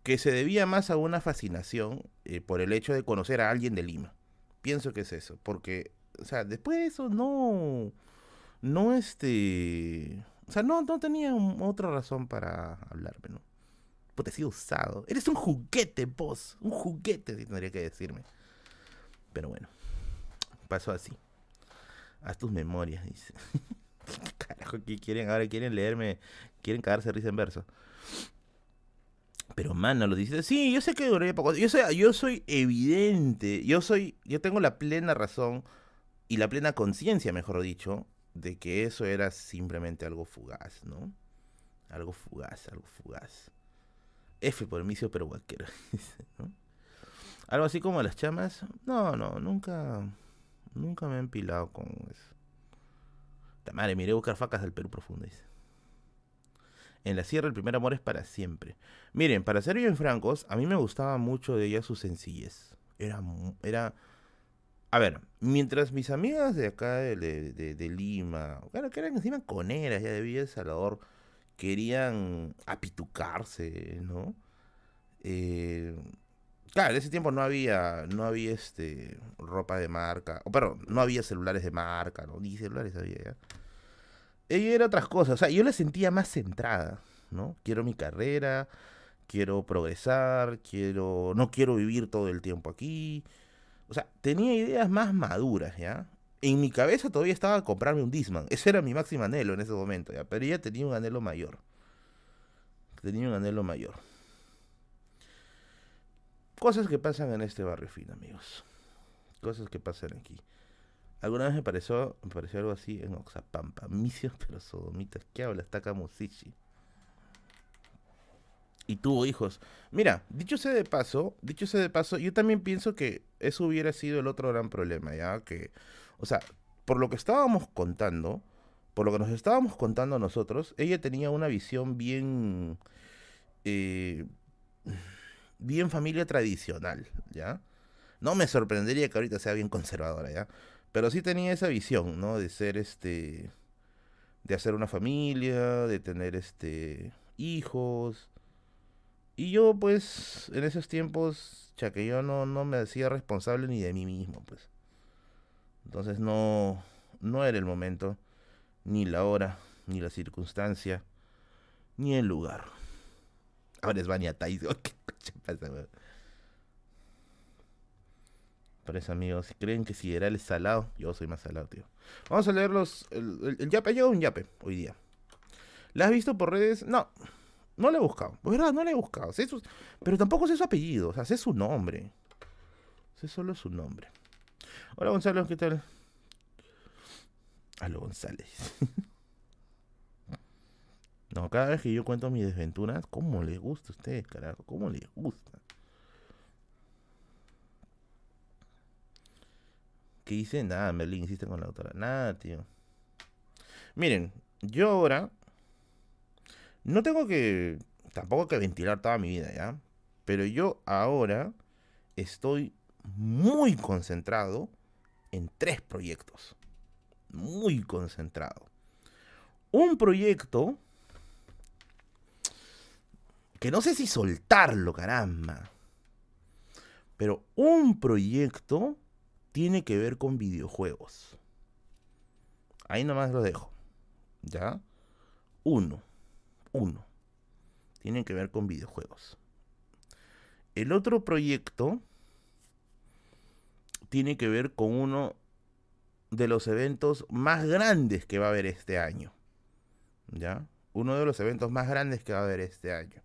que se debía más a una fascinación eh, por el hecho de conocer a alguien de Lima. Pienso que es eso, porque, o sea, después de eso no, no este o sea, no, no tenía otra razón para hablarme, ¿no? Puta, he sido usado. Eres un juguete, vos. Un juguete, tendría que decirme. Pero bueno, pasó así. Haz tus memorias, dice. [laughs] Carajo, ¿qué quieren? Ahora quieren leerme, quieren cagarse risa en verso. Pero mano, lo dice, sí, yo sé que duré poco. Yo soy, yo soy evidente, yo soy, yo tengo la plena razón y la plena conciencia, mejor dicho, de que eso era simplemente algo fugaz, ¿no? Algo fugaz, algo fugaz. F por misio pero guaquero, [laughs] ¿no? Algo así como las chamas. No, no, nunca, nunca me he empilado con eso. La madre, miré buscar facas del Perú profundo, dice. En la sierra el primer amor es para siempre. Miren, para ser bien francos, a mí me gustaba mucho de ella su sencillez. Era, era a ver, mientras mis amigas de acá de, de, Lima, claro, que eran encima coneras ya de Villa El Salvador, querían apitucarse, ¿no? Eh, claro, en ese tiempo no había, no había este ropa de marca, o pero no había celulares de marca, ¿no? Ni celulares había ya. Era otras cosas, o sea, yo la sentía más centrada, ¿no? Quiero mi carrera, quiero progresar, quiero, no quiero vivir todo el tiempo aquí o sea, tenía ideas más maduras, ¿ya? En mi cabeza todavía estaba comprarme un Disman. Ese era mi máximo anhelo en ese momento, ¿ya? Pero ella tenía un anhelo mayor. Tenía un anhelo mayor. Cosas que pasan en este barrio fin, amigos. Cosas que pasan aquí. Alguna vez me pareció, pareció algo así en Oxapampa. Misios [laughs] pero sodomitas. ¿Qué habla? Está Musichi y tuvo hijos. Mira, dicho sea de paso, dicho sea de paso, yo también pienso que eso hubiera sido el otro gran problema, ¿ya? Que, o sea, por lo que estábamos contando, por lo que nos estábamos contando nosotros, ella tenía una visión bien, eh, bien familia tradicional, ¿ya? No me sorprendería que ahorita sea bien conservadora, ¿ya? Pero sí tenía esa visión, ¿no? De ser este, de hacer una familia, de tener este, hijos, y yo, pues, en esos tiempos, ya que yo no, no me hacía responsable ni de mí mismo, pues. Entonces no, no era el momento, ni la hora, ni la circunstancia, ni el lugar. Ahora es Vania Tais. [laughs] ¿Qué pasa, Por eso, amigos, si creen que si era el salado, yo soy más salado, tío. Vamos a leer los. El, yape. Ha un yape hoy día. ¿La has visto por redes? No. No le he buscado. ¿Verdad? No le he buscado. pero tampoco sé su apellido. O sea, sé su nombre. Sé solo su nombre. Hola Gonzalo, ¿qué tal? Hola González. [laughs] no, cada vez que yo cuento mis desventuras, ¿cómo le gusta a ustedes, carajo? ¿Cómo les gusta? ¿Qué dice? Nada, Merlin, insiste con la autora. Nada, tío. Miren, yo ahora no tengo que, tampoco que ventilar toda mi vida, ¿ya? Pero yo ahora estoy muy concentrado en tres proyectos. Muy concentrado. Un proyecto que no sé si soltarlo, caramba. Pero un proyecto tiene que ver con videojuegos. Ahí nomás lo dejo. ¿Ya? Uno. Uno. Tiene que ver con videojuegos. El otro proyecto tiene que ver con uno de los eventos más grandes que va a haber este año. ¿Ya? Uno de los eventos más grandes que va a haber este año.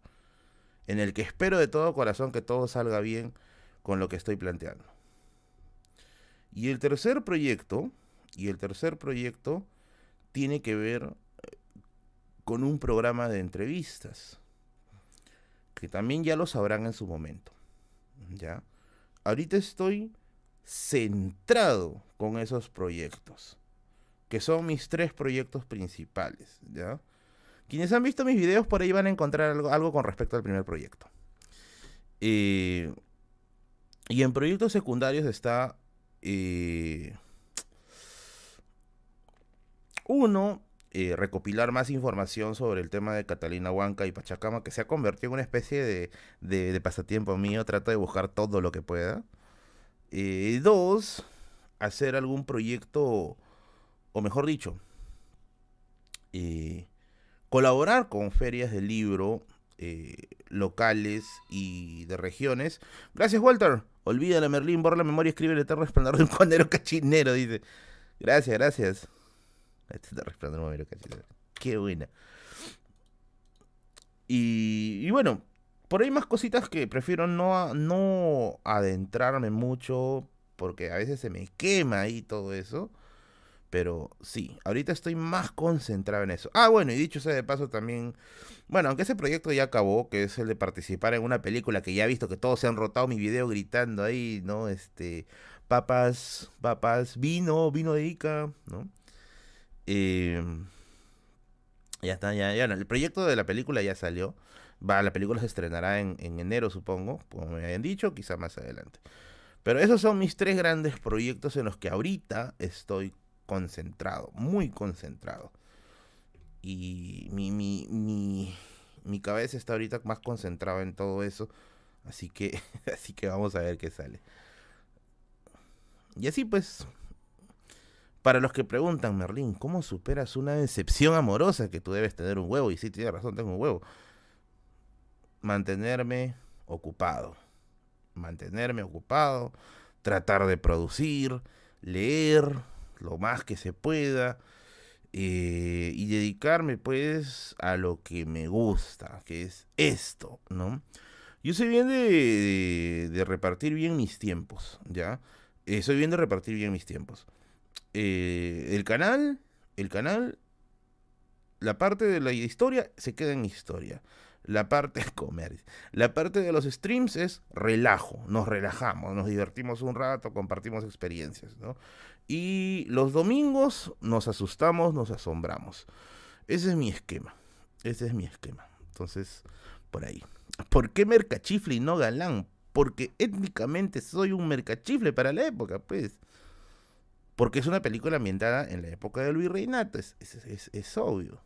En el que espero de todo corazón que todo salga bien con lo que estoy planteando. Y el tercer proyecto, y el tercer proyecto tiene que ver eh, con un programa de entrevistas, que también ya lo sabrán en su momento. ¿Ya? Ahorita estoy centrado con esos proyectos, que son mis tres proyectos principales, ¿ya? Quienes han visto mis videos por ahí van a encontrar algo, con respecto al primer proyecto. Eh, y en proyectos secundarios está eh, uno, eh, recopilar más información sobre el tema de Catalina Huanca y Pachacama, que se ha convertido en una especie de, de, pasatiempo mío. Trato de buscar todo lo que pueda. Eh, dos, hacer algún proyecto, o mejor dicho, colaborar con ferias de libro locales y de regiones. Gracias, Walter. Olvídala, Merlín, borra la memoria, escribe el eterno resplandor de un cuadro cachinero, dice. Gracias, gracias. Este resplandor de cachinero. Qué buena. Y, bueno, por ahí más cositas que prefiero no, no adentrarme mucho, porque a veces se me quema ahí todo eso. Pero sí, ahorita estoy más concentrado en eso. Ah, bueno, y dicho sea de paso también, bueno, aunque ese proyecto ya acabó, que es el de participar en una película que ya he visto que todos se han rotado mi video gritando ahí, ¿no? Este, papas, papas, vino, vino de Ica, ¿no? Em, ya está, ya, ya, el proyecto de la película ya salió. Va, la película se estrenará en, en enero, supongo, como me habían dicho, quizá más adelante. Pero esos son mis tres grandes proyectos en los que ahorita estoy concentrado, muy concentrado. Y mi, mi, mi, mi cabeza está ahorita más concentrada en todo eso. Así que, [laughs] así que vamos a ver qué sale. Y así pues, para los que preguntan, Merlín, ¿cómo superas una decepción amorosa que tú debes tener un huevo? Y sí, tienes razón, tengo un huevo. Mantenerme ocupado. Mantenerme ocupado, tratar de producir, leer, lo más que se pueda eh, y dedicarme pues a lo que me gusta, que es esto, ¿no? Yo soy bien de, repartir bien mis tiempos, ¿ya? Eh, soy bien de repartir bien mis tiempos. Eh, el canal, el canal, la parte de la historia se queda en historia. La parte [laughs] comer, la parte de los streams es relajo, nos relajamos, nos divertimos un rato, compartimos experiencias, ¿no? Y los domingos nos asustamos, nos asombramos. Ese es mi esquema. Ese es mi esquema. Entonces, por ahí. ¿Por qué mercachifle y no galán? Porque étnicamente soy un mercachifle para la época, pues. Porque es una película ambientada en la época del virreinato. Es, es, es, obvio.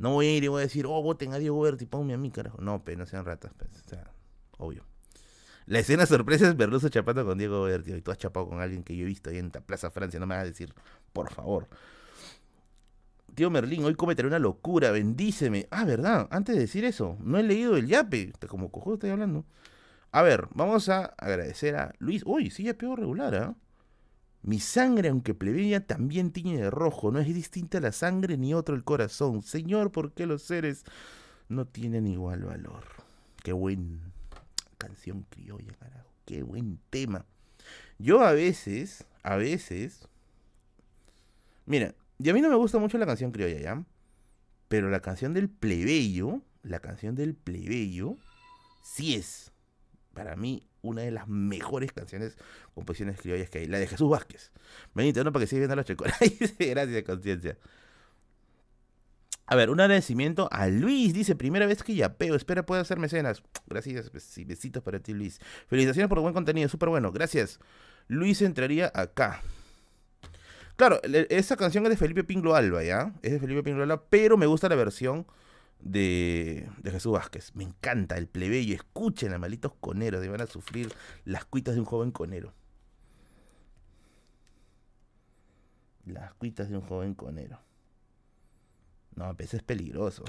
No voy a ir y voy a decir, oh, voten a Diego Berti, ponme a mí, carajo. No, pero no sean ratas, pues. O sea, obvio. La escena sorpresa es Berluso chapando con Diego Berti. Y tú has chapado con alguien que yo he visto ahí en Plaza Francia. No me vas a decir, por favor. Tío Merlín, hoy cometeré una locura, bendíceme. Ah, ¿verdad? Antes de decir eso, no he leído el yape. Como cojo estoy hablando. A ver, vamos a agradecer a Luis. Uy, sí, ya pego regular, ¿ah? Mi sangre, aunque plebeya, también tiñe de rojo. No es distinta la sangre ni otro el corazón. Señor, ¿por qué los seres no tienen igual valor? Qué buen canción criolla, carajo. Qué buen tema. Yo a veces, a veces. Mira, y a mí no me gusta mucho la canción criolla, ¿ya? Pero la canción del plebeyo, la canción del plebeyo, sí es, para mí, una de las mejores canciones, composiciones criollas que hay. La de Jesús Vázquez. Benito, no para que siga viendo los checones. [laughs] Gracias, conciencia. A ver, un agradecimiento a Luis. Dice, primera vez que yapeo. Espera pueda hacer mecenas. Gracias. Besitos para ti, Luis. Felicitaciones por buen contenido. Súper bueno. Gracias. Luis entraría acá. Claro, esa canción es de Felipe Pinglo Alba, ¿ya? Es de Felipe Pinglo Alba, pero me gusta la versión de, Jesús Vázquez. Me encanta el plebeyo. Escuchen a malitos coneros, van a sufrir las cuitas de un joven conero. Las cuitas de un joven conero. No, veces es peligroso.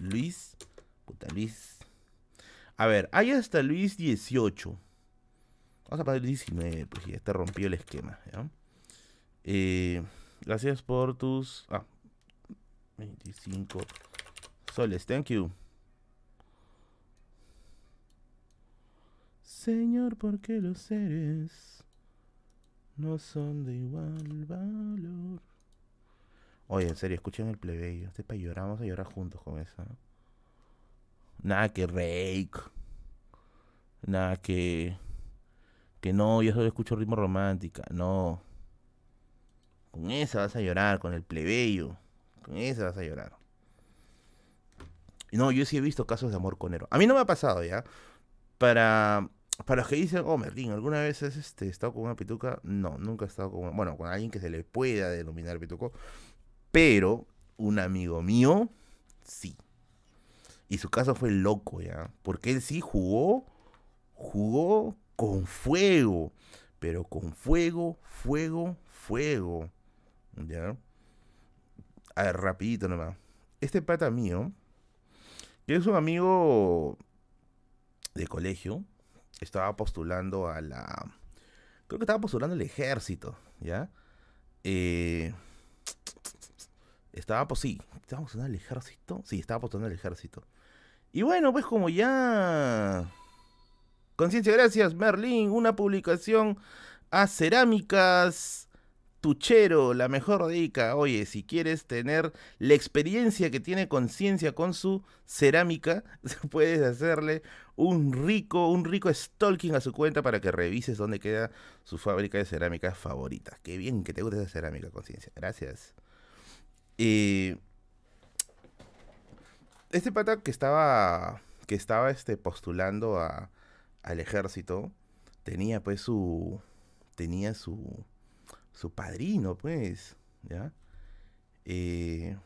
Luis. Puta Luis. A ver, hay hasta Luis 18. Vamos a poner 19, pues ya está rompió el esquema. Eh, gracias por tus. Ah, 25 soles. Thank you. Señor, ¿por qué los seres no son de igual valor? Oye, en serio, escuchen el plebeyo. Este para llorar, vamos a llorar juntos con eso. Nada que rake. Nada que. Que no, yo solo escucho ritmo romántica. No. Con esa vas a llorar, con el plebeyo. Con esa vas a llorar. No, yo sí he visto casos de amor conero. A mí no me ha pasado ya. Para, para los que dicen, oh, Merlín, ¿alguna vez has este, estado con una pituca? No, nunca he estado con Bueno, con alguien que se le pueda denominar pituco. Pero un amigo mío, sí. Y su caso fue loco, ¿ya? Porque él sí jugó, jugó con fuego. Pero con fuego, fuego, fuego. ¿Ya? A ver, rapidito nomás. Este pata mío, que es un amigo de colegio, estaba postulando a la... Creo que estaba postulando al ejército, ¿ya? Eh, estaba, pues sí, estaba postulando al ejército. Sí, estaba postulando al ejército. Y bueno, pues como ya... Conciencia, gracias, Merlin. Una publicación a cerámicas Tuchero, la mejor dica. Oye, si quieres tener la experiencia que tiene conciencia con su cerámica, [laughs] puedes hacerle un rico, un rico stalking a su cuenta para que revises dónde queda su fábrica de cerámica favorita. Qué bien que te guste esa cerámica, conciencia. Gracias. Eh, este pata que estaba que estaba este postulando a, al ejército tenía pues su tenía su su padrino pues ya eh,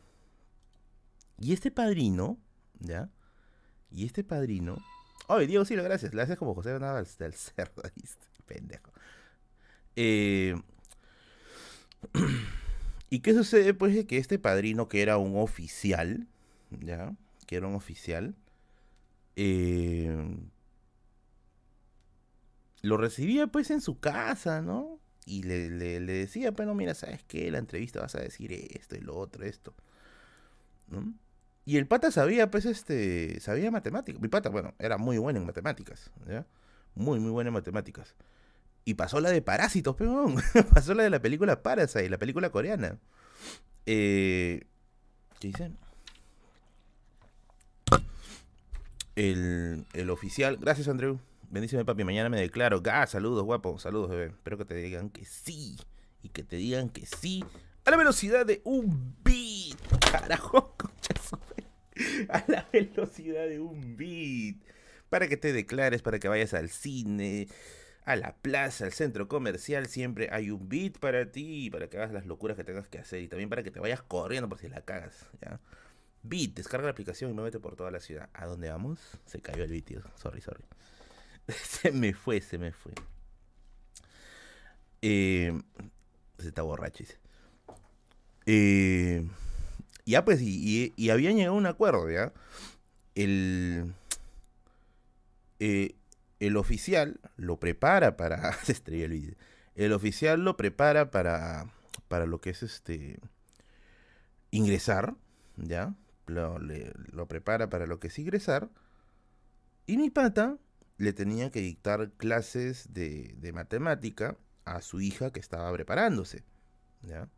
y este padrino ya y este padrino Oye, Diego Silva, gracias. Le como José nada del cerdo, [laughs] pendejo. Eh, [clears throat] ¿Y qué sucede? Pues que este padrino, que era un oficial, ¿ya? que era un oficial, eh, lo recibía pues en su casa, ¿no? Y le, le, decía, pero mira, ¿sabes qué? La entrevista vas a decir esto y lo otro, esto. Y el pata sabía, pues, este, sabía matemáticas. Mi pata, bueno, era muy bueno en matemáticas, ¿ya? Muy, muy bueno en matemáticas. Y pasó la de Parásitos, pero [laughs] pasó la de la película Parasite, la película coreana. Eh, ¿Qué dicen? el, oficial. Gracias, Andrew. Bendíceme, papi. Mañana me declaro. Ah, saludos, guapo. Saludos, bebé. Espero que te digan que sí. Y que te digan que sí. A la velocidad de un beat. Carajo, [laughs] A la velocidad de un beat. Para que te declares, para que vayas al cine, a la plaza, al centro comercial. Siempre hay un beat para ti. Para que hagas las locuras que tengas que hacer. Y también para que te vayas corriendo por si la cagas. ¿ya? Bit, descarga la aplicación y muévete por toda la ciudad. ¿A dónde vamos? Se cayó el beat, Sorry, sorry. [laughs] se me fue, se me fue. Eh, se está borracho. Eh, ya pues, y, y, habían llegado a un acuerdo, ¿ya? El, eh, el oficial lo prepara para... [laughs] se estrella el vídeo. El oficial lo prepara para, para lo que es este... Ingresar, ¿ya? lo, lo prepara para lo que es ingresar. Y mi pata le tenía que dictar clases de, de matemática a su hija que estaba preparándose. ¿ya?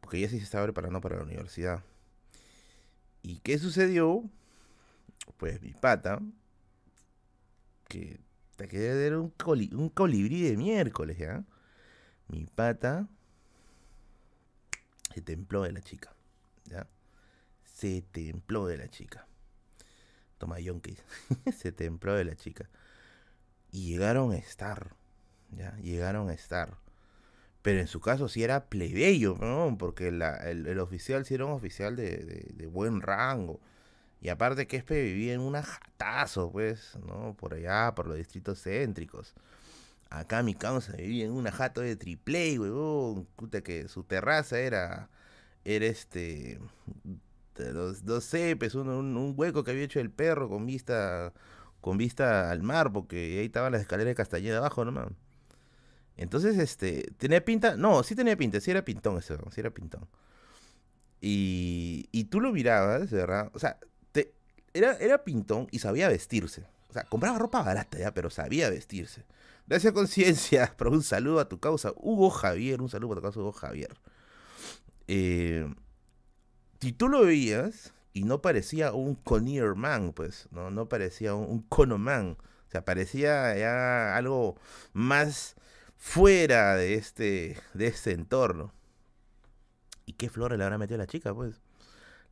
Porque ella sí se estaba preparando para la universidad. ¿Y qué sucedió? Pues mi pata, que te quedé era un, un colibrí de miércoles, ¿ya? Mi pata se templó de la chica, ¿ya? se templó de la chica. Toma yonkis. [laughs] se templó de la chica. Y llegaron a estar. ya, llegaron a estar. Pero en su caso sí era plebeyo. Porque el, oficial sí era un oficial de, buen rango. Y aparte que este vivía en una jatazo, pues, ¿no? Por allá, por los distritos céntricos. Acá mi causa vivía en una jato de triple, huevón. Puta que su terraza era, era este, dos cepes, un, un, hueco que había hecho el perro con vista, con vista al mar, porque ahí estaban las escaleras de Castañeda abajo nomás. Entonces, este, tenía pinta, no, sí tenía pinta, sí era pintón ese, sí era pintón. Y, y tú lo mirabas, ¿verdad? O sea, te, era, era pintón y sabía vestirse. O sea, compraba ropa barata ya, pero sabía vestirse. Gracias conciencia, [laughs] pero un saludo a tu causa, Hugo Javier, un saludo a tu causa, Hugo Javier. Eh, si tú lo veías y no parecía un Connier Man, pues, no, no parecía un, un Conoman, o sea, parecía ya algo más fuera de este, de este entorno. ¿Y qué flores le habrá metido a la chica, pues?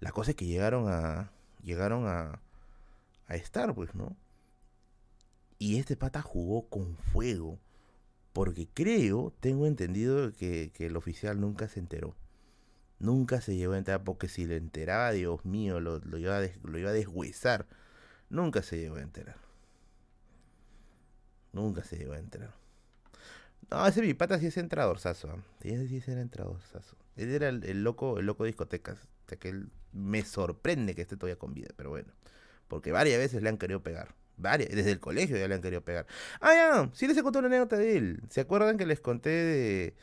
La cosa es que llegaron a, llegaron a, a estar, pues, ¿no? Y este pata jugó con fuego. Porque creo, tengo entendido que, el oficial nunca se enteró. Nunca se llegó a enterar. Porque si le enteraba, Dios mío, lo, iba, a lo iba a deshuesar. Nunca se llegó a enterar. Nunca se llegó a enterar. No, ese mi pata sí es entradorzazo. ¿eh? Sí, sí es entradorzazo. Él era el, loco, el loco de discotecas. O sea que él me sorprende que esté todavía con vida, pero bueno. Porque varias veces le han querido pegar. Varias, desde el colegio ya le han querido pegar. Ah, ya, sí les he contado una anécdota de él. ¿Se acuerdan que les conté de,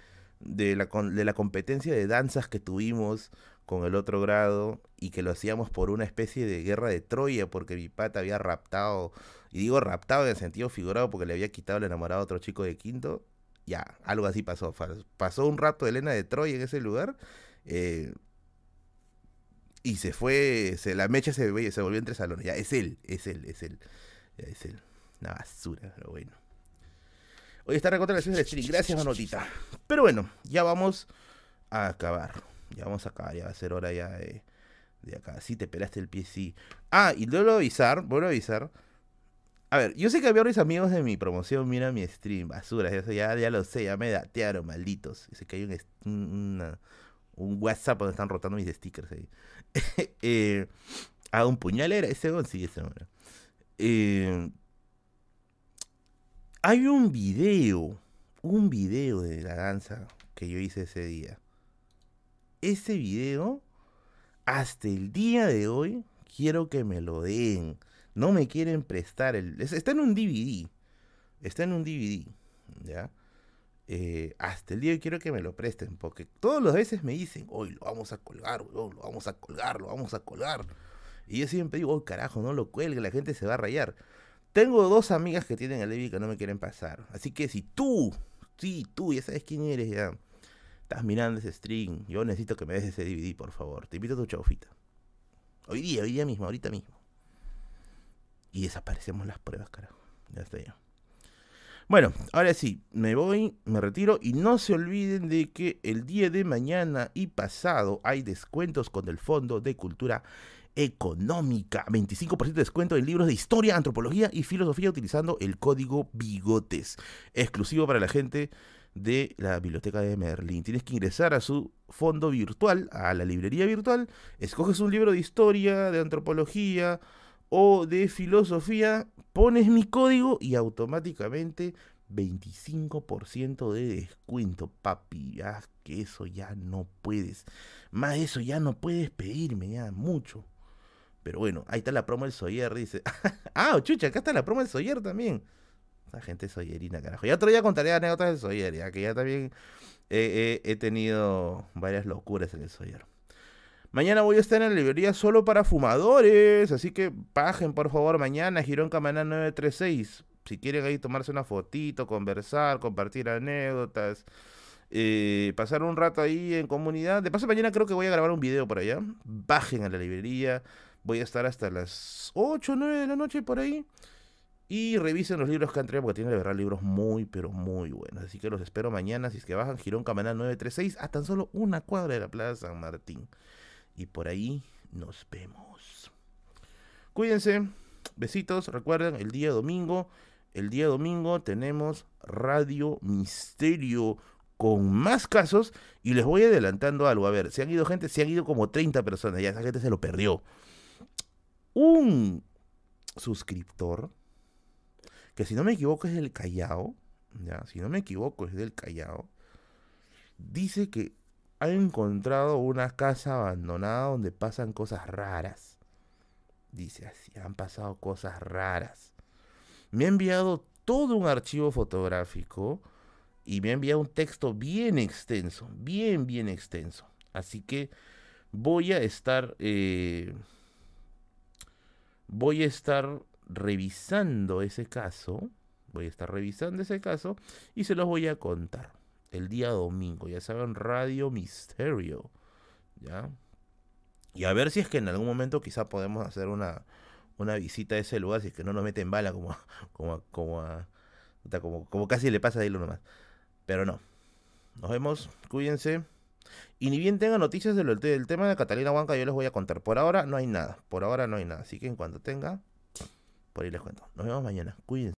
de, la, de la competencia de danzas que tuvimos con el otro grado y que lo hacíamos por una especie de guerra de Troya porque mi pata había raptado, y digo raptado en el sentido figurado porque le había quitado el enamorado a otro chico de quinto? Ya, algo así pasó. Pasó un rato Elena de Troya en ese lugar. Eh, y se fue, se, la mecha se, se volvió entre salones. Ya, es él, es él, es él. Es una basura, pero bueno. Hoy está recontra la de streaming. Gracias, manotita. Pero bueno, ya vamos a acabar. Ya vamos a acabar. Ya va a ser hora ya de, de acá. Sí, te pelaste el pie, sí. Ah, y luego a avisar, vuelvo a avisar. A ver, yo sé que había varios amigos de mi promoción, mira mi stream, basura, eso ya, lo sé, ya me datearon, malditos. Sé que hay un, WhatsApp donde están rotando mis stickers ahí. [laughs] eh, a un puñal era ese, sí, ese, hombre. Eh, hay un video, un video de la danza que yo hice ese día. Ese video, hasta el día de hoy, quiero que me lo den. No me quieren prestar el... Está en un DVD. Está en un DVD. ¿Ya? Eh, hasta el día de hoy quiero que me lo presten. Porque todos los veces me dicen, hoy lo vamos a colgar, lo vamos a colgar, lo vamos a colgar. Y yo siempre digo, oh carajo, no lo cuelgue, la gente se va a rayar. Tengo dos amigas que tienen el Levi que no me quieren pasar. Así que si tú, sí, tú, ya sabes quién eres ya, estás mirando ese stream, yo necesito que me des ese DVD, por favor. Te invito a tu chaufita. Hoy día, hoy día mismo, ahorita mismo. Y desaparecemos las pruebas, carajo. Ya está ya. Bueno, ahora sí, me voy, me retiro y no se olviden de que el día de mañana y pasado hay descuentos con el Fondo de Cultura económica. 25% de descuento en libros de historia, antropología y filosofía utilizando el código Bigotes. Exclusivo para la gente de la biblioteca de Merlín. Tienes que ingresar a su fondo virtual, a la librería virtual, escoges un libro de historia, de antropología o de filosofía, pones mi código y automáticamente 25% de descuento, papi. Ya que eso ya no puedes. Más de eso ya no puedes pedirme, ya mucho. Pero bueno, ahí está la promo del Soyer, dice. [laughs] ah, chucha, acá está la promo del Soyer también. La gente soyerina, carajo. Ya otro día contaré anécdotas del Soyer, ya que ya también he tenido varias locuras en el Soyer. Mañana voy a estar en la librería solo para fumadores, así que bajen por favor mañana, Girón Camaná 936. Si quieren ahí tomarse una fotito, conversar, compartir anécdotas, eh, pasar un rato ahí en comunidad. De paso, mañana creo que voy a grabar un video por allá. Bajen a la librería. Voy a estar hasta las 8 o 9 de la noche por ahí. Y revisen los libros que han traído porque tienen de verdad libros muy, pero muy buenos. Así que los espero mañana. Si es que bajan Girón Camanal 936 a tan solo una cuadra de la Plaza San Martín. Y por ahí nos vemos. Cuídense. Besitos. Recuerden, el día domingo. El día domingo tenemos Radio Misterio con más casos y les voy adelantando algo. A ver, se han ido gente, se han ido como 30 personas, ya esa gente se lo perdió. Un suscriptor, que si no me equivoco es del Callao, ya, si no me equivoco es del Callao, dice que ha encontrado una casa abandonada donde pasan cosas raras. Dice así, han pasado cosas raras. Me ha enviado todo un archivo fotográfico y me ha enviado un texto bien extenso, bien, bien extenso. Así que voy a estar, eh, voy a estar revisando ese caso, voy a estar revisando ese caso y se los voy a contar el día domingo, ya saben, Radio Misterio, ¿ya? Y a ver si es que en algún momento quizá podemos hacer una, una visita a ese lugar, si es que no nos meten bala como, como, como, como, como casi le pasa a Hilo nomás. Pero no. Nos vemos, cuídense. Y ni bien tenga noticias del, tema de Catalina Huanca, yo les voy a contar. Por ahora no hay nada, por ahora no hay nada. Así que en cuanto tenga, por ahí les cuento. Nos vemos mañana, cuídense.